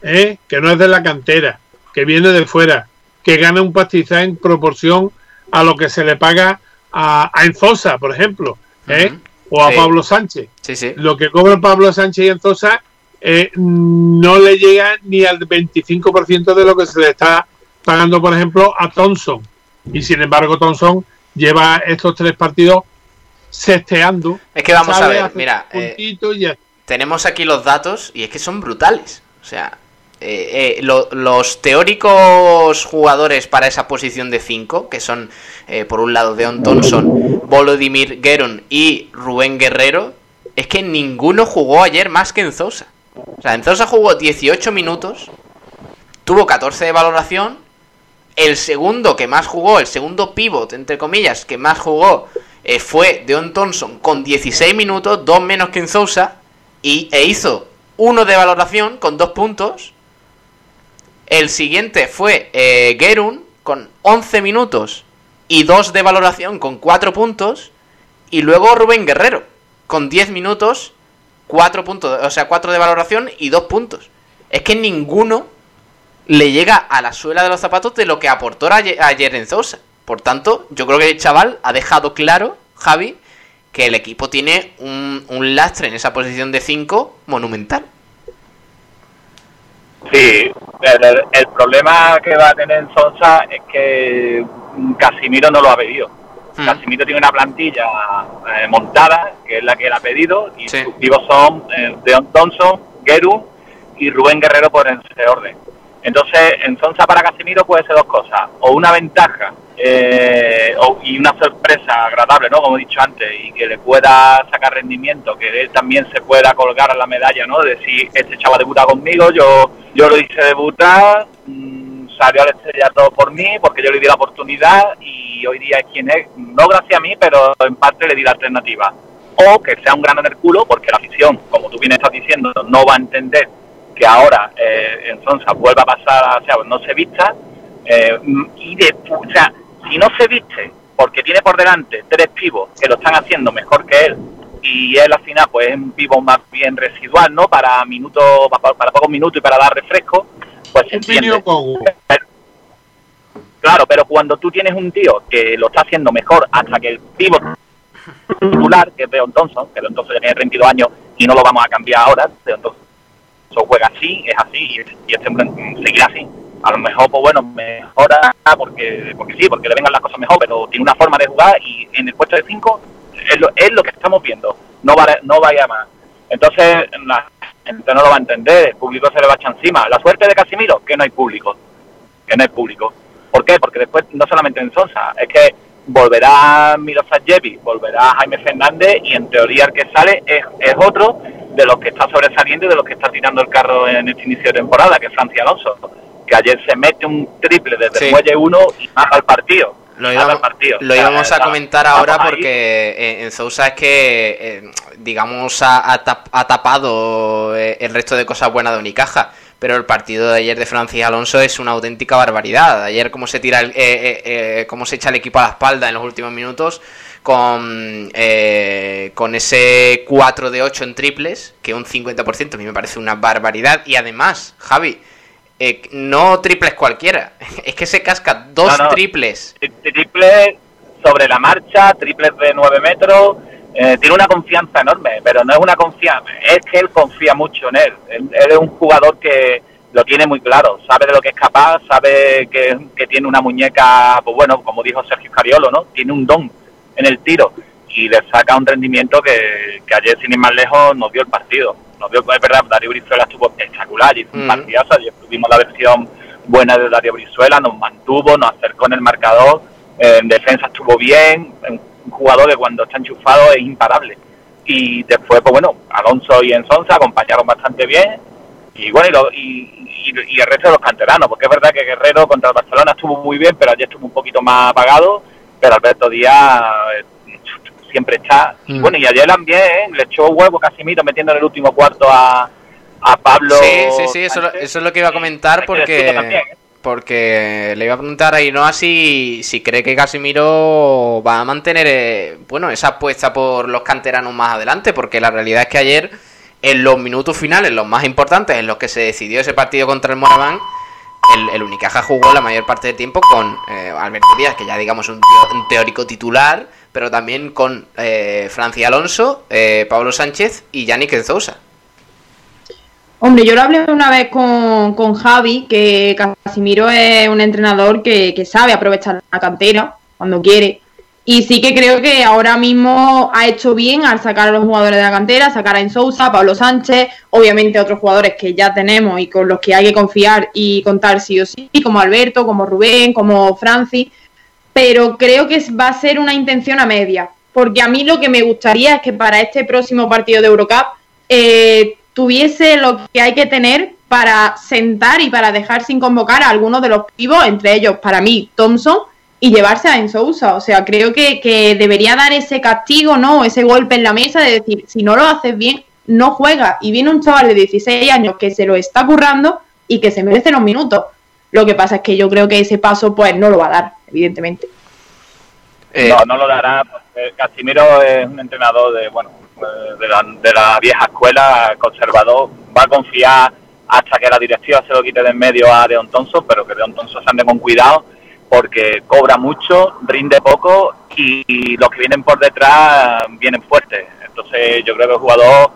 ¿eh? que no es de la cantera, que viene de fuera, que gana un pastizal en proporción a lo que se le paga a, a Enzosa, por ejemplo, ¿eh? o a Sí. Pablo Sánchez. Sí, sí. Lo que cobra Pablo Sánchez y Enzosa eh, no le llega ni al 25% de lo que se le está pagando, por ejemplo, a Thompson. Y sin embargo, Thompson lleva estos tres partidos sesteando. Es que vamos a ver, mira, eh, ya. Tenemos aquí los datos y es que son brutales. O sea, eh, eh, lo- los teóricos jugadores para esa posición de 5, que son eh, por un lado Deon Thompson, Volodymyr Geron y Rubén Guerrero, es que ninguno jugó ayer más que Enzosa. O sea, Enzosa jugó 18 minutos, tuvo 14 de valoración, el segundo que más jugó, el segundo pivot, entre comillas, que más jugó, fue Deon Thompson con 16 minutos, dos menos que Enzosa, y, e hizo uno de valoración con dos puntos. El siguiente fue eh, Gerun con 11 minutos y dos de valoración con cuatro puntos. Y luego Rubén Guerrero con 10 minutos, cuatro puntos, o sea, cuatro de valoración y dos puntos. Es que ninguno le llega a la suela de los zapatos de lo que aportó ayer, ayer en. Por tanto, yo creo que el chaval ha dejado claro, Javi, que el equipo tiene un, un lastre en esa posición de 5 monumental. Sí, el, el problema que va a tener Sosa es que Casimiro no lo ha pedido. Casimiro tiene una plantilla eh, montada, que es la que él ha pedido, y sus vivos son eh, Deon Thompson, Geru y Rubén Guerrero por ese orden. Entonces, en Sonsa para Casimiro puede ser dos cosas, o una ventaja eh, y una sorpresa agradable, ¿no? Como he dicho antes, y que le pueda sacar rendimiento, que él también se pueda colgar a la medalla, ¿no? De decir, este chaval debuta conmigo, yo, yo lo hice debutar, mm, salió al estrellato por mí, porque yo le di la oportunidad y hoy día es quien es, no gracias a mí, pero en parte le di la alternativa. O que sea un grano en el culo, porque la afición, como tú bien estás diciendo, no va a entender que ahora eh, en Sonsa vuelva a pasar, o sea, no se vista, eh, y de, o sea, si no se viste porque tiene por delante tres pibos que lo están haciendo mejor que él y él al final pues es un pivo más bien residual, ¿no? Para minutos, para, para pocos minutos y para dar refresco, pues se entiende. Claro, pero cuando tú tienes un tío que lo está haciendo mejor hasta que el pivo titular, que es Deon Thompson, que Deon Thompson ya tiene 32 años y no lo vamos a cambiar ahora, Deon Thompson juega así, es así, y, y este seguirá así. A lo mejor, pues bueno, mejora porque, porque sí, porque le vengan las cosas mejor, pero tiene una forma de jugar y en el puesto de 5 es lo, es lo que estamos viendo, no, vale, no vaya más. Entonces, la gente no lo va a entender, el público se le va a echar encima. La suerte de Casimiro, que no hay público, que no hay público. ¿Por qué? Porque después, no solamente en Sonsa, es que volverá Miroslav volverá Jaime Fernández y en teoría el que sale es, es otro de los que está sobresaliendo y de los que está tirando el carro en este inicio de temporada, que es Francia Alonso, que ayer se mete un triple desde Sí. el muelle 1 y mata el partido. Lo íbamos, partido. lo a comentar ahora porque eh, en Sousa es que, eh, digamos, ha, ha tap- ha tapado eh, el resto de cosas buenas de Unicaja. Pero el partido de ayer de Francis Alonso es una auténtica barbaridad. Ayer cómo se tira, el- eh, eh, eh, cómo se echa el equipo a la espalda en los últimos minutos con, eh, con ese 4 de 8 en triples, que un 50% a mí me parece una barbaridad. Y además, Javi, eh, no triples cualquiera, es que se casca dos No, no. triples Triple sobre la marcha, triples de 9 metros. eh, tiene una confianza enorme, pero no es una confianza, es que él confía mucho en él. Él, él es un jugador que lo tiene muy claro, sabe de lo que es capaz, sabe que, que tiene una muñeca, pues bueno, como dijo Sergio Cariolo, ¿no? Tiene un don en el tiro y le saca un rendimiento que, que ayer, sin ir más lejos, nos dio el partido. Nos dio, es verdad, Darío Brizuela estuvo espectacular, hizo un Mm. partidazo, ayer tuvimos la versión buena de Darío Brizuela, nos mantuvo, nos acercó en el marcador, eh, en defensa estuvo bien, un jugador que cuando está enchufado es imparable. Y después, pues bueno, Alonso y Ensonza acompañaron bastante bien, y bueno, y, lo- y, y- y el resto de los canteranos, porque es verdad que Guerrero contra el Barcelona estuvo muy bien, pero ayer estuvo un poquito más apagado, pero Alberto Díaz eh, siempre está. Mm. bueno, y ayer también ¿eh? le echó huevo Casimiro metiendo en el último cuarto a, a Pablo. Sí, sí, sí, eso, eso es lo que iba a comentar porque ¿eh? porque le iba a preguntar a Ainhoa si, si cree que Casimiro va a mantener eh, bueno esa apuesta por los canteranos más adelante, porque la realidad es que ayer en los minutos finales, los más importantes, en los que se decidió ese partido contra el Moraván, el, el Unicaja jugó la mayor parte del tiempo con eh, Alberto Díaz, que ya digamos un, un teórico titular, pero también con eh, Francia Alonso, eh, Pablo Sánchez y Yannick Enzousa. Hombre, yo lo hablé una vez con, con Javi, que Casimiro es un entrenador que, que sabe aprovechar la cantera cuando quiere. Y sí que creo que ahora mismo ha hecho bien al sacar a los jugadores de la cantera, sacar a Insousa, Pablo Sánchez, obviamente otros jugadores que ya tenemos y con los que hay que confiar y contar sí o sí, como Alberto, como Rubén, como Francis. Pero creo que va a ser una intención a media. Porque a mí lo que me gustaría es que para este próximo partido de Eurocup eh, tuviese lo que hay que tener para sentar y para dejar sin convocar a algunos de los pivos, entre ellos para mí Thompson, y llevarse a Ensousa. O sea, creo que, que debería dar ese castigo, ¿no? Ese golpe en la mesa de decir, si no lo haces bien, no juega. Y viene un chaval de 16 años que se lo está currando y que se merece los minutos. Lo que pasa es que yo creo que ese paso, pues, no lo va a dar, evidentemente. Eh, No, no lo dará. porque Casimiro es un entrenador de, bueno, eh, de la, de la vieja escuela, conservador. Va a confiar hasta que la directiva se lo quite de en medio a Deon Thompson, pero que Deon Thompson se ande con cuidado porque cobra mucho, rinde poco y, y los que vienen por detrás vienen fuertes. Entonces yo creo que el jugador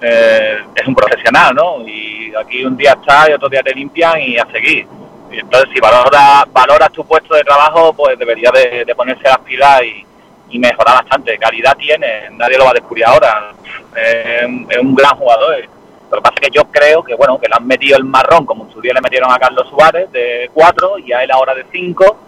eh, es un profesional, ¿no? Y aquí un día está y otro día te limpian y a seguir. Entonces si valora, valoras tu puesto de trabajo, pues debería de, ponerse las pilas y, mejorar bastante. Calidad tiene, nadie lo va a descubrir ahora. Es, un- gran jugador. Lo que pasa es que yo creo que bueno que le han metido el marrón, como en su día le metieron a Carlos Suárez de 4 y a él ahora de 5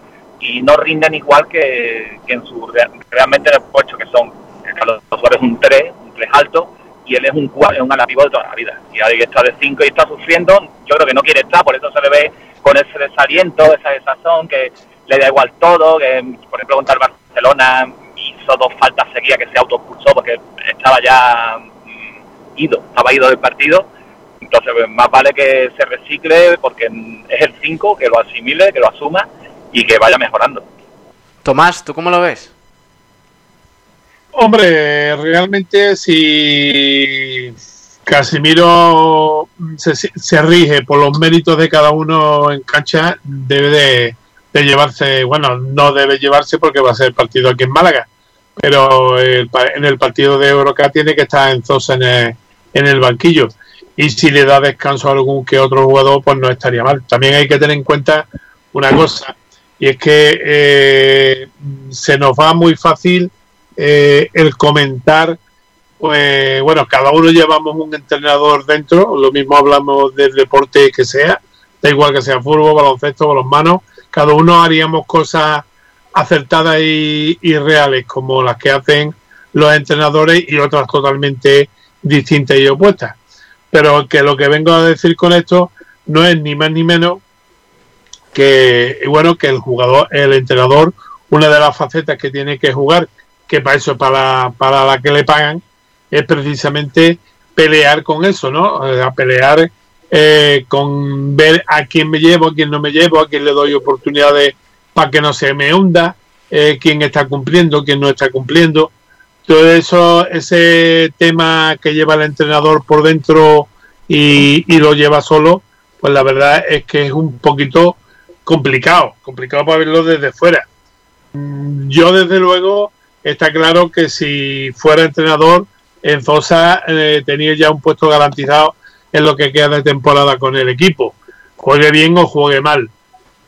y no rinden igual que, que en su re- realmente en el puesto que son Carlos Suárez un 3, un 3 alto y él es un 4, es un de toda la vida. Y ahí está de 5 y está sufriendo, yo creo que no quiere estar, por eso se le ve con ese desaliento, esa desazón, que le da igual todo, que por ejemplo contra el Barcelona hizo dos faltas seguidas que se autoexpulsó porque estaba ya mm, ido, estaba ido del partido. Entonces, pues, más vale que se recicle porque es el 5, que lo asimile, que lo asuma y que vaya mejorando. Tomás, ¿tú cómo lo ves? Hombre, realmente si Casimiro se, se rige por los méritos de cada uno en cancha, debe de, llevarse, bueno, no debe llevarse porque va a ser el partido aquí en Málaga, pero el en el partido de Eurocup tiene que estar en Zosa en el, en el banquillo. Y si le da descanso a algún que otro jugador, pues no estaría mal. También hay que tener en cuenta una cosa, y es que eh, se nos va muy fácil eh, el comentar, pues bueno, cada uno llevamos un entrenador dentro, lo mismo hablamos del deporte que sea, da igual que sea fútbol, baloncesto, balonmano, cada uno haríamos cosas acertadas y, y reales como las que hacen los entrenadores y otras totalmente distintas y opuestas. Pero que lo que vengo a decir con esto no es ni más ni menos que bueno que el jugador, el entrenador, una de las facetas que tiene que jugar, que para eso para, para la que le pagan, es precisamente pelear con eso, ¿no? A pelear eh, con ver a quién me llevo, a quién no me llevo, a quién le doy oportunidades para que no se me hunda, eh, quién está cumpliendo, quién no está cumpliendo. Todo eso, ese tema que lleva el entrenador por dentro y, y lo lleva solo, pues la verdad es que es un poquito complicado, complicado para verlo desde fuera. Mm, Yo desde luego está claro que si fuera entrenador en Zosa eh, tenía ya un puesto garantizado en lo que queda de temporada con el equipo, juegue bien o juegue mal.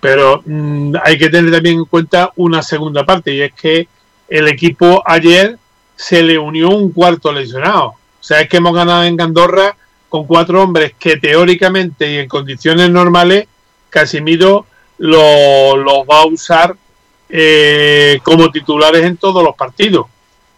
Pero mm, hay que tener también en cuenta una segunda parte y es que el equipo ayer se le unió un cuarto lesionado. O sea, es que hemos ganado en Andorra con cuatro hombres que teóricamente y en condiciones normales Casimiro lo- los va a usar eh, como titulares en todos los partidos.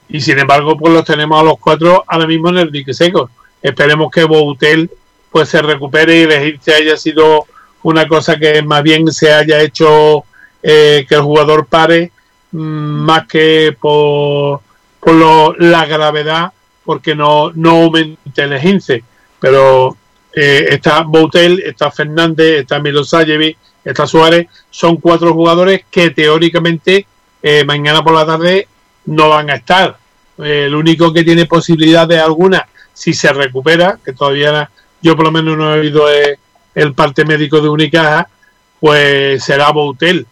Y sin embargo, pues los tenemos a los cuatro ahora mismo en el dique seco. Esperemos que Boutel pues se recupere y elegirse haya sido una cosa que más bien se haya hecho eh, que el jugador pare mm, más que por, por lo- la gravedad porque no, no aumente el esguince. Pero eh, está Boutel, está Fernández, está Milosayevic, está Suárez, son cuatro jugadores que teóricamente eh, mañana por la tarde no van a estar. El único que tiene posibilidades alguna, si se recupera, que todavía yo por lo menos no he oído eh, el parte médico de Unicaja, pues será Boutel.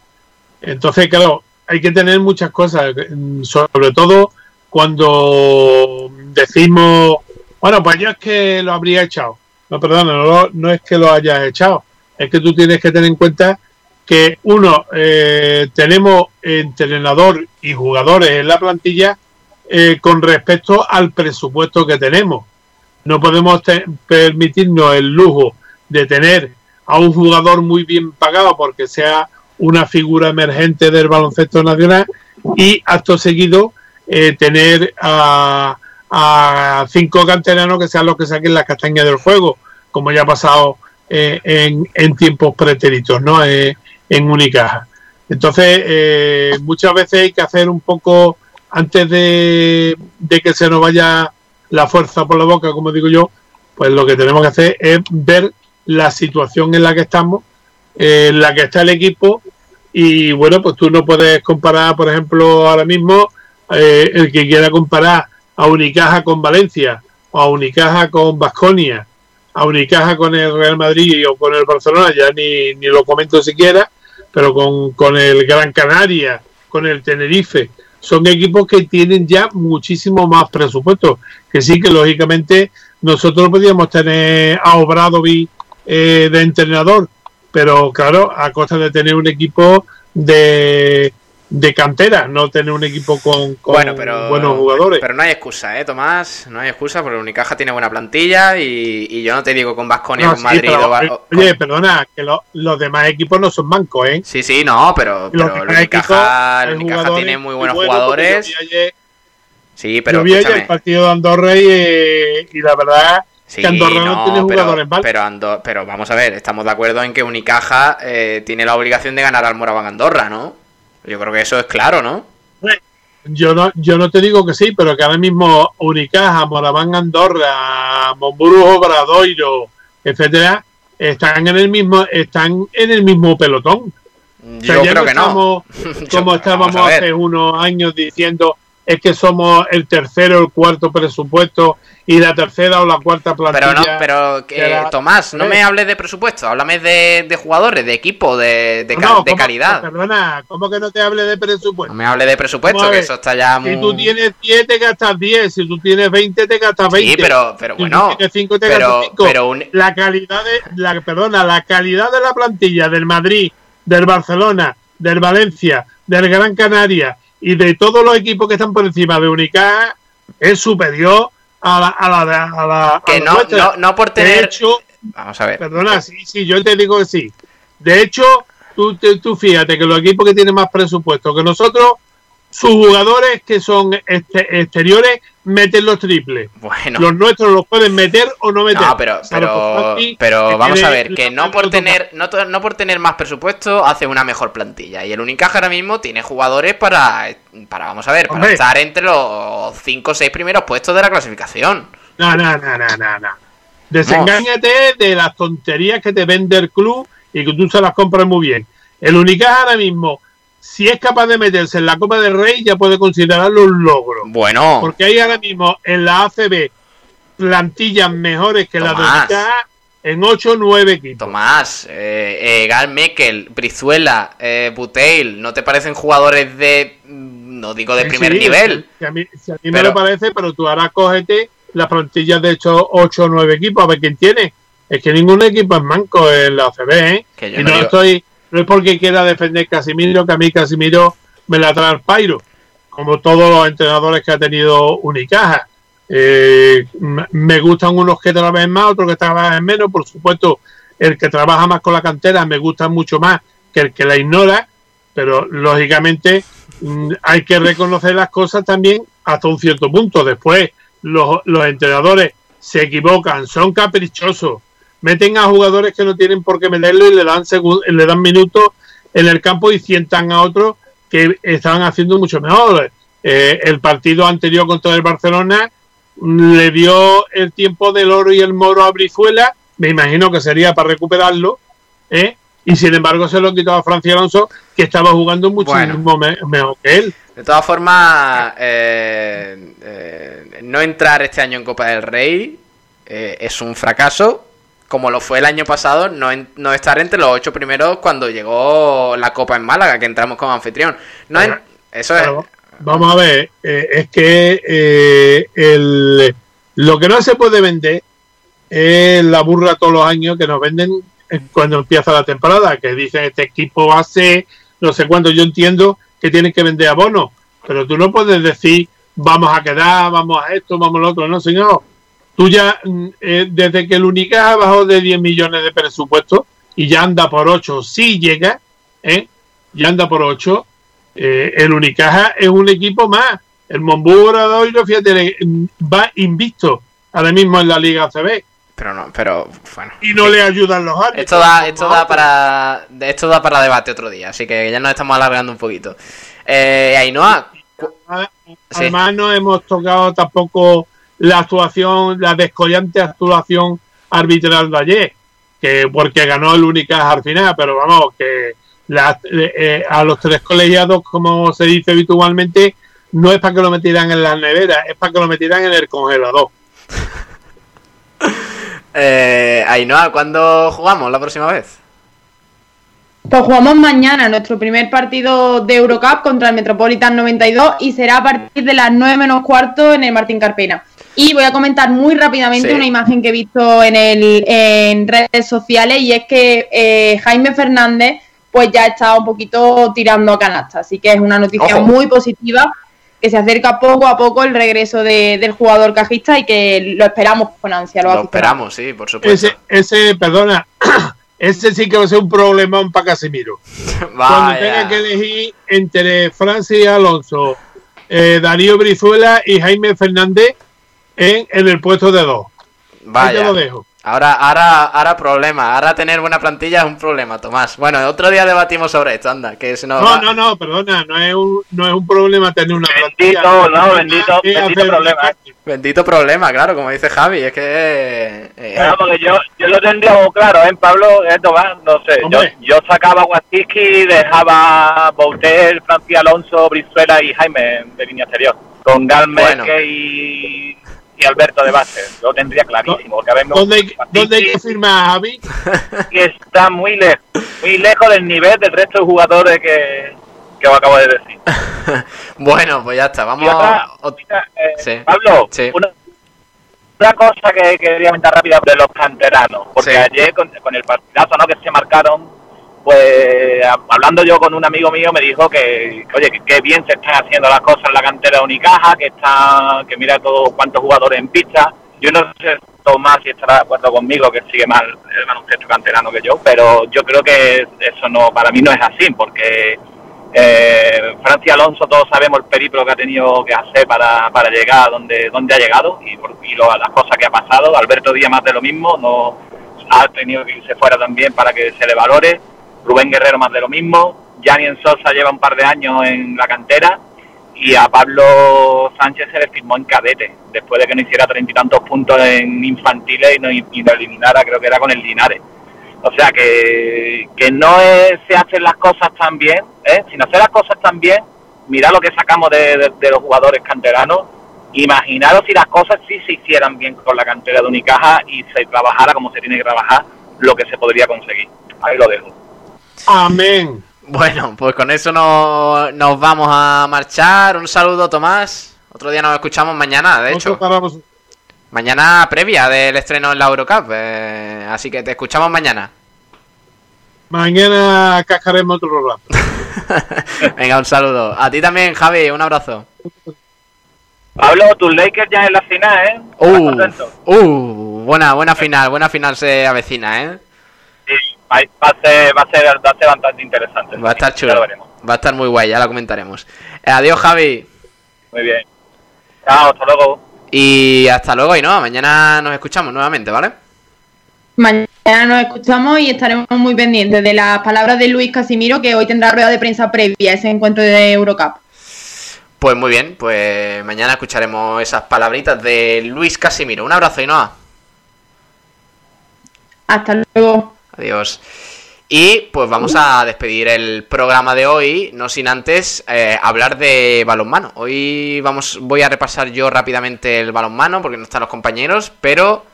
Entonces, claro, hay que tener muchas cosas, mm, sobre todo cuando decimos, bueno, pues yo es que lo habría echado. No, perdona, no, no es que lo hayas echado, es que tú tienes que tener en cuenta que uno, eh, tenemos entrenador y jugadores en la plantilla eh, con respecto al presupuesto que tenemos. No podemos permitirnos el lujo de tener a un jugador muy bien pagado porque sea una figura emergente del baloncesto nacional y acto seguido eh, tener a, a cinco canteranos que sean los que saquen las castañas del fuego, como ya ha pasado eh, en, tiempos pretéritos, ¿no? Eh, en Unicaja. Entonces, eh, muchas veces hay que hacer un poco, antes de, de que se nos vaya la fuerza por la boca, como digo yo, pues lo que tenemos que hacer es ver la situación en la que estamos, eh, en la que está el equipo, y bueno, pues tú no puedes comparar, por ejemplo, ahora mismo, el que quiera comparar a Unicaja con Valencia, o a Unicaja con Basconia, a Unicaja con el Real Madrid o con el Barcelona, ya ni, ni lo comento siquiera, pero con, con el Gran Canaria, con el Tenerife, son equipos que tienen ya muchísimo más presupuesto, que sí que lógicamente nosotros podíamos tener a Obradovic eh, de entrenador, pero claro, a costa de tener un equipo de, de cantera, no tener un equipo con, con Bueno, pero, buenos jugadores. pero no hay excusa, ¿eh, Tomás? No hay excusa porque Unicaja tiene buena plantilla y, y yo no te digo con Vasconia, No, con sí, Madrid pero, o, eh, o- oye, perdona, que lo- los demás equipos no son mancos, ¿eh? Sí, sí, no, pero, pero el Unicaja, el Unicaja tiene muy buenos jugadores. ayer- Sí, pero Yo vi ayer el partido de Andorra y, eh, y la verdad Sí, que Andorra no, no, tiene pero, jugadores mal. pero, Ando- pero vamos a ver, estamos de acuerdo en que Unicaja eh, tiene la obligación de ganar al Moraván Andorra, ¿no? Yo creo que eso es claro, ¿no? Yo no, yo no te digo que sí, pero que ahora mismo Unicaja, Moraván Andorra, Monburgo, Bradoiro, etcétera, están en el mismo, están en el mismo pelotón. O sea, Yo creo que no. Yo- como estábamos hace unos años diciendo es que somos el tercero o el cuarto presupuesto y la tercera o la cuarta Pero plantilla. no, pero eh, la- Tomás, no me hables de presupuesto, háblame de, de jugadores, de equipo, de, de, no, de ¿cómo- calidad. Perdona, ¿cómo que no te hable de presupuesto? No me hables de presupuesto, que eso está ya muy... Si tú tienes 10, te gastas 10. Si tú tienes 20, te gastas 20. Sí, pero, pero Si tú bueno, tienes 5, te pero, gastas 5. pero un- La calidad de la perdona, la calidad de la plantilla del Madrid, del Barcelona, del Valencia, del Gran Canaria y de todos los equipos que están por encima de Unicaja es superior a la a la, de- a la que no, no, no por De tener... hecho, Vamos a ver. Perdona, sí, sí, yo te digo que sí. De hecho, tú, te- tú fíjate que los equipos que tienen más presupuesto que nosotros, sus jugadores que son este- exteriores meten los triples. Bueno. Los nuestros los pueden meter o no meter. No, pero, vamos a ver, que no por tener, no, por tener más presupuesto hace una mejor plantilla. Y el Unicaja ahora mismo tiene jugadores para, para vamos a ver, para Hombre. estar entre los 5 o 6 primeros puestos de la clasificación. No, no, no, no, no, no. Desengáñate de las tonterías que te vende el club y que tú se las compras muy bien. El Unicaja ahora mismo, si es capaz de meterse en la Copa del Rey, ya puede considerarlo un logro. Bueno, Porque hay ahora mismo en la ACB plantillas mejores que las de. Unicaja en 8 o 9 equipos. Tomás, eh, eh, Gal Mekel, Brizuela, eh, Buteil, ¿no te parecen jugadores de, mm, no digo de Sí, primer sí, nivel? Si a mí, si a mí me Pero- lo parece, pero tú ahora cógete las plantillas de hecho 8 o 9 equipos a ver quién tiene. Es que ningún equipo es manco en la ACB, ¿eh? Que yo y no no, digo- estoy, no es porque quiera defender Casimiro, que a mí Casimiro me la trae al pairo, como todos los entrenadores que ha tenido Unicaja. Eh, me gustan unos que trabajan más, otros que trabajan menos. Por supuesto, el que trabaja más con la cantera me gusta mucho más que el que la ignora, pero lógicamente mm, hay que reconocer las cosas también hasta un cierto punto. Después, los, los entrenadores se equivocan, son caprichosos, meten a jugadores que no tienen por qué meterlo y le dan, le dan minutos en el campo y sientan a otros que estaban haciendo mucho mejor. Eh, el partido anterior contra el Barcelona le dio el tiempo del oro y el moro a Brizuela, me imagino que sería para recuperarlo, ¿eh? y sin embargo se lo quitó a Francia Alonso, que estaba jugando muchísimo me- mejor que él. De todas formas, eh, eh, no entrar este año en Copa del Rey es un fracaso, como lo fue el año pasado, no, en- no estar entre los ocho primeros cuando llegó la Copa en Málaga, que entramos como anfitrión. No en- eso es... Vamos a ver, eh, es que eh, el, lo que no se puede vender es la burra todos los años que nos venden cuando empieza la temporada, que dicen este equipo ser no sé cuánto. Yo entiendo que tienen que vender abonos, pero tú no puedes decir vamos a quedar, vamos a esto, vamos a lo otro. No, señor. Tú ya, mm, eh, desde que el Unicaja bajó de 10 millones de presupuesto y ya anda por 8, sí llega, ¿eh? ya anda por 8. Eh, el Unicaja es un equipo más. El Monbú Obradoiro, fíjate, mm, va invicto ahora mismo en la Liga ACB Pero no, pero bueno. y no le ayudan los árbitros. Esto da, esto da para esto da para debate otro día, así que ya nos estamos alargando un poquito. Eh, Ainhoa, Además, no hemos tocado tampoco la actuación, la descollante actuación arbitral de ayer, que porque ganó el Unicaja al final, pero vamos, que la- eh, eh, a los tres colegiados, como se dice habitualmente, no es para que lo metieran en las neveras, es para que lo metieran en el congelador. eh, Ainhoa, ¿cuándo jugamos la próxima vez? Pues jugamos mañana nuestro primer partido de Eurocup contra el Metropolitan 92 y será a partir de las 9 menos cuarto en el Martín Carpena. Y voy a comentar muy rápidamente Sí. una imagen que he visto en, el, en redes sociales y es que eh, Jaime Fernández pues ya está un poquito tirando a canasta. Así que es una noticia Ojo. muy positiva que se acerca poco a poco el regreso de- del jugador cajista y que lo esperamos con ansia. Lo esperamos, sí, por supuesto. Ese, ese, perdona, ese sí que va a ser un problemón para Casimiro. Cuando tenga que elegir entre Francis Alonso, eh, Darío Brizuela y Jaime Fernández en, en el puesto de dos. Ahí te Vaya. lo dejo. Ahora, ahora, ahora problema. Ahora tener buena plantilla es un problema, Tomás. Bueno, otro día debatimos sobre esto, anda, que nos No, va- no, no, perdona, no es un, no es un problema tener una plantilla. Bendito, no, bendito, ¿Qué bendito problema. Bendito problema, claro, como dice Javi, es que... eh, Claro, porque yo, yo lo tendría claro, ¿eh, Pablo? Esto va, no sé. Yo, Hombre. yo sacaba Watsiki, dejaba Bouter, Francia Alonso, Brizuela y Jaime de línea exterior. Con Galmer Bueno. y, y Alberto de base. Lo tendría clarísimo. Mismo ¿Dónde, hay- ¿Dónde hay que firmar, Javi? que está muy lejos, muy lejos del nivel del resto de jugadores que, que os acabo de decir. Bueno, pues ya está, vamos... otra, eh, Sí. Pablo, Sí. una, una cosa que quería comentar rápida de los canteranos, porque Sí. ayer con, con el partidazo ¿no? que se marcaron, pues hablando yo con un amigo mío me dijo que, oye, que, que bien se están haciendo las cosas en la cantera de Unicaja, que está, que mira todos cuántos jugadores en pista. Yo no sé Tomás si estará de acuerdo conmigo, que sigue más el baloncesto canterano que yo, pero yo creo que eso no, para mí no es así, porque eh, Francia Alonso, todos sabemos el periplo que ha tenido que hacer para, para llegar a donde, donde ha llegado y, por- y lo- las cosas que ha pasado. Alberto Díaz más de lo mismo, no ha tenido que irse fuera también para que se le valore. Rubén Guerrero más de lo mismo. Yanni Sosa lleva un par de años en la cantera y a Pablo Sánchez se le firmó en cadete después de que no hiciera treinta y tantos puntos en infantiles y no, eliminara, creo que era con el Linares. O sea que, que no se hacen las cosas tan bien, ¿eh? sin hacer las cosas tan bien, mirad lo que sacamos de- de los jugadores canteranos, imaginaros si las cosas sí se hicieran bien con la cantera de Unicaja y se trabajara como se tiene que trabajar, lo que se podría conseguir. Ahí lo dejo. Amén. Bueno, pues con eso no- nos vamos a marchar. Un saludo, Tomás. Otro día nos escuchamos mañana, de hecho. Mañana previa del estreno en la Eurocup. eh, así que te escuchamos mañana. Mañana cascaremos otro rato. Venga, un saludo. A ti también, Javi. Un abrazo. Pablo, tus Lakers ya en la final, ¿eh? ¿Estás Uh, contento? uh, buena, buena final. Buena final se avecina, ¿eh? Va, va a ser, va a ser, va a ser bastante interesante. Va a estar Ya lo chulo. veremos. Va a estar muy guay, ya la comentaremos. Eh, adiós, Javi. Muy bien. Chao, hasta luego. Y hasta luego y no, mañana nos escuchamos nuevamente, ¿vale? Mañana nos escuchamos y estaremos muy pendientes de las palabras de Luis Casimiro, que hoy tendrá rueda de prensa previa a ese encuentro de Eurocup. Pues muy bien, pues mañana escucharemos esas palabritas de Luis Casimiro. Un abrazo, Inoa. Hasta luego. Adiós. Y pues vamos a despedir el programa de hoy, no sin antes eh, hablar de balonmano. Hoy vamos, voy a repasar yo rápidamente el balonmano porque no están los compañeros, pero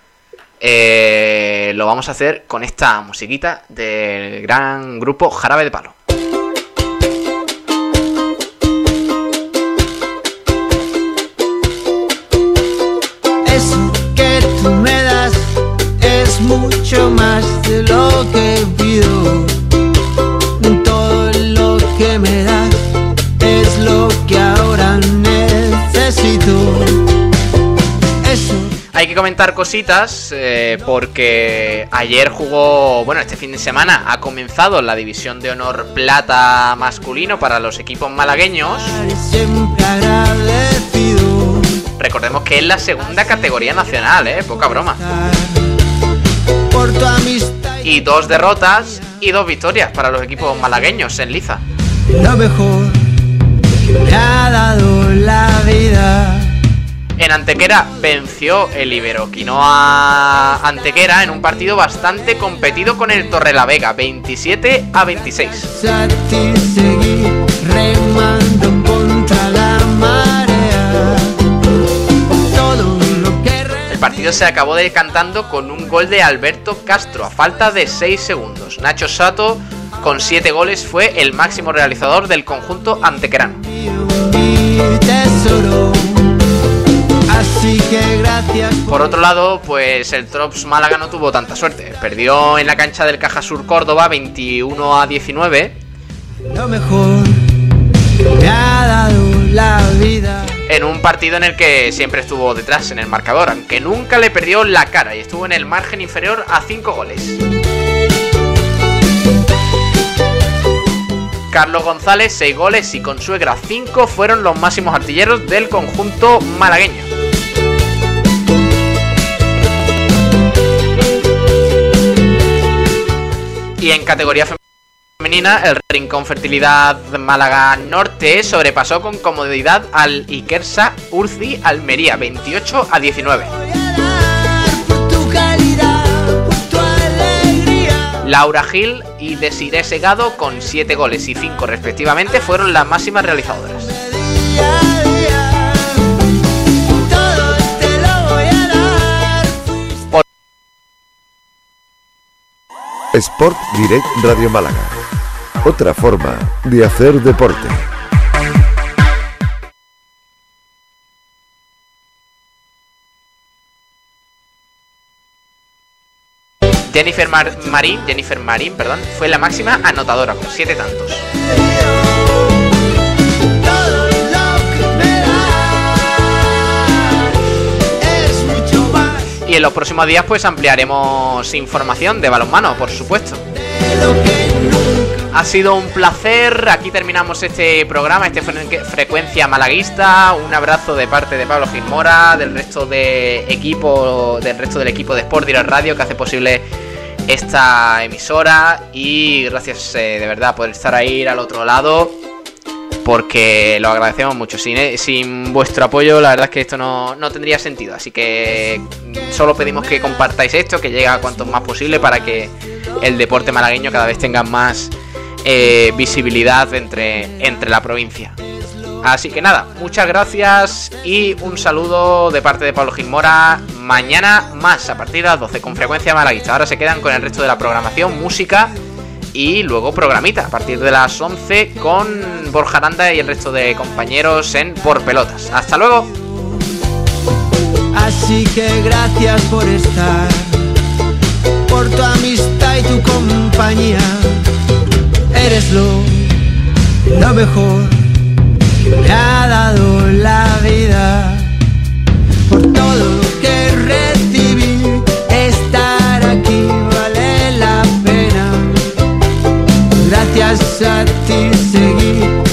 eh, lo vamos a hacer con esta musiquita del gran grupo Jarabe de Palo. Es mucho más de lo que pido. Todo lo que me das es lo que ahora necesito. Eso Hay que comentar cositas eh, porque ayer jugó, bueno, este fin de semana ha comenzado la división de honor plata masculino para los equipos malagueños. siempre agradecido. Recordemos que es la segunda categoría nacional, ¿eh? Poca broma. Por tu amistad Y dos derrotas y dos victorias para los equipos malagueños en liza. lo mejor que me ha dado la vida. En Antequera venció el Iberoquinoa Antequera en un partido bastante competido con el Torrelavega, 27 a 26. Se acabó decantando con un gol de Alberto Castro a falta de 6 segundos. Nacho Sato, con 7 goles, fue el máximo realizador del conjunto antequerano. Por otro lado, pues el Trops Málaga no tuvo tanta suerte. Perdió en la cancha del Caja Sur Córdoba 21 a 19 por lo mejor me ha dado la vida. en un partido en el que siempre estuvo detrás en el marcador, aunque nunca le perdió la cara y estuvo en el margen inferior a 5 goles. Carlos González, 6 goles y Consuegra 5 fueron los máximos artilleros del conjunto malagueño. Y en categoría femenina, el Rincón Fertilidad Málaga Norte sobrepasó con comodidad al Ikersa Urzi Almería 28 a 19. Laura Gil y Desiree Segado con 7 goles y 5 respectivamente fueron las máximas realizadoras. Sport Direct Radio Málaga. Otra forma de hacer deporte. Jennifer Mar- Marín, Jennifer Marín, perdón, fue la máxima anotadora con 7 tantos. Y en los próximos días pues ampliaremos información de balonmano, por supuesto. Ha sido un placer, aquí terminamos este programa, este fre- frecuencia malaguista. Un abrazo de parte de Pablo Gilmora, del resto de equipo, del resto del equipo de Sport Direct Radio que hace posible esta emisora y gracias eh, de verdad por estar ahí al otro lado porque lo agradecemos mucho. Sin, eh, sin vuestro apoyo, la verdad es que esto no, no tendría sentido. Así que mm, solo pedimos que compartáis esto, que llegue a cuanto más posible para que el deporte malagueño cada vez tenga más eh, visibilidad entre, entre la provincia. Así que nada, muchas gracias y un saludo de parte de Pablo Gilmora. Mañana más a partir de las 12 con frecuencia malaguista. Ahora se quedan con el resto de la programación, música y luego programita a partir de las 11 con Borja Aranda y el resto de compañeros en Por Pelotas. Hasta luego. Así que gracias por estar, por tu amistad y tu compañía. Eres lo, lo mejor que me ha dado la vida. a ti seguir.